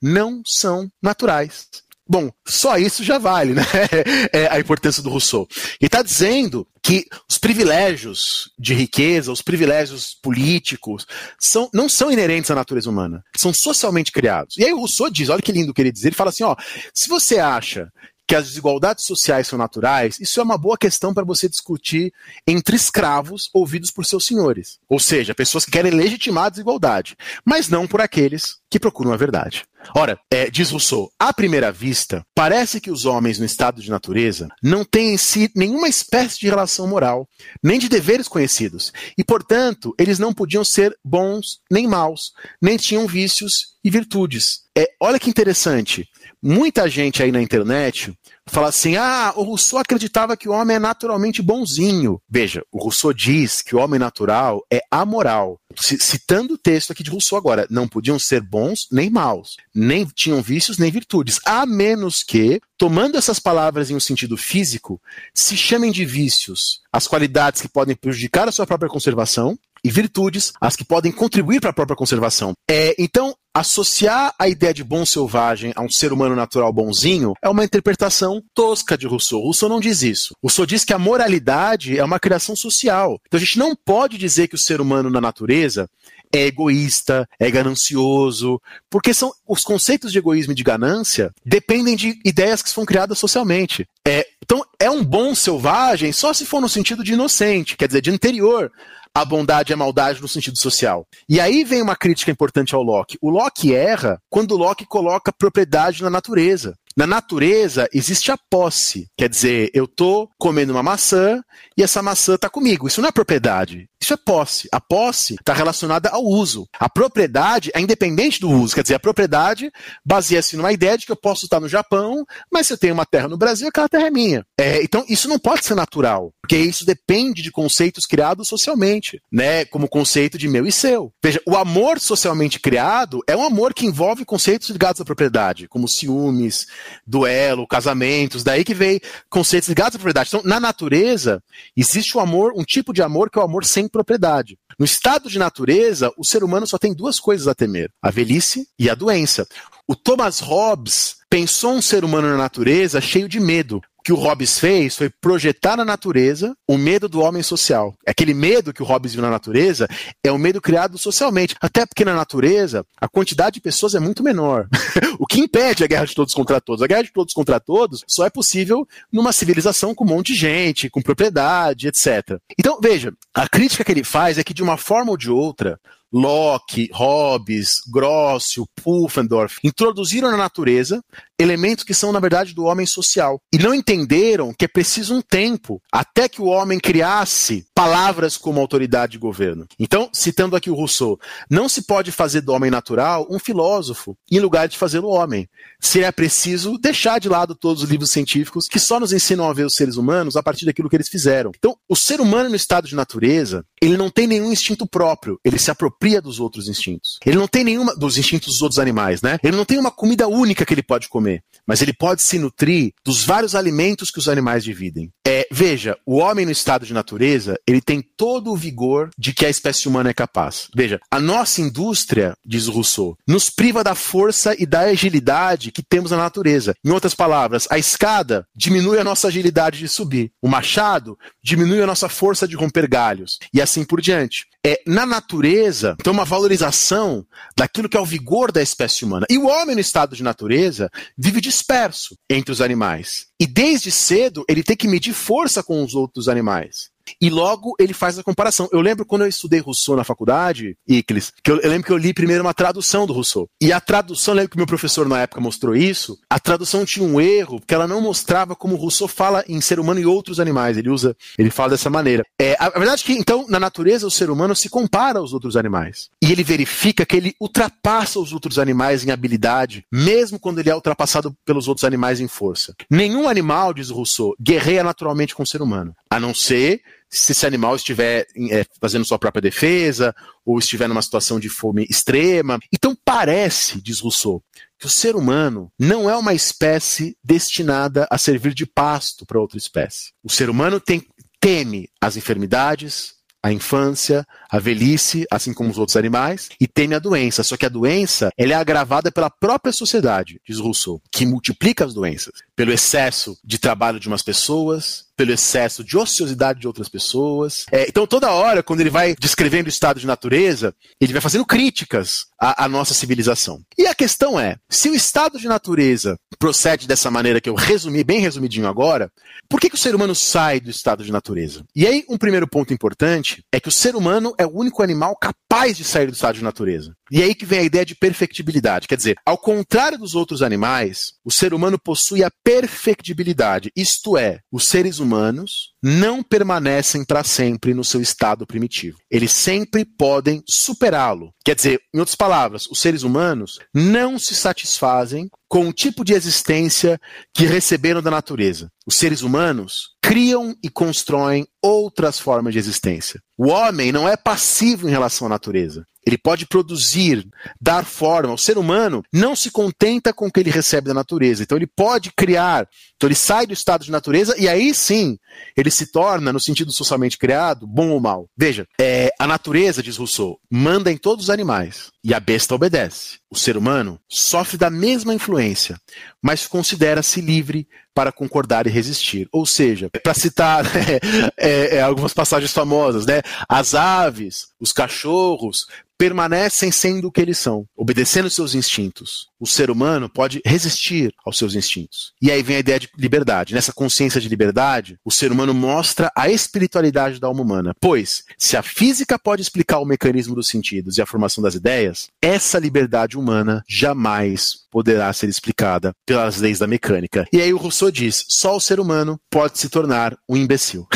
não são naturais. Bom, só isso já vale, né? [laughs] É a importância do Rousseau. Ele está dizendo que os privilégios de riqueza, os privilégios políticos, são, não são inerentes à natureza humana. São socialmente criados. E aí o Rousseau diz, olha que lindo que ele diz, ele fala assim, ó, se você acha que as desigualdades sociais são naturais, isso é uma boa questão para você discutir entre escravos ouvidos por seus senhores. Ou seja, pessoas que querem legitimar a desigualdade, mas não por aqueles que procuram a verdade. Ora, é, diz Rousseau, à primeira vista, parece que os homens no estado de natureza não têm em si nenhuma espécie de relação moral, nem de deveres conhecidos, e, portanto, eles não podiam ser bons nem maus, nem tinham vícios e virtudes. É, olha que interessante. Muita gente aí na internet fala assim: ah, o Rousseau acreditava que o homem é naturalmente bonzinho. Veja, o Rousseau diz que o homem natural é amoral. Citando o texto aqui de Rousseau agora, não podiam ser bons nem maus, nem tinham vícios nem virtudes, a menos que, tomando essas palavras em um sentido físico, se chamem de vícios as qualidades que podem prejudicar a sua própria conservação e virtudes, as que podem contribuir para a própria conservação. É, então, associar a ideia de bom selvagem a um ser humano natural bonzinho é uma interpretação tosca de Rousseau. Rousseau não diz isso. Rousseau diz que a moralidade é uma criação social. Então a gente não pode dizer que o ser humano na natureza é egoísta, é ganancioso, porque são os conceitos de egoísmo e de ganância dependem de ideias que são criadas socialmente. É, então é um bom selvagem só se for no sentido de inocente, quer dizer, de interior a bondade e a maldade no sentido social. E aí vem uma crítica importante ao Locke. O Locke erra quando o Locke coloca propriedade na natureza. Na natureza existe a posse, quer dizer, eu estou comendo uma maçã e essa maçã está comigo. Isso não é propriedade, Isso é posse. A posse está relacionada ao uso. A propriedade é independente do uso. Quer dizer, a propriedade baseia-se numa ideia de que eu posso estar no Japão, mas se eu tenho uma terra no Brasil, aquela terra é minha. É, então, isso não pode ser natural, porque isso depende de conceitos criados socialmente, né? Como o conceito de meu e seu. Veja, o amor socialmente criado é um amor que envolve conceitos ligados à propriedade, como ciúmes, duelo, casamentos, daí que vem conceitos ligados à propriedade. Então, na natureza, existe o um amor, um tipo de amor que é o amor sem propriedade. No estado de natureza, o ser humano só tem duas coisas a temer: a velhice e a doença. O Thomas Hobbes pensou um ser humano na natureza cheio de medo, que o Hobbes fez foi projetar na natureza o medo do homem social. Aquele medo que o Hobbes viu na natureza é o medo criado socialmente. Até porque na natureza a quantidade de pessoas é muito menor. [laughs] o que impede a guerra de todos contra todos? A guerra de todos contra todos só é possível numa civilização com um monte de gente, com propriedade, etc. Então, veja, a crítica que ele faz é que de uma forma ou de outra, Locke, Hobbes, Grossio, Pufendorf introduziram na natureza elementos que são, na verdade, do homem social. E não entenderam que é preciso um tempo até que o homem criasse palavras como autoridade de governo. Então, citando aqui o Rousseau, não se pode fazer do homem natural um filósofo, em lugar de fazê-lo homem. Seria preciso deixar de lado todos os livros científicos que só nos ensinam a ver os seres humanos a partir daquilo que eles fizeram. Então, o ser humano no estado de natureza, ele não tem nenhum instinto próprio, ele se apropria dos outros instintos. Ele não tem nenhuma dos instintos dos outros animais, né? Ele não tem uma comida única que ele pode comer comer, mas ele pode se nutrir dos vários alimentos que os animais dividem. É, veja, o homem no estado de natureza, ele tem todo o vigor de que a espécie humana é capaz. Veja, a nossa indústria, diz Rousseau, nos priva da força e da agilidade que temos na natureza. Em outras palavras, a escada diminui a nossa agilidade de subir. O machado diminui a nossa força de romper galhos. E assim por diante é, na natureza, tem uma valorização daquilo que é o vigor da espécie humana. E o homem, no estado de natureza, vive disperso entre os animais. E desde cedo, ele tem que medir força com os outros animais. E logo ele faz a comparação. Eu lembro quando eu estudei Rousseau na faculdade, Iclis, que eu, eu, lembro que eu li primeiro uma tradução do Rousseau. E a tradução, lembro que meu professor na época mostrou isso, a tradução tinha um erro, porque ela não mostrava como Rousseau fala em ser humano e outros animais. Ele usa, ele fala dessa maneira. É, a, a verdade é que, então, na natureza, o ser humano se compara aos outros animais. E ele verifica que ele ultrapassa os outros animais em habilidade, mesmo quando ele é ultrapassado pelos outros animais em força. Nenhum animal, diz Rousseau, guerreia naturalmente com o ser humano, a não ser se esse animal estiver é, fazendo sua própria defesa ou estiver numa situação de fome extrema. Então parece, diz Rousseau, que o ser humano não é uma espécie destinada a servir de pasto para outra espécie. O ser humano tem, teme as enfermidades, a infância, a velhice, assim como os outros animais, e teme a doença. Só que a doença ela é agravada pela própria sociedade, diz Rousseau, que multiplica as doenças pelo excesso de trabalho de umas pessoas, pelo excesso de ociosidade de outras pessoas. É, então, toda hora, quando ele vai descrevendo o estado de natureza, ele vai fazendo críticas à, à, nossa civilização. E a questão é: se o estado de natureza procede dessa maneira que eu resumi, bem resumidinho agora, por que, que o ser humano sai do estado de natureza? E aí, um primeiro ponto importante é que o ser humano é o único animal capaz de sair do estado de natureza. E aí que vem a ideia de perfectibilidade. Quer dizer, ao contrário dos outros animais, o ser humano possui a perfectibilidade, isto é, os seres humanos humanos não permanecem para sempre no seu estado primitivo. Eles sempre podem superá-lo. Quer dizer, em outras palavras, os seres humanos não se satisfazem com o tipo de existência que receberam da natureza. Os seres humanos criam e constroem outras formas de existência. O homem não é passivo em relação à natureza. Ele pode produzir, dar forma. O ser humano não se contenta com o que ele recebe da natureza. Então ele pode criar. Então ele sai do estado de natureza e aí sim ele se torna, no sentido socialmente criado, bom ou mal. Veja, é, a natureza, diz Rousseau, manda em todos os animais e a besta obedece. O ser humano sofre da mesma influência, mas considera-se livre para concordar e resistir. Ou seja, para citar [laughs] é, é, algumas passagens famosas, né? As aves, os cachorros permanecem sendo o que eles são, obedecendo seus instintos. O ser humano pode resistir aos seus instintos. E aí vem a ideia de liberdade. Nessa consciência de liberdade, o ser humano mostra a espiritualidade da alma humana. Pois, se a física pode explicar o mecanismo dos sentidos e a formação das ideias, essa liberdade humana jamais poderá ser explicada pelas leis da mecânica. E aí o Rousseau diz: só o ser humano pode se tornar um imbecil.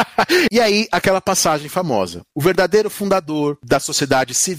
[laughs] e aí aquela passagem famosa: o verdadeiro fundador da sociedade civil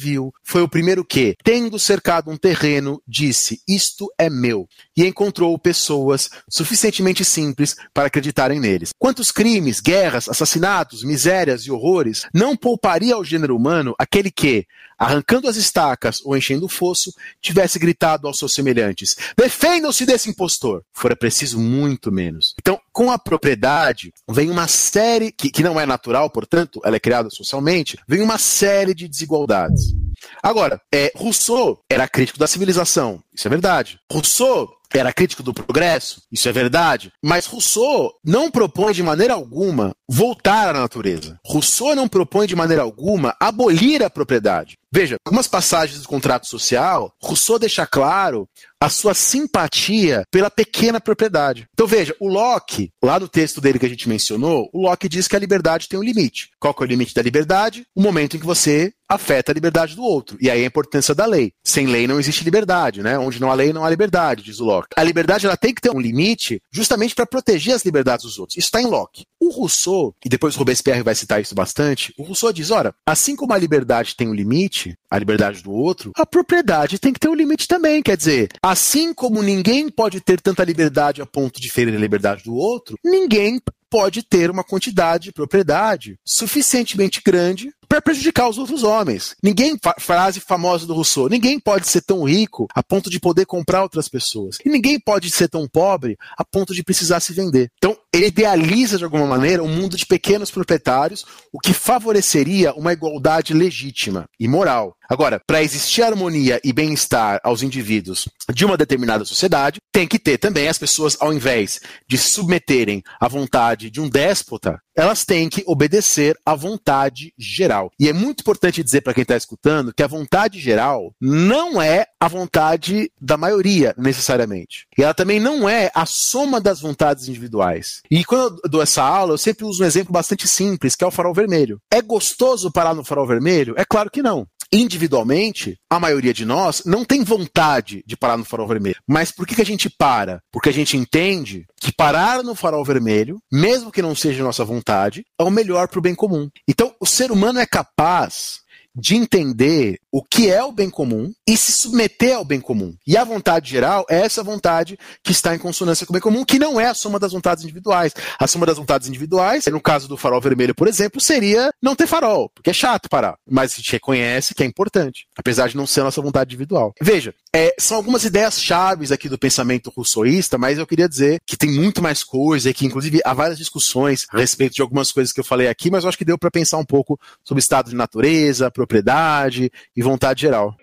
foi o primeiro que, tendo cercado um terreno, disse: isto é meu, e encontrou pessoas suficientemente simples para acreditarem neles. Quantos crimes, guerras, assassinatos, misérias e horrores não pouparia ao gênero humano aquele que, arrancando as estacas ou enchendo o fosso, tivesse gritado aos seus semelhantes: defendam-se desse impostor. Fora preciso muito menos. Então, com a propriedade, vem uma série, que, que não é natural, portanto, ela é criada socialmente, vem uma série de desigualdades. Agora, é, Rousseau era crítico da civilização, isso é verdade. Rousseau era crítico do progresso, isso é verdade, mas Rousseau não propõe de maneira alguma voltar à natureza. Rousseau não propõe de maneira alguma abolir a propriedade. Veja, algumas passagens do contrato social, Rousseau deixa claro a sua simpatia pela pequena propriedade. Então veja, o Locke, lá no texto dele que a gente mencionou, o Locke diz que a liberdade tem um limite. Qual é o limite da liberdade? O momento em que você afeta a liberdade do outro. E aí a importância da lei. Sem lei não existe liberdade, né? Onde não há lei não há liberdade, diz o Locke. A liberdade ela tem que ter um limite justamente para proteger as liberdades dos outros. Isso está em Locke. O Rousseau, e depois o Robespierre vai citar isso bastante, o Rousseau diz, ora, assim como a liberdade tem um limite, a liberdade do outro, a propriedade tem que ter um limite também. Quer dizer, assim como ninguém pode ter tanta liberdade a ponto de ferir a liberdade do outro, ninguém pode ter uma quantidade de propriedade suficientemente grande para prejudicar os outros homens. Ninguém, frase famosa do Rousseau, ninguém pode ser tão rico a ponto de poder comprar outras pessoas. E ninguém pode ser tão pobre a ponto de precisar se vender. Então, ele idealiza de alguma maneira um mundo de pequenos proprietários, o que favoreceria uma igualdade legítima e moral. Agora, para existir harmonia e bem-estar aos indivíduos de uma determinada sociedade, tem que ter também as pessoas, ao invés de submeterem à vontade de um déspota, elas têm que obedecer à vontade geral. E é muito importante dizer para quem está escutando que a vontade geral não é a vontade da maioria, necessariamente. E ela também não é a soma das vontades individuais. E quando eu dou essa aula, eu sempre uso um exemplo bastante simples, que é o farol vermelho. É gostoso parar no farol vermelho? É claro que não individualmente, a maioria de nós não tem vontade de parar no farol vermelho. Mas por que, que a gente para? Porque a gente entende que parar no farol vermelho, mesmo que não seja nossa vontade, é o melhor para o bem comum. Então, o ser humano é capaz de entender o que é o bem comum e se submeter ao bem comum. E a vontade geral é essa vontade que está em consonância com o bem comum, que não é a soma das vontades individuais. A soma das vontades individuais, no caso do farol vermelho, por exemplo, seria não ter farol, porque é chato parar. Mas a gente reconhece que é importante, apesar de não ser a nossa vontade individual. Veja, é, são algumas ideias chaves aqui do pensamento russoísta, mas eu queria dizer que tem muito mais coisa e que, inclusive, há várias discussões a respeito de algumas coisas que eu falei aqui, mas eu acho que deu para pensar um pouco sobre estado de natureza, propriedade e vontade geral.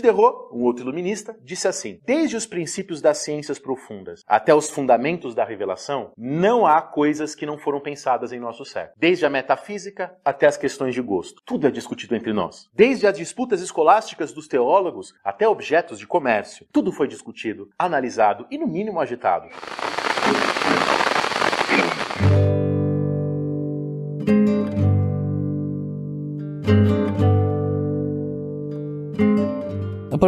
Diderot, um outro iluminista, disse assim: Desde os princípios das ciências profundas até os fundamentos da revelação, não há coisas que não foram pensadas em nosso século. Desde a metafísica até as questões de gosto. Tudo é discutido entre nós. Desde as disputas escolásticas dos teólogos até objetos de comércio. Tudo foi discutido, analisado e, no mínimo, agitado.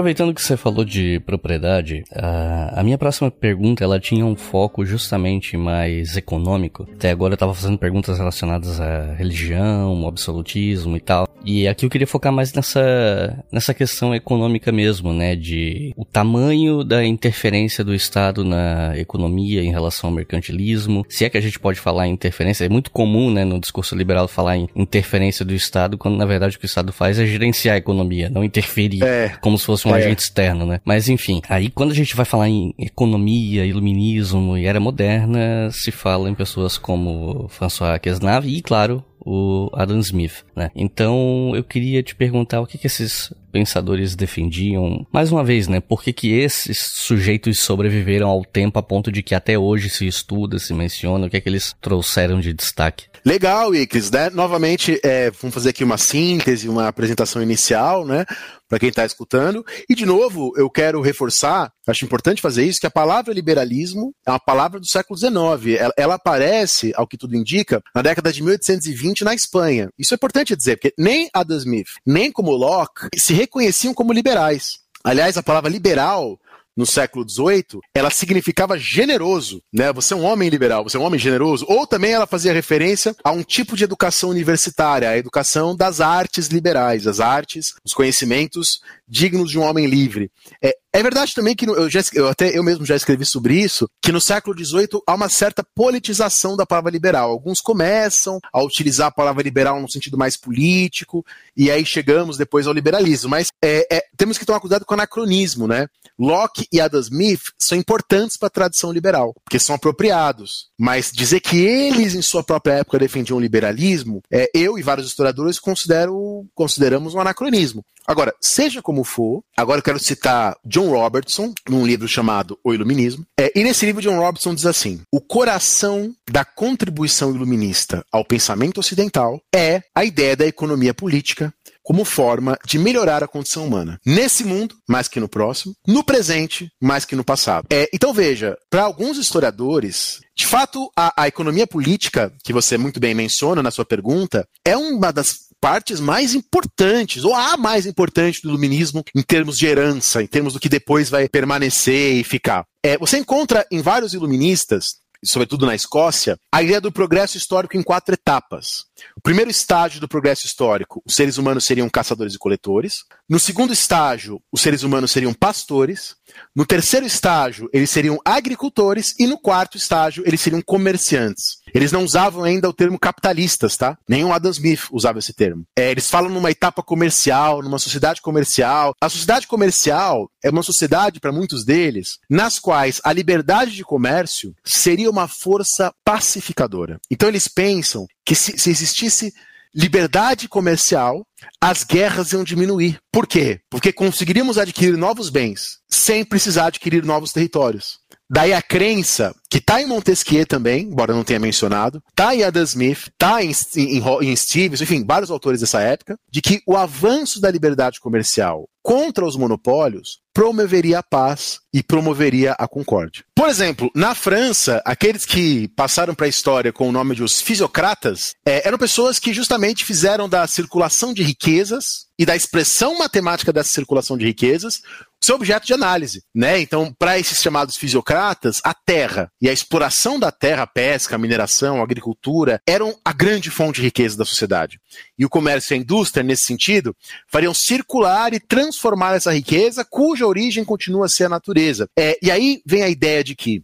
Aproveitando que você falou de propriedade, a, a, minha próxima pergunta ela tinha um foco justamente mais econômico. Até agora eu estava fazendo perguntas relacionadas à religião, absolutismo e tal. E aqui eu queria focar mais nessa, nessa questão econômica mesmo, né? De o tamanho da interferência do Estado na economia em relação ao mercantilismo. Se é que a gente pode falar em interferência, é muito comum, né, no discurso liberal falar em interferência do Estado, quando na verdade o que o Estado faz é gerenciar a economia, não interferir, é. como se fosse um é. agente externo, né? Mas enfim, aí quando a gente vai falar em economia, iluminismo e era moderna, se fala em pessoas como François Quesnave e, claro, o Adam Smith, né? Então, eu queria te perguntar o que, que esses pensadores defendiam? Mais uma vez, né? Por que, que esses sujeitos sobreviveram ao tempo a ponto de que até hoje se estuda, se menciona? O que é que eles trouxeram de destaque? Legal, Icris, né? Novamente, é, vamos fazer aqui uma síntese, uma apresentação inicial, né? Para quem está escutando. E, de novo, eu quero reforçar, acho importante fazer isso, que a palavra liberalismo é uma palavra do século XIX. Ela, ela aparece, ao que tudo indica, na década de 1820 na Espanha. Isso é importante dizer, porque nem Adam Smith, nem como Locke, se reconheciam como liberais. Aliás, a palavra liberal no século XVIII, ela significava generoso, né? Você é um homem liberal, você é um homem generoso. Ou também ela fazia referência a um tipo de educação universitária, a educação das artes liberais, as artes, os conhecimentos dignos de um homem livre. É, é verdade também que eu, já, eu até eu mesmo já escrevi sobre isso, que no século XVIII há uma certa politização da palavra liberal. Alguns começam a utilizar a palavra liberal no sentido mais político, e aí chegamos depois ao liberalismo. Mas é, é, temos que tomar cuidado com o anacronismo, né? Locke e Adam Smith são importantes para a tradição liberal, porque são apropriados. Mas dizer que eles, em sua própria época, defendiam o liberalismo, é, eu e vários historiadores consideramos um anacronismo. Agora, seja como for, agora eu quero citar John Robertson, num livro chamado O Iluminismo. É, e nesse livro, John Robertson diz assim: o coração da contribuição iluminista ao pensamento ocidental é a ideia da economia política como forma de melhorar a condição humana. Nesse mundo, mais que no próximo, no presente, mais que no passado. É, então veja, para alguns historiadores, de fato, a, a economia política, que você muito bem menciona na sua pergunta, é uma das partes mais importantes, ou a mais importante do iluminismo em termos de herança, em termos do que depois vai permanecer e ficar. É, você encontra em vários iluministas, sobretudo na Escócia, a ideia do progresso histórico em quatro etapas. O primeiro estágio do progresso histórico, os seres humanos seriam caçadores e coletores. No segundo estágio, os seres humanos seriam pastores. No terceiro estágio, eles seriam agricultores. E no quarto estágio, eles seriam comerciantes. Eles não usavam ainda o termo capitalistas, tá? Nenhum Adam Smith usava esse termo. É, eles falam numa etapa comercial, numa sociedade comercial. A sociedade comercial é uma sociedade, para muitos deles, nas quais a liberdade de comércio seria uma força pacificadora. Então eles pensam que se, se existisse liberdade comercial, as guerras iam diminuir. Por quê? Porque conseguiríamos adquirir novos bens sem precisar adquirir novos territórios. Daí a crença, que está em Montesquieu também, embora não tenha mencionado, está em Adam Smith, está em, em, em Stevens, enfim, vários autores dessa época, de que o avanço da liberdade comercial contra os monopólios promoveria a paz e promoveria a concórdia. Por exemplo, na França, aqueles que passaram para a história com o nome de os fisiocratas é, eram pessoas que justamente fizeram da circulação de riquezas e da expressão matemática dessa circulação de riquezas seu objeto de análise, né? Então, para esses chamados fisiocratas, a terra e a exploração da terra, a pesca, a mineração, a agricultura, eram a grande fonte de riqueza da sociedade. E o comércio e a indústria, nesse sentido, fariam circular e transformar essa riqueza, cuja origem continua a ser a natureza. É, e aí vem a ideia de que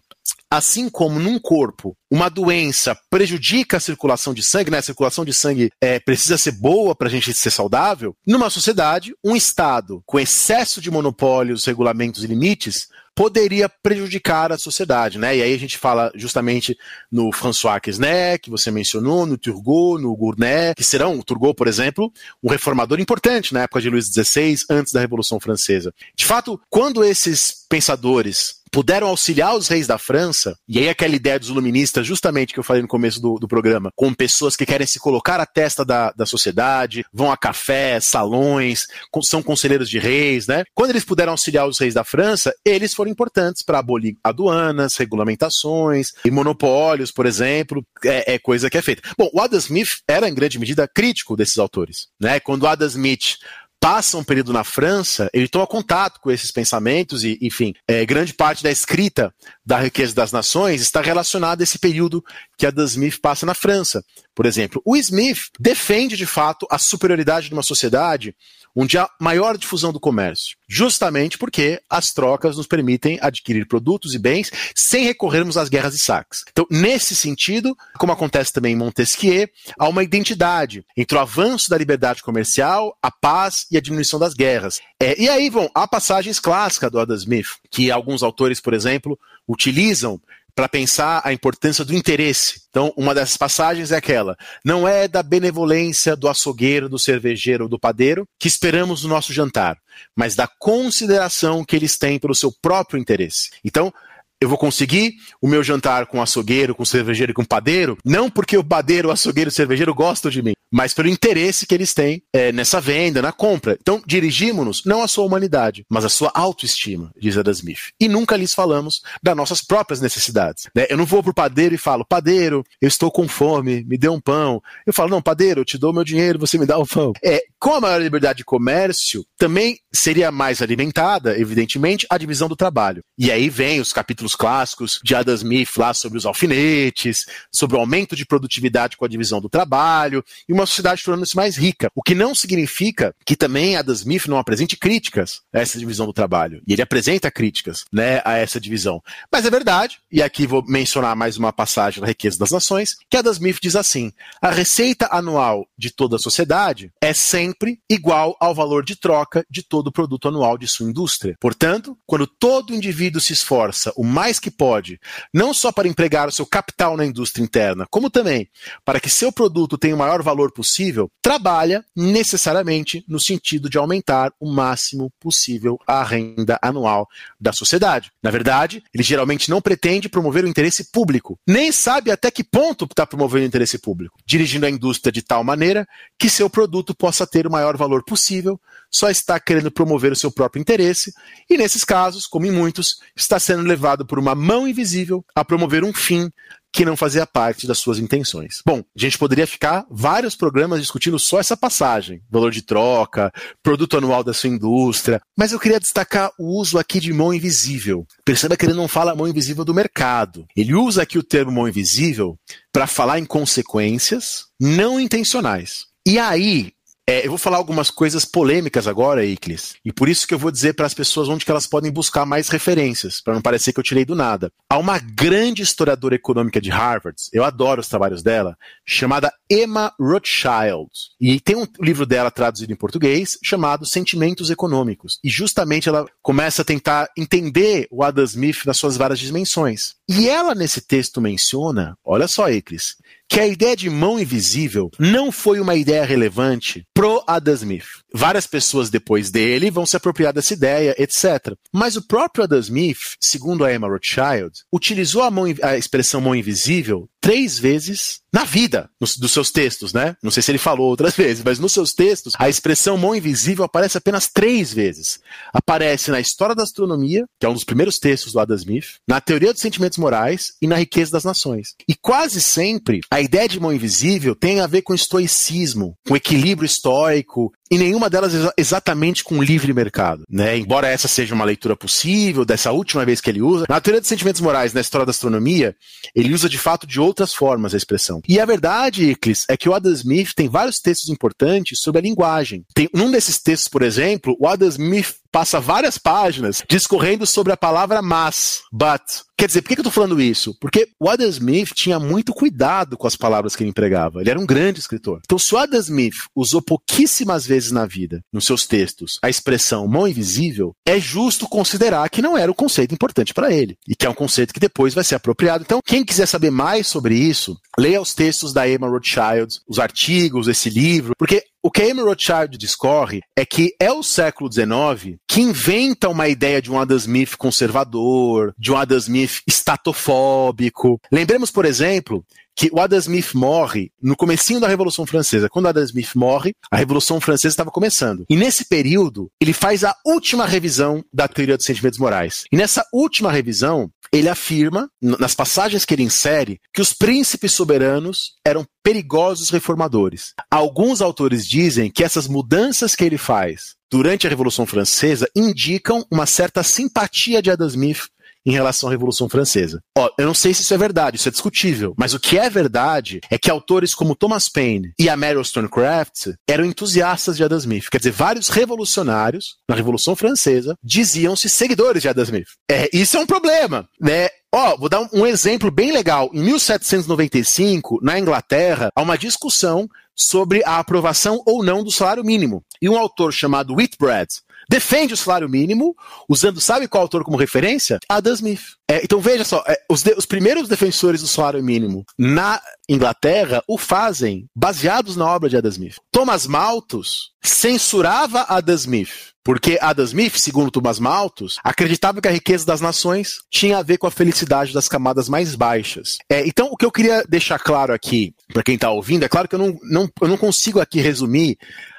assim como num corpo uma doença prejudica a circulação de sangue, né? A circulação de sangue é, precisa ser boa para a gente ser saudável. Numa sociedade, um Estado com excesso de monopólios, regulamentos e limites poderia prejudicar a sociedade, né? E aí a gente fala justamente no François Quesnay, que você mencionou, no Turgot, no Gournay, que serão, o Turgot, por exemplo, um reformador importante na época de Luís XVI, antes da Revolução Francesa. De fato, quando esses pensadores puderam auxiliar os reis da França, e aí aquela ideia dos iluministas, justamente que eu falei no começo do, do programa, com pessoas que querem se colocar à testa da, da sociedade, vão a café, salões, são conselheiros de reis, né? Quando eles puderam auxiliar os reis da França, eles foram importantes para abolir aduanas, regulamentações e monopólios, por exemplo, é, é, coisa que é feita. Bom, o Adam Smith era em grande medida crítico desses autores, né? Quando o Adam Smith passa um período na França, ele toma contato com esses pensamentos e, enfim, é, grande parte da escrita da riqueza das nações está relacionada a esse período que Adam Smith passa na França. Por exemplo, o Smith defende de fato a superioridade de uma sociedade onde há maior difusão do comércio, justamente porque as trocas nos permitem adquirir produtos e bens sem recorrermos às guerras e saques. Então, nesse sentido, como acontece também em Montesquieu, há uma identidade entre o avanço da liberdade comercial, a paz e a diminuição das guerras. É, e aí vão há passagens clássicas do Adam Smith, que alguns autores, por exemplo, utilizam para pensar a importância do interesse. Então, uma dessas passagens é aquela: não é da benevolência do açougueiro, do cervejeiro ou do padeiro que esperamos no nosso jantar, mas da consideração que eles têm pelo seu próprio interesse. Então, eu vou conseguir o meu jantar com açougueiro, com cervejeiro e com padeiro, não porque o padeiro, o açougueiro e o cervejeiro gostam de mim, mas pelo interesse que eles têm é, nessa venda, na compra. Então, dirigimos-nos não à sua humanidade, mas à sua autoestima, diz Adam Smith. E nunca lhes falamos das nossas próprias necessidades. Né? Eu não vou pro padeiro e falo, padeiro, eu estou com fome, me dê um pão. Eu falo, não, padeiro, eu te dou meu dinheiro, você me dá o pão. É, com a maior liberdade de comércio, também seria mais alimentada, evidentemente, a divisão do trabalho. E aí vem os capítulos clássicos de Adam Smith lá sobre os alfinetes, sobre o aumento de produtividade com a divisão do trabalho, e uma sociedade tornando-se mais rica. O que não significa que também Adam Smith não apresente críticas a essa divisão do trabalho. E ele apresenta críticas né, a essa divisão. Mas é verdade, e aqui vou mencionar mais uma passagem da Riqueza das Nações, que Adam Smith diz assim: a receita anual de toda a sociedade é sempre igual ao valor de troca de todo o produto anual de sua indústria. Portanto, quando todo indivíduo se esforça o mais que pode, não só para empregar o seu capital na indústria interna, como também para que seu produto tenha o maior valor possível, trabalha necessariamente no sentido de aumentar o máximo possível a renda anual da sociedade. Na verdade, ele geralmente não pretende promover o interesse público, nem sabe até que ponto está promovendo o interesse público, dirigindo a indústria de tal maneira que seu produto possa ter o maior valor possível, só está querendo promover o seu próprio interesse, e nesses casos, como em muitos, está sendo levado por uma mão invisível a promover um fim que não fazia parte das suas intenções. Bom, a gente poderia ficar vários programas discutindo só essa passagem, valor de troca, produto anual da sua indústria, mas eu queria destacar o uso aqui de mão invisível. Perceba que ele não fala mão invisível do mercado. Ele usa aqui o termo mão invisível para falar em consequências não intencionais. E aí, é, eu vou falar algumas coisas polêmicas agora, Iclis, e por isso que eu vou dizer para as pessoas onde que elas podem buscar mais referências, para não parecer que eu tirei do nada. Há uma grande historiadora econômica de Harvard, eu adoro os trabalhos dela, chamada Emma Rothschild. E tem um livro dela traduzido em português chamado Sentimentos Econômicos. E justamente ela começa a tentar entender o Adam Smith nas suas várias dimensões. E ela, nesse texto, menciona, olha só, Iclis, que a ideia de mão invisível não foi uma ideia relevante pro Adam Smith. Várias pessoas depois dele vão se apropriar dessa ideia, etc. Mas o próprio Adam Smith, segundo a Emma Rothschild, utilizou a, mão, a expressão mão invisível três vezes na vida, nos, dos seus textos, né? Não sei se ele falou outras [laughs] vezes, mas nos seus textos, a expressão mão invisível aparece apenas três vezes. Aparece na História da Astronomia, que é um dos primeiros textos do Adam Smith, na Teoria dos Sentimentos Morais e na Riqueza das Nações. E quase sempre, a ideia de mão invisível tem a ver com estoicismo, com equilíbrio estoico, e nenhuma delas exa exatamente com livre mercado, né? Embora essa seja uma leitura possível dessa última vez que ele usa, na teoria dos sentimentos morais, na história da astronomia, ele usa de fato de outras formas a expressão. E a verdade, Iclis, é que o Adam Smith tem vários textos importantes sobre a linguagem. Tem num desses textos, por exemplo, o Adam Smith passa várias páginas discorrendo sobre a palavra mas, but. Quer dizer, por que eu estou falando isso? Porque o Adam Smith tinha muito cuidado com as palavras que ele empregava. Ele era um grande escritor. Então, se o Adam Smith usou pouquíssimas vezes na vida, nos seus textos, a expressão mão invisível, é justo considerar que não era o um conceito importante para ele. E que é um conceito que depois vai ser apropriado. Então, quem quiser saber mais sobre isso, leia os textos da Emma Rothschild, os artigos desse livro, porque o que a Amy Rothschild discorre é que é o século XIX que inventa uma ideia de um Adam Smith conservador, de um Adam Smith estatofóbico. Lembremos, por exemplo, que o Adam Smith morre no comecinho da Revolução Francesa. Quando o Adam Smith morre, a Revolução Francesa estava começando. E nesse período, ele faz a última revisão da teoria dos sentimentos morais. E nessa última revisão, ele afirma, nas passagens que ele insere, que os príncipes soberanos eram perigosos reformadores. Alguns autores dizem que essas mudanças que ele faz durante a Revolução Francesa indicam uma certa simpatia de Adam Smith em relação à Revolução Francesa. Ó, eu não sei se isso é verdade, isso é discutível, mas o que é verdade é que autores como Thomas Paine e a Meryl Stonecraft eram entusiastas de Adam Smith. Quer dizer, vários revolucionários na Revolução Francesa diziam-se seguidores de Adam Smith. É, isso é um problema, né? Ó, oh, vou dar um, exemplo bem legal. Em 1795, na Inglaterra, há uma discussão sobre a aprovação ou não do salário mínimo. E um autor chamado Whitbread defende o salário mínimo, usando, sabe qual autor como referência? Adam Smith. É, então veja só, é, os, de, os, primeiros defensores do salário mínimo na Inglaterra o fazem baseados na obra de Adam Smith. Thomas Malthus censurava Adam Smith, porque Adam Smith, segundo Thomas Malthus, acreditava que a riqueza das nações tinha a ver com a felicidade das camadas mais baixas. É, então, o que eu queria deixar claro aqui, para quem está ouvindo, é claro que eu não, não, eu não consigo aqui resumir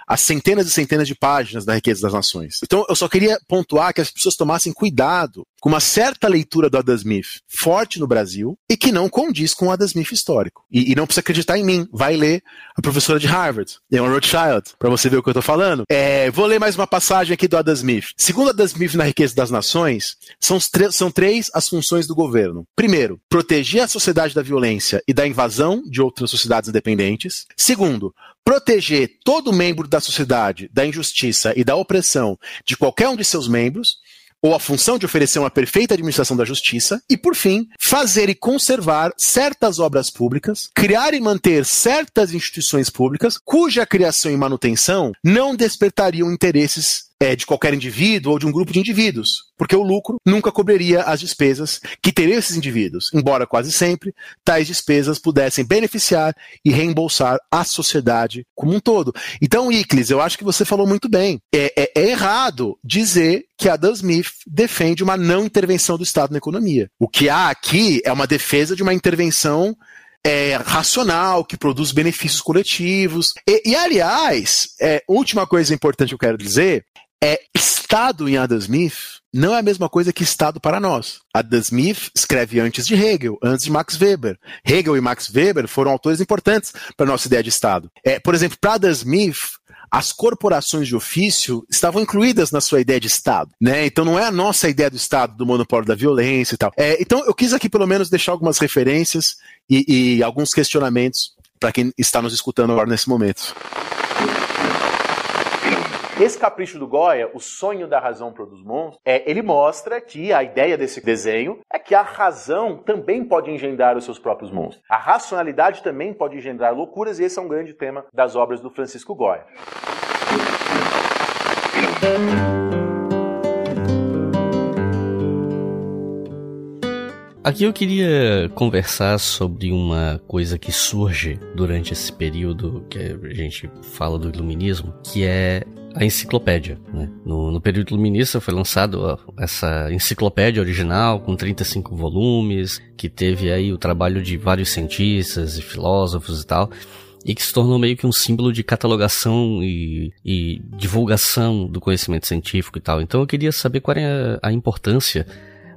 as centenas e centenas de páginas da riqueza das nações. Então, eu só queria pontuar que as pessoas tomassem cuidado com uma certa leitura do Adam Smith forte no Brasil e que não condiz com o Adam Smith histórico. E, e não precisa acreditar em mim. Vai ler a professora de Harvard, Leon Rothschild, para você ver o que eu estou falando. É, vou ler mais uma passagem aqui do Adam Smith. Segundo Adam Smith na Riqueza das Nações, são, são três as funções do governo. Primeiro, proteger a sociedade da violência e da invasão de outras sociedades independentes. Segundo, proteger todo membro da sociedade da injustiça e da opressão de qualquer um de seus membros, ou a função de oferecer uma perfeita administração da justiça, e, por fim, fazer e conservar certas obras públicas, criar e manter certas instituições públicas, cuja criação e manutenção não despertariam interesses é, de qualquer indivíduo ou de um grupo de indivíduos, porque o lucro nunca cobriria as despesas que teriam esses indivíduos, embora quase sempre tais despesas pudessem beneficiar e reembolsar a sociedade como um todo. Então, Iclis, eu acho que você falou muito bem. É, é, é errado dizer que Adam Smith defende uma não intervenção do Estado na economia. O que há aqui é uma defesa de uma intervenção é, racional, que produz benefícios coletivos. E, e aliás, é, última coisa importante que eu quero dizer é Estado em Adam Smith não é a mesma coisa que Estado para nós. Adam Smith escreve antes de Hegel, antes de Max Weber. Hegel e Max Weber foram autores importantes para a nossa ideia de Estado. É, por exemplo, para Adam Smith, as corporações de ofício estavam incluídas na sua ideia de Estado, né? Então não é a nossa ideia do Estado, do monopólio da violência e tal. É, então eu quis aqui pelo menos deixar algumas referências e, e alguns questionamentos para quem está nos escutando agora nesse momento. Esse capricho do Goya, o sonho da razão produz monstros, é, ele mostra que a ideia desse desenho é que a razão também pode engendrar os seus próprios monstros. A racionalidade também pode engendrar loucuras, e esse é um grande tema das obras do Francisco Goya. Aqui eu queria conversar sobre uma coisa que surge durante esse período que a gente fala do iluminismo, que é a enciclopédia. Né? No, no, período iluminista foi lançado essa enciclopédia original com 35 volumes, que teve aí o trabalho de vários cientistas e filósofos e tal, e que se tornou meio que um símbolo de catalogação e, e divulgação do conhecimento científico e tal. Então eu queria saber qual é a importância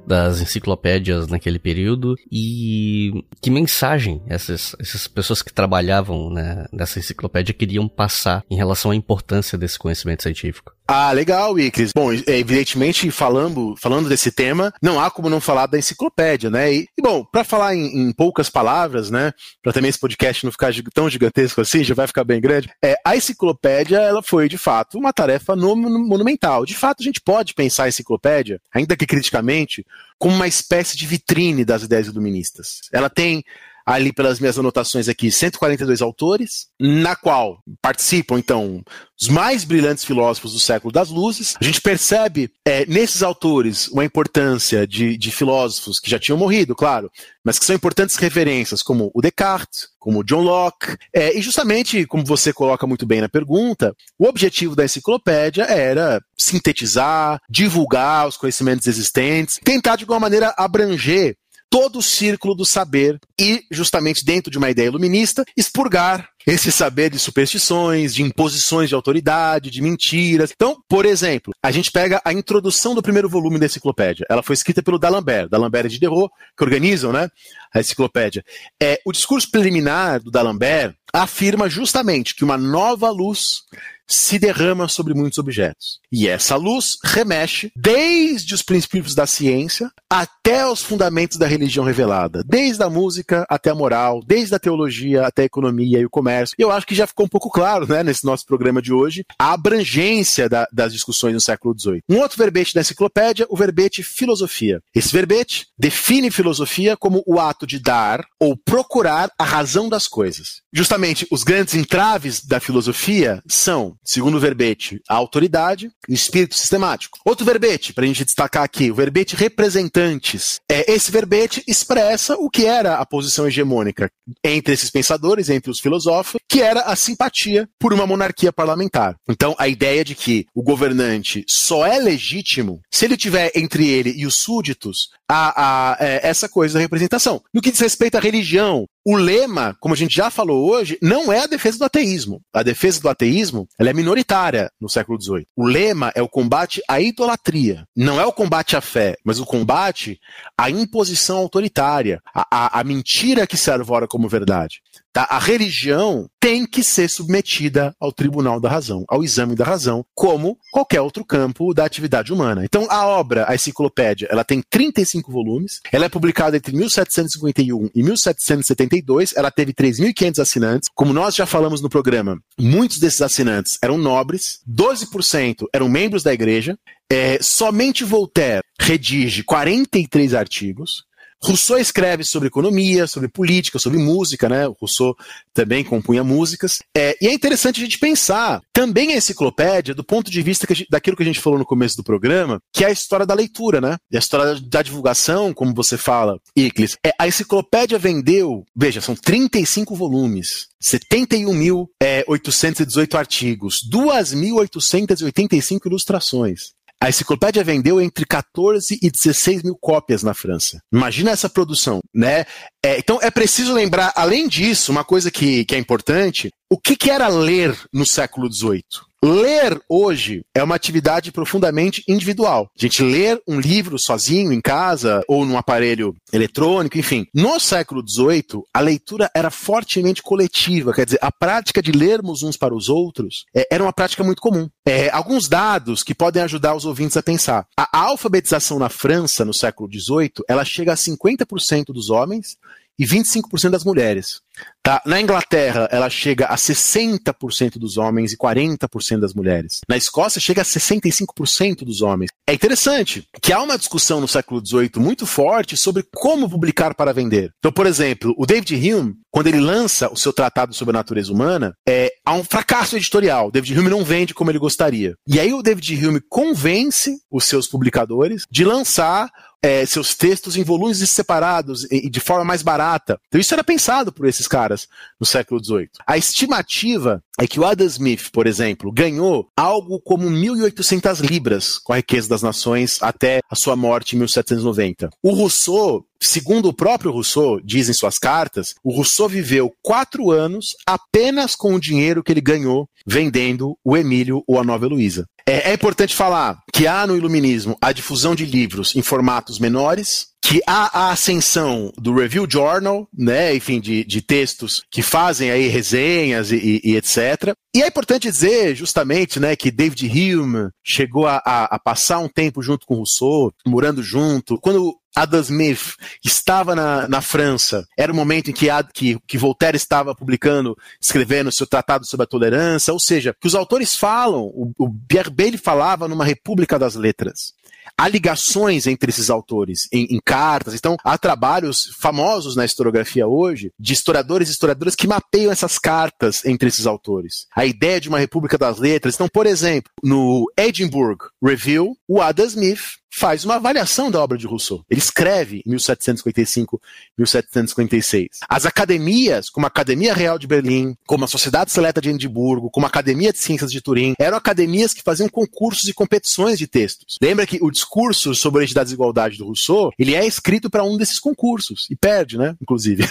das enciclopédias naquele período e que mensagem essas, essas pessoas que trabalhavam né, nessa enciclopédia queriam passar em relação à importância desse conhecimento científico. Ah, legal, Icris. Bom, é, evidentemente, falando, falando desse tema, não há como não falar da enciclopédia, né? E, e bom, para falar em, em, poucas palavras, né? Para também esse podcast não ficar tão gigantesco assim, já vai ficar bem grande. É, a enciclopédia, ela foi, de fato, uma tarefa monumental. De fato, a gente pode pensar a enciclopédia, ainda que criticamente, como uma espécie de vitrine das ideias iluministas. Ela tem ali pelas minhas anotações aqui, 142 autores, na qual participam, então, os mais brilhantes filósofos do século das luzes. A gente percebe é, nesses autores uma importância de, de filósofos que já tinham morrido, claro, mas que são importantes referências, como o Descartes, como o John Locke. É, e justamente, como você coloca muito bem na pergunta, o objetivo da enciclopédia era sintetizar, divulgar os conhecimentos existentes, tentar de alguma maneira abranger todo o círculo do saber e, justamente dentro de uma ideia iluminista, expurgar esse saber de superstições, de imposições de autoridade, de mentiras. Então, por exemplo, a gente pega a introdução do primeiro volume da enciclopédia. Ela foi escrita pelo D'Alembert, D'Alembert e Diderot, que organizam né, a enciclopédia. É, o discurso preliminar do D'Alembert afirma justamente que uma nova luz se derrama sobre muitos objetos. E essa luz remexe desde os princípios da ciência até os fundamentos da religião revelada, desde a música até a moral, desde a teologia até a economia e o comércio. Eu acho que já ficou um pouco claro, né, nesse nosso programa de hoje, a abrangência da, das discussões no século XVIII. Um outro verbete da enciclopédia, o verbete filosofia. Esse verbete define filosofia como o ato de dar ou procurar a razão das coisas. Justamente, os grandes entraves da filosofia são, segundo verbete, a autoridade espírito sistemático. Outro verbete, para a gente destacar aqui, o verbete representantes. É, esse verbete expressa o que era a posição hegemônica entre esses pensadores, entre os filosóficos, que era a simpatia por uma monarquia parlamentar. Então, a ideia de que o governante só é legítimo se ele tiver entre ele e os súditos a, a, é, essa coisa da representação. No que diz respeito à religião, o lema, como a gente já falou hoje, não é a defesa do ateísmo. A defesa do ateísmo ela é minoritária no século XVIII. O lema é o combate à idolatria. Não é o combate à fé, mas o combate à imposição autoritária, à, à, à mentira que se arvora como verdade. Tá? A religião tem que ser submetida ao tribunal da razão, ao exame da razão, como qualquer outro campo da atividade humana. Então, a obra, a enciclopédia, ela tem 35 volumes, ela é publicada entre 1751 e 1772, ela teve 3.500 assinantes. Como nós já falamos no programa, muitos desses assinantes eram nobres, 12% eram membros da igreja, é, somente Voltaire redige 43 artigos, Rousseau escreve sobre economia, sobre política, sobre música, né? O Rousseau também compunha músicas. É, e é interessante a gente pensar também a enciclopédia do ponto de vista que gente, daquilo que a gente falou no começo do programa, que é a história da leitura, né? E a história da divulgação, como você fala, Iclis. É, a enciclopédia vendeu, veja, são 35 volumes. 71.818 é, artigos, 2.885 ilustrações. A enciclopédia vendeu entre 14 e 16 mil cópias na França. Imagina essa produção, né? É, então é preciso lembrar, além disso, uma coisa que, que é importante: o que, que era ler no século XVIII? Ler hoje é uma atividade profundamente individual. A gente ler um livro sozinho em casa ou num aparelho eletrônico, enfim. No século XVIII, a leitura era fortemente coletiva, quer dizer, a prática de lermos uns para os outros é, era uma prática muito comum. É, alguns dados que podem ajudar os ouvintes a pensar. A alfabetização na França, no século XVIII, ela chega a 50% dos homens e 25% das mulheres. Tá? Na Inglaterra, ela chega a 60% dos homens e 40% das mulheres. Na Escócia, chega a 65% dos homens. É interessante que há uma discussão no século XVIII muito forte sobre como publicar para vender. Então, por exemplo, o David Hume, quando ele lança o seu tratado sobre a natureza humana, é, há um fracasso editorial. O David Hume não vende como ele gostaria. E aí o David Hume convence os seus publicadores de lançar é, seus textos em volumes separados e, de forma mais barata. Então isso era pensado por esses caras no século XVIII. A estimativa é que o Adam Smith, por exemplo, ganhou algo como 1.800 libras com a riqueza das nações até a sua morte em 1790. O Rousseau Segundo o próprio Rousseau, diz em suas cartas, o Rousseau viveu quatro anos apenas com o dinheiro que ele ganhou vendendo o Emílio ou a Nova Heloísa. É, é importante falar que há no Iluminismo a difusão de livros em formatos menores, que há a ascensão do Review Journal, né, enfim, de, de textos que fazem aí resenhas e, e, etc. E é importante dizer, justamente, né, que David Hume chegou a, a, a passar um tempo junto com Rousseau, morando junto. Quando Adam Smith estava na, na França, era o momento em que, que, que Voltaire estava publicando, escrevendo seu tratado sobre a tolerância, ou seja, que os autores falam, o, o Pierre Bailey falava numa república das letras. Há ligações entre esses autores em, em, cartas. Então, há trabalhos famosos na historiografia hoje de historiadores e historiadoras que mapeiam essas cartas entre esses autores. A ideia de uma república das letras. Então, por exemplo, no Edinburgh Review, o Adam Smith faz uma avaliação da obra de Rousseau. Ele escreve em 1755, 1756. As academias, como a Academia Real de Berlim, como a Sociedade Seleta de Edimburgo, como a Academia de Ciências de Turim, eram academias que faziam concursos e competições de textos. Lembra que o discurso sobre a origem da desigualdade do Rousseau, ele é escrito para um desses concursos e perde, né, inclusive.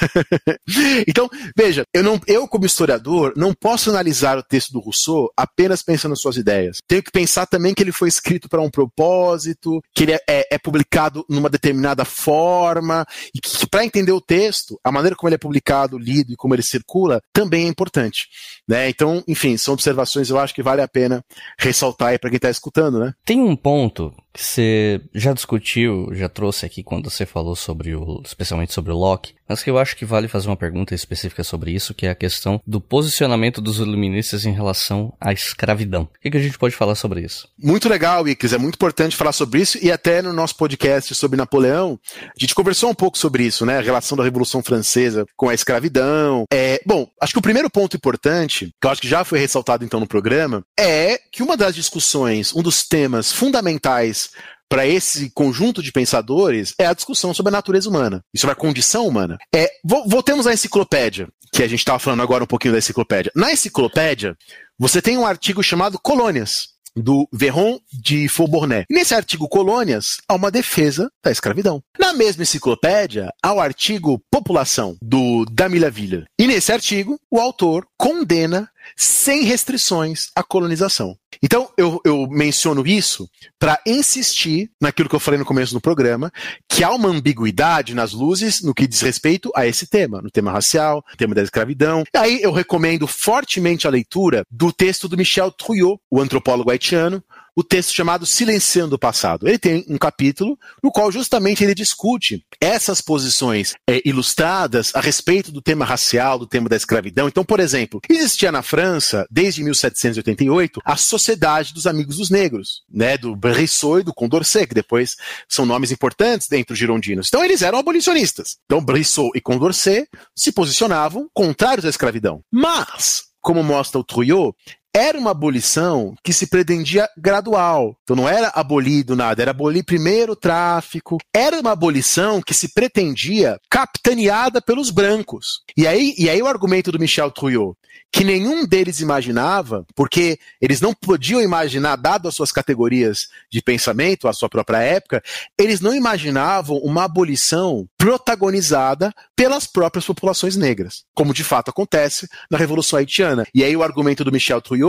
[laughs] então, veja, eu não eu como historiador não posso analisar o texto do Rousseau apenas pensando nas suas ideias. Tenho que pensar também que ele foi escrito para um propósito, que ele é, é, é publicado numa determinada forma, e que, para entender o texto, a maneira como ele é publicado, lido e como ele circula, também é importante. Né? Então, enfim, são observações eu acho que vale a pena ressaltar aí para quem está escutando, né? Tem um ponto que você já discutiu, já trouxe aqui quando você falou sobre o, especialmente sobre o Locke, mas que eu acho que vale fazer uma pergunta específica sobre isso, que é a questão do posicionamento dos iluministas em relação à escravidão. O que, que a gente pode falar sobre isso? Muito legal, Iclis, é muito importante falar sobre isso, e até no nosso podcast sobre Napoleão, a gente conversou um pouco sobre isso, né, a relação da Revolução Francesa com a escravidão. É, bom, acho que o primeiro ponto importante, que eu acho que já foi ressaltado então no programa, é que uma das discussões, um dos temas fundamentais para esse conjunto de pensadores é a discussão sobre a natureza humana e sobre a condição humana. É, voltemos à enciclopédia, que a gente estava falando agora um pouquinho da enciclopédia. Na enciclopédia, você tem um artigo chamado Colônias, do Verron de Faubournet. nesse artigo Colônias, há uma defesa da escravidão. Na mesma enciclopédia, há o artigo População, do Damillaville. E nesse artigo, o autor condena sem restrições à colonização. Então, eu, eu menciono isso para insistir naquilo que eu falei no começo do programa, que há uma ambiguidade nas luzes no que diz respeito a esse tema, no tema racial, no tema da escravidão. E aí eu recomendo fortemente a leitura do texto do Michel Trouillot, o antropólogo haitiano, o texto chamado Silenciando o Passado. Ele tem um capítulo no qual justamente ele discute essas posições é, ilustradas a respeito do tema racial, do tema da escravidão. Então, por exemplo, existia na França, desde 1788, a Sociedade dos Amigos dos Negros, né, do Brissot e do Condorcet, que depois são nomes importantes dentro dos girondinos. Então, eles eram abolicionistas. Então, Brissot e Condorcet se posicionavam contrários à escravidão. Mas, como mostra o Trouillot, era uma abolição que se pretendia gradual. Então não era abolido nada, era abolir primeiro o tráfico. Era uma abolição que se pretendia capitaneada pelos brancos. E aí, e aí o argumento do Michel Trouillot, que nenhum deles imaginava, porque eles não podiam imaginar, dado as suas categorias de pensamento, a sua própria época, eles não imaginavam uma abolição protagonizada pelas próprias populações negras, como de fato acontece na Revolução Haitiana. E aí o argumento do Michel Trouillot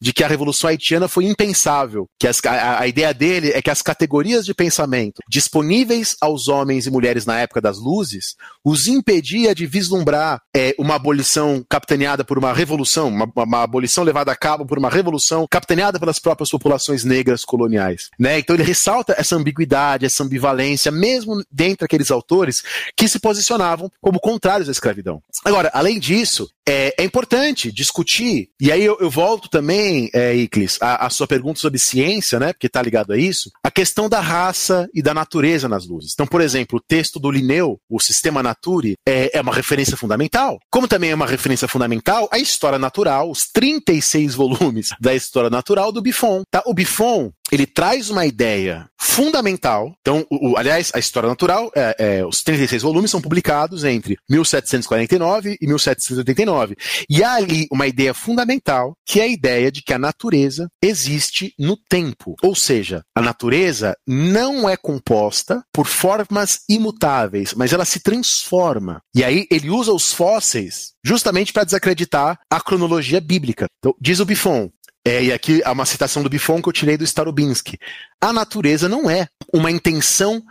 de que a Revolução Haitiana foi impensável, que as, a, a ideia dele é que as categorias de pensamento disponíveis aos homens e mulheres na época das luzes os impedia de vislumbrar é, uma abolição capitaneada por uma revolução uma, uma, abolição levada a cabo por uma revolução capitaneada pelas próprias populações negras coloniais. Né? Então ele ressalta essa ambiguidade, essa ambivalência, mesmo dentre aqueles autores que se posicionavam como contrários à escravidão. Agora, além disso, é, é importante discutir, e aí eu, eu volto também, é, Iclis, a, sua pergunta sobre ciência, né, porque está ligado a isso, a questão da raça e da natureza nas luzes. Então, por exemplo, o texto do Linneu, o Sistema Naturi, é, é uma referência fundamental. Como também é uma referência fundamental a História Natural, os 36 volumes da História Natural do Buffon. Tá? O Buffon, ele traz uma ideia fundamental. Então, o, o, aliás, a História Natural, é, é, os 36 volumes são publicados entre 1749 e 1789. E há ali uma ideia fundamental, que é a ideia de que a natureza existe no tempo. Ou seja, a natureza não é composta por formas imutáveis, mas ela se transforma. E aí ele usa os fósseis justamente para desacreditar a cronologia bíblica. Então, diz o Buffon, é, e aqui há uma citação do Buffon que eu tirei do Starobinsky. A natureza não é uma intenção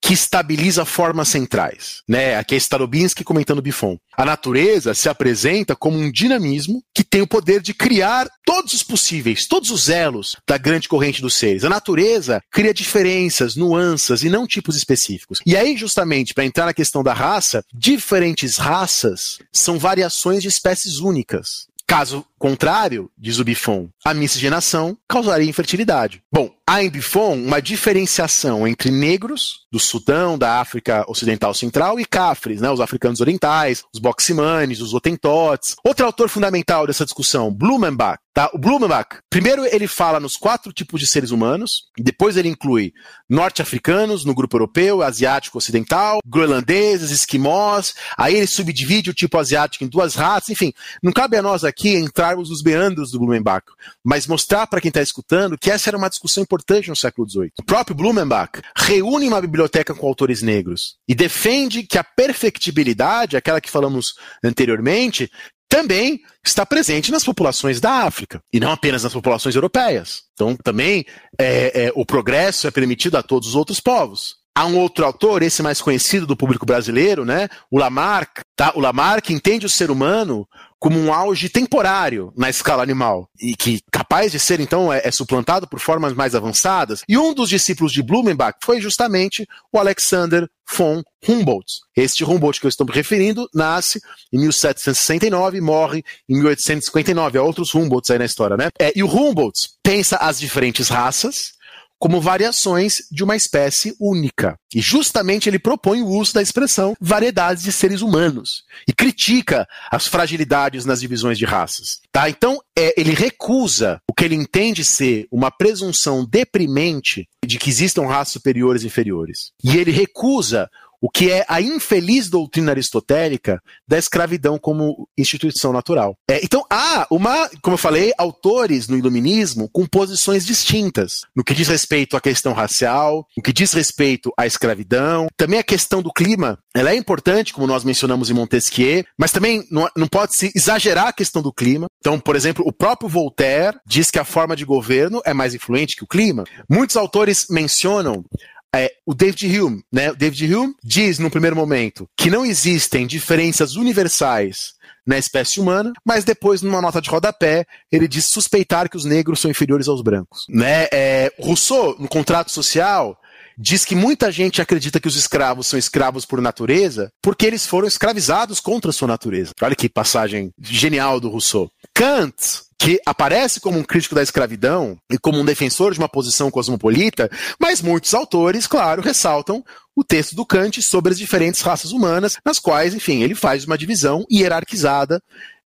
que estabiliza formas centrais. Né? Aqui é Starobinsky comentando Buffon. A natureza se apresenta como um dinamismo que tem o poder de criar todos os possíveis, todos os elos da grande corrente dos seres. A natureza cria diferenças, nuances e não tipos específicos. E aí, justamente, para entrar na questão da raça, diferentes raças são variações de espécies únicas. Caso contrário, diz o Buffon, a miscigenação causaria infertilidade. Bom, há em Buffon uma diferenciação entre negros do Sudão, da África Ocidental Central e cafres, né, os africanos orientais, os boximanes, os otentotes. Outro autor fundamental dessa discussão, Blumenbach. Tá? O Blumenbach, primeiro ele fala nos quatro tipos de seres humanos, depois ele inclui norte-africanos no grupo europeu, asiático ocidental, groenlandeses, esquimós, aí ele subdivide o tipo asiático em duas raças, enfim, não cabe a nós aqui entrarmos nos meandros do Blumenbach, mas mostrar para quem está escutando que essa era uma discussão importante no século XVIII. O próprio Blumenbach reúne uma biblioteca com autores negros e defende que a perfectibilidade, aquela que falamos anteriormente, também está presente nas populações da África, e não apenas nas populações europeias. Então, também é, é, o progresso é permitido a todos os outros povos. Há um outro autor, esse mais conhecido do público brasileiro, né? O Lamarck, tá? O Lamarck entende o ser humano como um auge temporário na escala animal e que capaz de ser então é, é, suplantado por formas mais avançadas. E um dos discípulos de Blumenbach foi justamente o Alexander von Humboldt. Este Humboldt que eu estou me referindo nasce em 1769 e morre em 1859. Há outros Humboldts aí na história, né? É, e o Humboldt pensa as diferentes raças como variações de uma espécie única. E justamente ele propõe o uso da expressão variedades de seres humanos e critica as fragilidades nas divisões de raças. Tá? Então, é, ele recusa o que ele entende ser uma presunção deprimente de que existam raças superiores e inferiores. E ele recusa o que é a infeliz doutrina aristotélica da escravidão como instituição natural. É, então há uma, como eu falei, autores no iluminismo com posições distintas no que diz respeito à questão racial, no que diz respeito à escravidão, também a questão do clima. Ela é importante, como nós mencionamos em Montesquieu, mas também não, não pode se exagerar a questão do clima. Então, por exemplo, o próprio Voltaire diz que a forma de governo é mais influente que o clima. Muitos autores mencionam é, o David Hume, né? O David Hume diz, no primeiro momento, que não existem diferenças universais na espécie humana, mas depois, numa nota de rodapé, ele diz suspeitar que os negros são inferiores aos brancos. Né? É, Rousseau, no contrato social, diz que muita gente acredita que os escravos são escravos por natureza porque eles foram escravizados contra a sua natureza. Olha que passagem genial do Rousseau. Kant que aparece como um crítico da escravidão e como um defensor de uma posição cosmopolita, mas muitos autores, claro, ressaltam o texto do Kant sobre as diferentes raças humanas, nas quais, enfim, ele faz uma divisão hierarquizada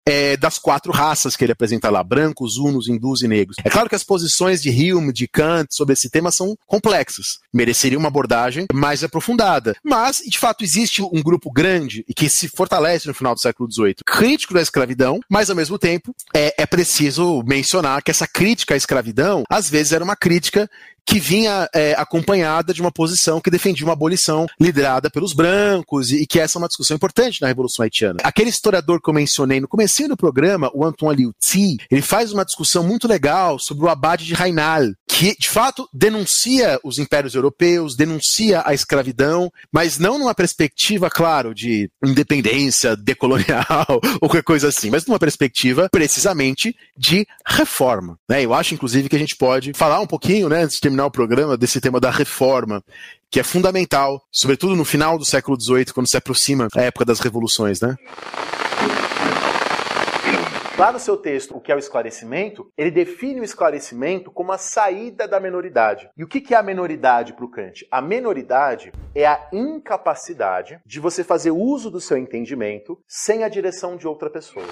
é, das quatro raças que ele apresenta lá, brancos, hunos, hindus e negros. É claro que as posições de Hume, de Kant sobre esse tema são complexas, mereceriam uma abordagem mais aprofundada. Mas, de fato, existe um grupo grande e que se fortalece no final do século XVIII, crítico da escravidão, mas ao mesmo tempo é, é preciso mencionar que essa crítica à escravidão, às vezes, era uma crítica que vinha é, acompanhada de uma posição que defendia uma abolição liderada pelos brancos e, e, que essa é uma discussão importante na Revolução Haitiana. Aquele historiador que eu mencionei no começo do programa, o Antoine Liuti, ele faz uma discussão muito legal sobre o abade de Rainal, que de fato denuncia os impérios europeus, denuncia a escravidão, mas não numa perspectiva, claro, de independência decolonial ou [laughs] qualquer coisa assim, mas numa perspectiva precisamente de reforma. Né? Eu acho, inclusive, que a gente pode falar um pouquinho, né, antes de terminar o programa, desse tema da reforma, que é fundamental, sobretudo no final do século XVIII, quando se aproxima a época das revoluções, né? Lá no seu texto, o que é o esclarecimento, ele define o esclarecimento como a saída da menoridade. E o que é a menoridade para o Kant? A menoridade é a incapacidade de você fazer uso do seu entendimento sem a direção de outra pessoa.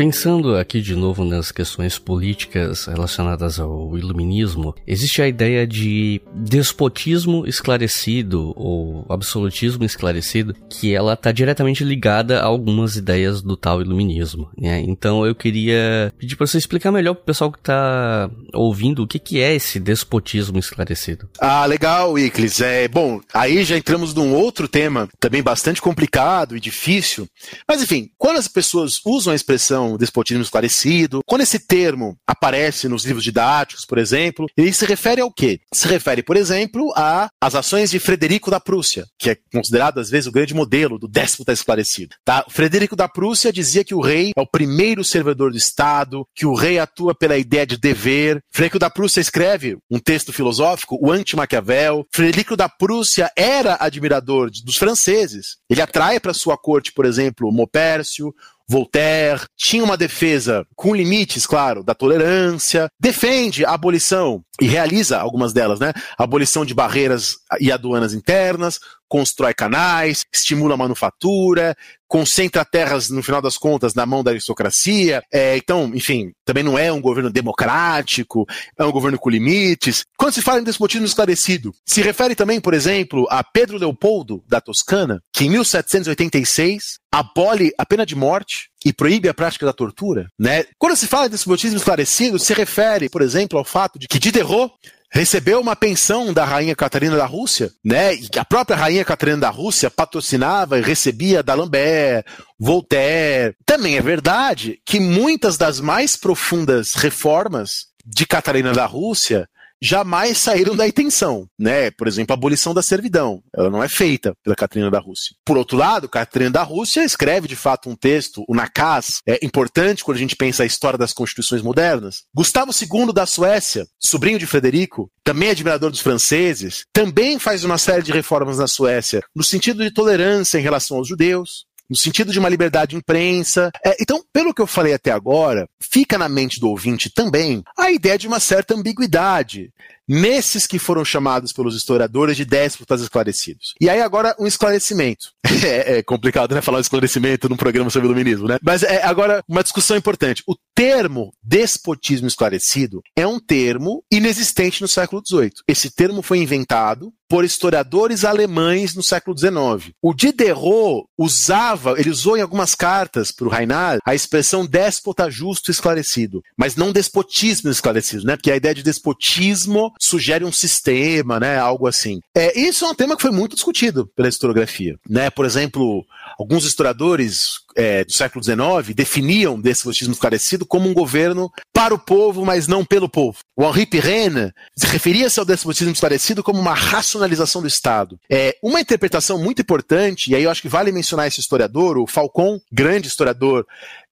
Pensando aqui de novo nas questões políticas relacionadas ao iluminismo, existe a ideia de despotismo esclarecido ou absolutismo esclarecido, que ela está diretamente ligada a algumas ideias do tal iluminismo. Né? Então eu queria pedir para você explicar melhor para o pessoal que está ouvindo o que, que é esse despotismo esclarecido. Ah, legal, Iclis. É, bom, aí já entramos num outro tema também bastante complicado e difícil. Mas enfim, quando as pessoas usam a expressão despotismo esclarecido. Quando esse termo aparece nos livros didáticos, por exemplo, ele se refere ao quê? Se refere, por exemplo, às ações de Frederico da Prússia, que é considerado às vezes o grande modelo do déspota esclarecido. Tá? Frederico da Prússia dizia que o rei é o primeiro servidor do Estado, que o rei atua pela ideia de dever. Frederico da Prússia escreve um texto filosófico, o Anti-Maquiavel. Frederico da Prússia era admirador dos franceses. Ele atrai para sua corte, por exemplo, Mopércio, Voltaire, tinha uma defesa com limites, claro, da tolerância, defende a abolição e realiza algumas delas, né? A abolição de barreiras e aduanas internas, constrói canais, estimula a manufatura, concentra terras, no final das contas, na mão da aristocracia. É, então, enfim, também não é um governo democrático, é um governo com limites. Quando se fala em despotismo esclarecido, se refere também, por exemplo, a Pedro Leopoldo da Toscana, que em 1786 abole a pena de morte e proíbe a prática da tortura, né? Quando se fala de despotismo esclarecido, se refere, por exemplo, ao fato de que Diderot recebeu uma pensão da rainha Catarina da Rússia, né? E a própria rainha Catarina da Rússia patrocinava e recebia d'Alembert, Voltaire. Também é verdade que muitas das mais profundas reformas de Catarina da Rússia jamais saíram da intenção, né? Por exemplo, a abolição da servidão, ela não é feita pela Catarina da Rússia. Por outro lado, Catarina da Rússia escreve de fato um texto, o Nakaz, é importante quando a gente pensa a história das constituições modernas. Gustavo II da Suécia, sobrinho de Frederico, também admirador dos franceses, também faz uma série de reformas na Suécia no sentido de tolerância em relação aos judeus, no sentido de uma liberdade de imprensa. É, então, pelo que eu falei até agora, fica na mente do ouvinte também a ideia de uma certa ambiguidade nesses que foram chamados pelos historiadores de déspotas esclarecidos. E aí agora um esclarecimento. [laughs] É, é, complicado, né, falar um esclarecimento num programa sobre iluminismo, né? Mas é, agora uma discussão importante. O termo despotismo esclarecido é um termo inexistente no século XVIII. Esse termo foi inventado por historiadores alemães no século XIX. O Diderot usava, ele usou em algumas cartas para o Reinhard a expressão déspota justo esclarecido, mas não despotismo esclarecido, né? Porque a ideia de despotismo sugere um sistema, né? Algo assim. É, isso é um tema que foi muito discutido pela historiografia, né? Por exemplo, alguns historiadores é, do século XIX definiam despotismo esclarecido como um governo para o povo, mas não pelo povo. O Henri Pirenne referia-se ao despotismo esclarecido como uma racionalização do Estado. É uma interpretação muito importante, e aí eu acho que vale mencionar esse historiador, o Falcon, grande historiador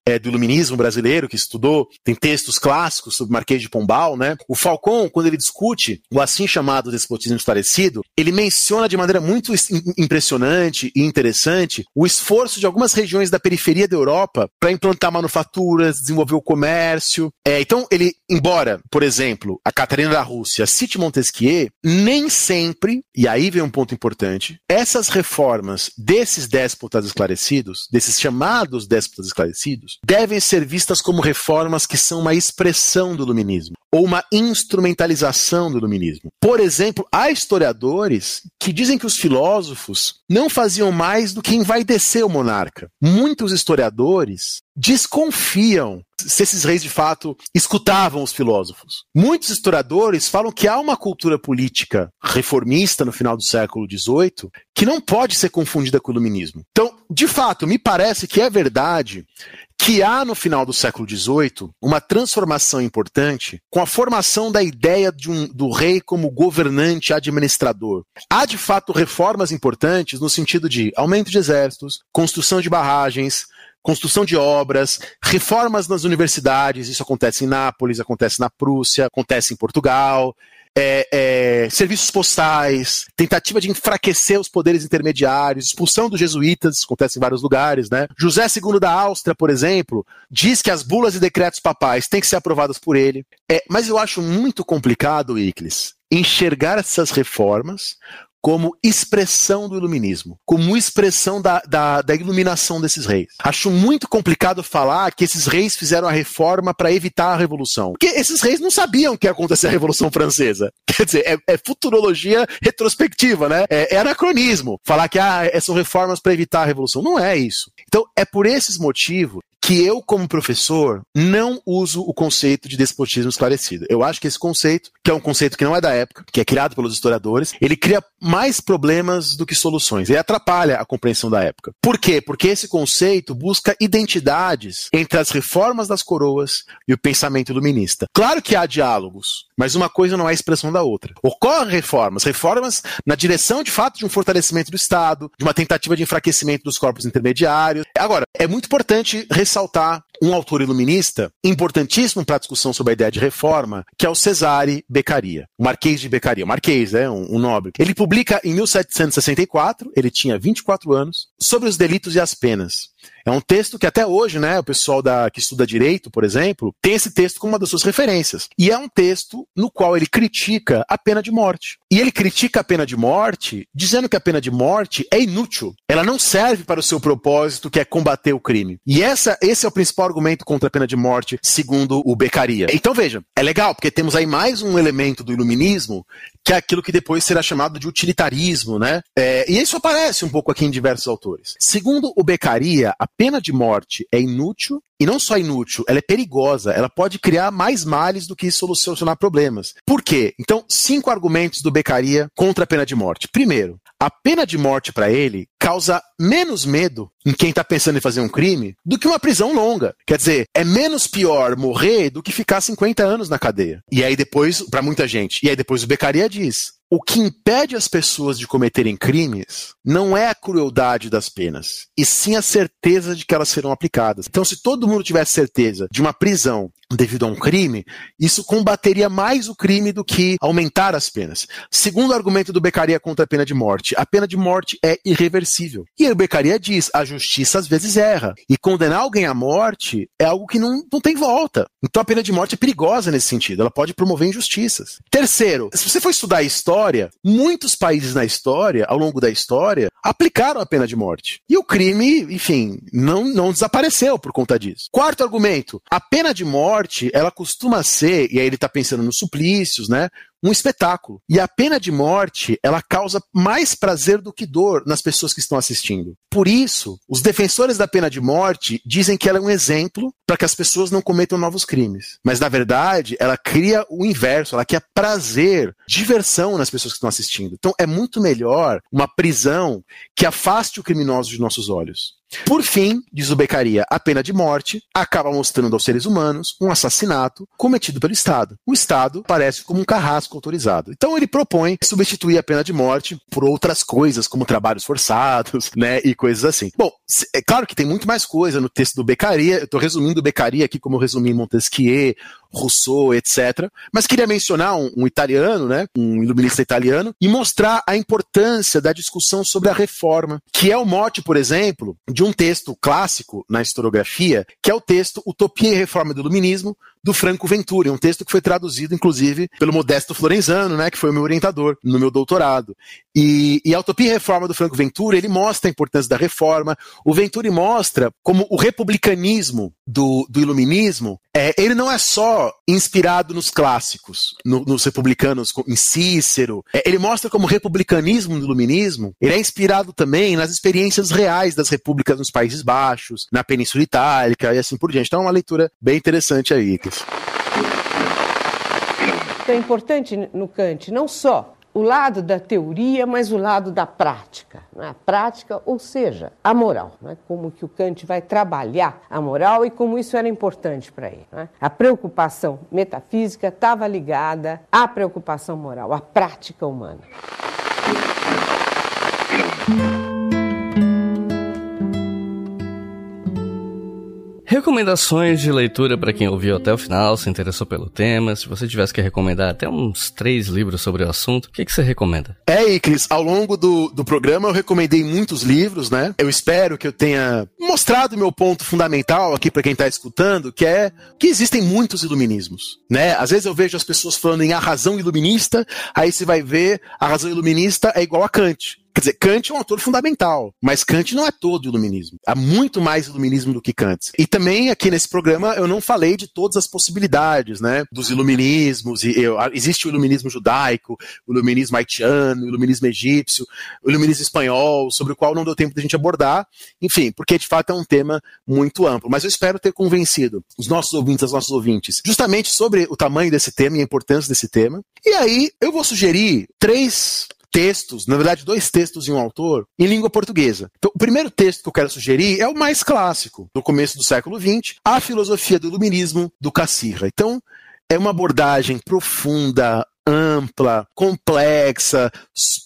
é, do iluminismo brasileiro, que estudou, tem textos clássicos sobre Marquês de Pombal, né? O Falcon, quando ele discute o assim chamado despotismo esclarecido, ele menciona de maneira muito impressionante e interessante o esforço de algumas regiões da periferia da Europa para implantar manufaturas, desenvolver o comércio. É, então, ele, embora, por exemplo, a Catarina da Rússia cite Montesquieu, nem sempre, e aí vem um ponto importante, essas reformas desses déspotas esclarecidos, desses chamados déspotas esclarecidos, devem ser vistas como reformas que são uma expressão do iluminismo ou uma instrumentalização do iluminismo. Por exemplo, há historiadores que dizem que os filósofos não faziam mais do que envaidecer o monarca. Muitos historiadores desconfiam se esses reis de fato escutavam os filósofos. Muitos historiadores falam que há uma cultura política reformista no final do século XVIII que não pode ser confundida com o iluminismo. Então, de fato, me parece que é verdade que há no final do século XVIII uma transformação importante com a formação da ideia um, do rei como governante administrador. Há de fato reformas importantes no sentido de aumento de exércitos, construção de barragens, construção de obras, reformas nas universidades, isso acontece em Nápoles, acontece na Prússia, acontece em Portugal, é, é, serviços postais, tentativa de enfraquecer os poderes intermediários, expulsão dos jesuítas, acontece em vários lugares, né? José II da Áustria, por exemplo, diz que as bulas e decretos papais têm que ser aprovadas por ele. É, mas eu acho muito complicado, Iclis, enxergar essas reformas como expressão do iluminismo, como expressão da, da, da, iluminação desses reis. Acho muito complicado falar que esses reis fizeram a reforma para evitar a revolução. Porque esses reis não sabiam que ia acontecer a Revolução Francesa. [laughs] Quer dizer, é, é futurologia retrospectiva, né? É, é, anacronismo. Falar que ah, são reformas para evitar a revolução. Não é isso. Então, é por esses motivos que eu, como professor, não uso o conceito de despotismo esclarecido. Eu acho que esse conceito, que é um conceito que não é da época, que é criado pelos historiadores, ele cria mais problemas do que soluções. Ele atrapalha a compreensão da época. Por quê? Porque esse conceito busca identidades entre as reformas das coroas e o pensamento iluminista. Claro que há diálogos, mas uma coisa não é expressão da outra. Ocorrem reformas, reformas na direção, de fato, de um fortalecimento do Estado, de uma tentativa de enfraquecimento dos corpos intermediários. Agora, é muito importante ressaltar ressaltar um autor iluminista importantíssimo para a discussão sobre a ideia de reforma, que é o Cesare Beccaria, o Marquês de Beccaria, o Marquês, é um, um nobre. Ele publica em 1764, ele tinha 24 anos, sobre os delitos e as penas. É um texto que até hoje, né, o pessoal da, que estuda direito, por exemplo, tem esse texto como uma das suas referências. E é um texto no qual ele critica a pena de morte. E ele critica a pena de morte dizendo que a pena de morte é inútil. Ela não serve para o seu propósito, que é combater o crime. E essa, esse é o principal argumento contra a pena de morte, segundo o Beccaria. Então veja, é legal, porque temos aí mais um elemento do iluminismo que é aquilo que depois será chamado de utilitarismo, né? É, e isso aparece um pouco aqui em diversos autores. Segundo o Beccaria, a pena de morte é inútil e não só inútil, ela é perigosa, ela pode criar mais males do que solucionar problemas. Por quê? Então, cinco argumentos do Beccaria contra a pena de morte. Primeiro, a pena de morte para ele causa menos medo em quem está pensando em fazer um crime do que uma prisão longa. Quer dizer, é menos pior morrer do que ficar 50 anos na cadeia. E aí depois, para muita gente, e aí depois o Beccaria diz: o que impede as pessoas de cometerem crimes não é a crueldade das penas, e sim a certeza de que elas serão aplicadas. Então, se todo mundo tivesse certeza de uma prisão devido a um crime, isso combateria mais o crime do que aumentar as penas. Segundo argumento do Beccaria contra a pena de morte, a pena de morte é irreversível. E o Beccaria diz, a justiça às vezes erra. E condenar alguém à morte é algo que não, não tem volta. Então a pena de morte é perigosa nesse sentido, ela pode promover injustiças. Terceiro, se você for estudar a história, muitos países na história, ao longo da história, aplicaram a pena de morte. E o crime, enfim, não, não desapareceu por conta disso. Quarto argumento, a pena de morte, ela costuma ser, e aí ele está pensando nos suplícios, né? Um espetáculo. E a pena de morte, ela causa mais prazer do que dor nas pessoas que estão assistindo. Por isso, os defensores da pena de morte dizem que ela é um exemplo para que as pessoas não cometam novos crimes. Mas, na verdade, ela cria o inverso, ela quer prazer, diversão nas pessoas que estão assistindo. Então, é muito melhor uma prisão que afaste o criminoso de nossos olhos. Por fim, diz o Beccaria, a pena de morte acaba mostrando aos seres humanos um assassinato cometido pelo Estado. O Estado parece como um carrasco autorizado. Então ele propõe substituir a pena de morte por outras coisas, como trabalhos forçados, [laughs] né, e coisas assim. Bom, é claro que tem muito mais coisa no texto do Beccaria, eu estou resumindo o Beccaria aqui como eu resumi Montesquieu, Rousseau, etc. Mas queria mencionar um, um, italiano, né, um iluminista italiano, e mostrar a importância da discussão sobre a reforma, que é o mote, por exemplo, de um texto clássico na historiografia, que é o texto Utopia e Reforma do Iluminismo, do Franco Venturi, um texto que foi traduzido, inclusive, pelo Modesto Florenzano, né, que foi o meu orientador no meu doutorado. E, e a Utopia e Reforma do Franco Venturi, ele mostra a importância da reforma. O Venturi mostra como o republicanismo do, do iluminismo, é, ele não é só inspirado nos clássicos, no, nos republicanos, em Cícero. É, ele mostra como o republicanismo do iluminismo, ele é inspirado também nas experiências reais das repúblicas nos Países Baixos, na Península Itálica e assim por diante. Então é uma leitura bem interessante aí. É importante no Kant não só o lado da teoria, mas o lado da prática. Né? A prática, ou seja, a moral. Né? Como que o Kant vai trabalhar a moral e como isso era importante para ele. Né? A preocupação metafísica estava ligada à preocupação moral, à prática humana. Recomendações de leitura para quem ouviu até o final, se interessou pelo tema. Se você tivesse que recomendar até uns três livros sobre o assunto, o que, que você recomenda? É, Iclis, ao longo do, do programa eu recomendei muitos livros, né? Eu espero que eu tenha mostrado meu ponto fundamental aqui para quem está escutando, que é que existem muitos iluminismos, né? Às vezes eu vejo as pessoas falando em a razão iluminista, aí você vai ver a razão iluminista é igual a Kant. Quer dizer, Kant é um autor fundamental, mas Kant não é todo iluminismo. Há muito mais iluminismo do que Kant. E também aqui nesse programa eu não falei de todas as possibilidades, né, dos iluminismos. E, eu, existe o iluminismo judaico, o iluminismo haitiano, o iluminismo egípcio, o iluminismo espanhol, sobre o qual não deu tempo de a gente abordar. Enfim, porque de fato é um tema muito amplo. Mas eu espero ter convencido os nossos ouvintes, as nossas ouvintes, justamente sobre o tamanho desse tema e a importância desse tema. E aí eu vou sugerir três textos, na verdade, dois textos de um autor, em língua portuguesa. Então, o primeiro texto que eu quero sugerir é o mais clássico, do começo do século XX, A Filosofia do Iluminismo, do Cassirra. Então, é uma abordagem profunda, ampla, complexa,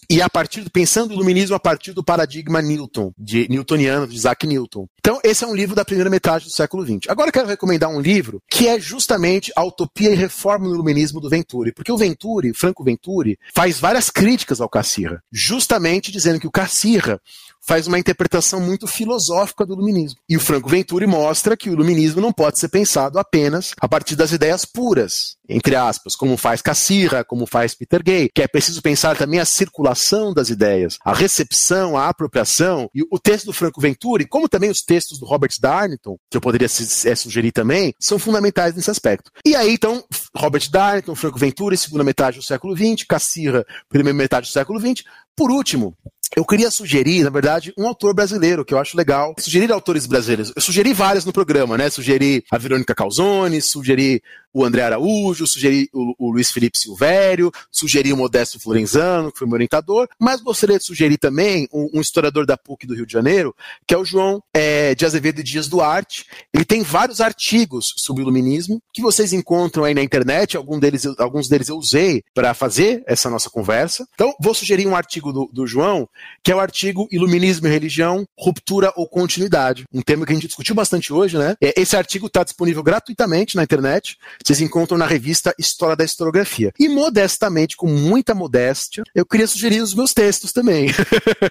e a partir pensando o iluminismo a partir do paradigma Newton, de newtoniano, de Isaac Newton. Então, esse é um livro da primeira metade do século XX. Agora eu quero recomendar um livro que é justamente a utopia e reforma no iluminismo do Venturi, porque o Venturi, Franco Venturi, faz várias críticas ao Cassirra, justamente dizendo que o Cassirra faz uma interpretação muito filosófica do iluminismo. E o Franco Venturi mostra que o iluminismo não pode ser pensado apenas a partir das ideias puras, entre aspas, como faz Cassirra, como faz Peter Gay, que é preciso pensar também a circulação das ideias, a recepção, a apropriação. E o texto do Franco Venturi, como também os textos do Robert Darnton, que eu poderia é, sugerir também, são fundamentais nesse aspecto. E aí, então, Robert Darnton, Franco Venturi, segunda metade do século XX, Cassirra, primeira metade do século XX, Por último, eu queria sugerir, na verdade, um autor brasileiro, que eu acho legal. Sugerir autores brasileiros. Eu sugeri vários no programa, né? Sugeri a Verônica Calzone, sugeri o André Araújo, sugeri o, o Luiz Felipe Silvério, sugeri o Modesto Florenzano, que foi meu orientador, mas gostaria de sugerir também um, um historiador da PUC do Rio de Janeiro, que é o João é, de Azevedo Dias Duarte. Ele tem vários artigos sobre iluminismo que vocês encontram aí na internet, algum deles, alguns deles eu usei para fazer essa nossa conversa. Então, vou sugerir um artigo do, do João, que é o artigo Iluminismo e Religião, Ruptura ou Continuidade, um tema que a gente discutiu bastante hoje, né? É, esse artigo está disponível gratuitamente na internet vocês encontram na revista História da Historiografia. E modestamente, com muita modéstia, eu queria sugerir os meus textos também.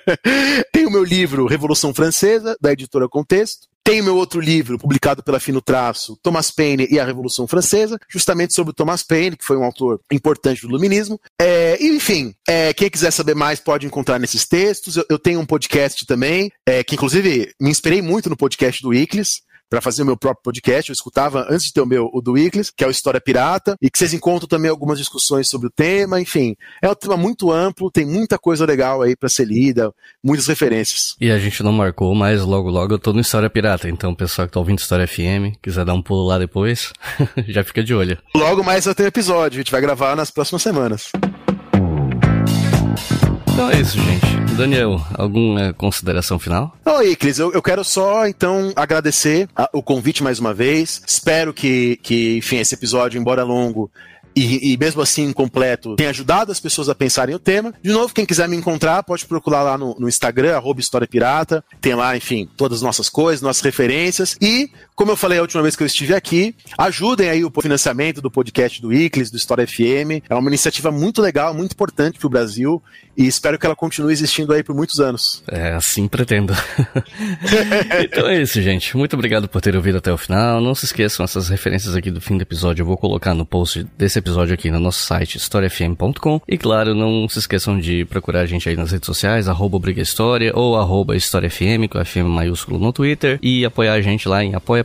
[laughs] Tem o meu livro Revolução Francesa, da editora Contexto. Tem o meu outro livro, publicado pela Fino Traço, Thomas Paine e a Revolução Francesa, justamente sobre o Thomas Paine, que foi um autor importante do Iluminismo. É, enfim, é, quem quiser saber mais pode encontrar nesses textos. Eu, eu tenho um podcast também, é, que inclusive me inspirei muito no podcast do Iclis, para fazer o meu próprio podcast. Eu escutava antes de ter o meu, o do Weeklies, que é o História Pirata, e que vocês encontram também algumas discussões sobre o tema. Enfim, é um tema muito amplo, tem muita coisa legal aí para ser lida, muitas referências. E a gente não marcou, mas logo logo eu tô no História Pirata. Então, pessoal que tá ouvindo História FM, quiser dar um pulo lá depois, [laughs] já fica de olho. Logo mais vai ter episódio, a gente vai gravar nas próximas semanas. Então é isso, gente. Daniel, alguma consideração final? Oi, Cris, eu, eu quero só, então, agradecer a, o convite mais uma vez. Espero que, que, enfim, esse episódio, embora longo, e, e, mesmo assim completo, tem ajudado as pessoas a pensarem o tema. De novo, quem quiser me encontrar, pode procurar lá no, no Instagram, arroba História Pirata. Tem lá, enfim, todas as nossas coisas, nossas referências. E, como eu falei a última vez que eu estive aqui, ajudem aí o financiamento do podcast do ICLES, do História FM. É uma iniciativa muito legal, muito importante para o Brasil. E espero que ela continue existindo aí por muitos anos. É, assim pretendo. [laughs] então é isso, gente. Muito obrigado por ter ouvido até o final. Não se esqueçam, essas referências aqui do fim do episódio eu vou colocar no post desse episódio aqui no nosso site historiafm.com. E claro, não se esqueçam de procurar a gente aí nas redes sociais, arroba Briga História ou arroba História FM, com FM maiúsculo no Twitter, e apoiar a gente lá em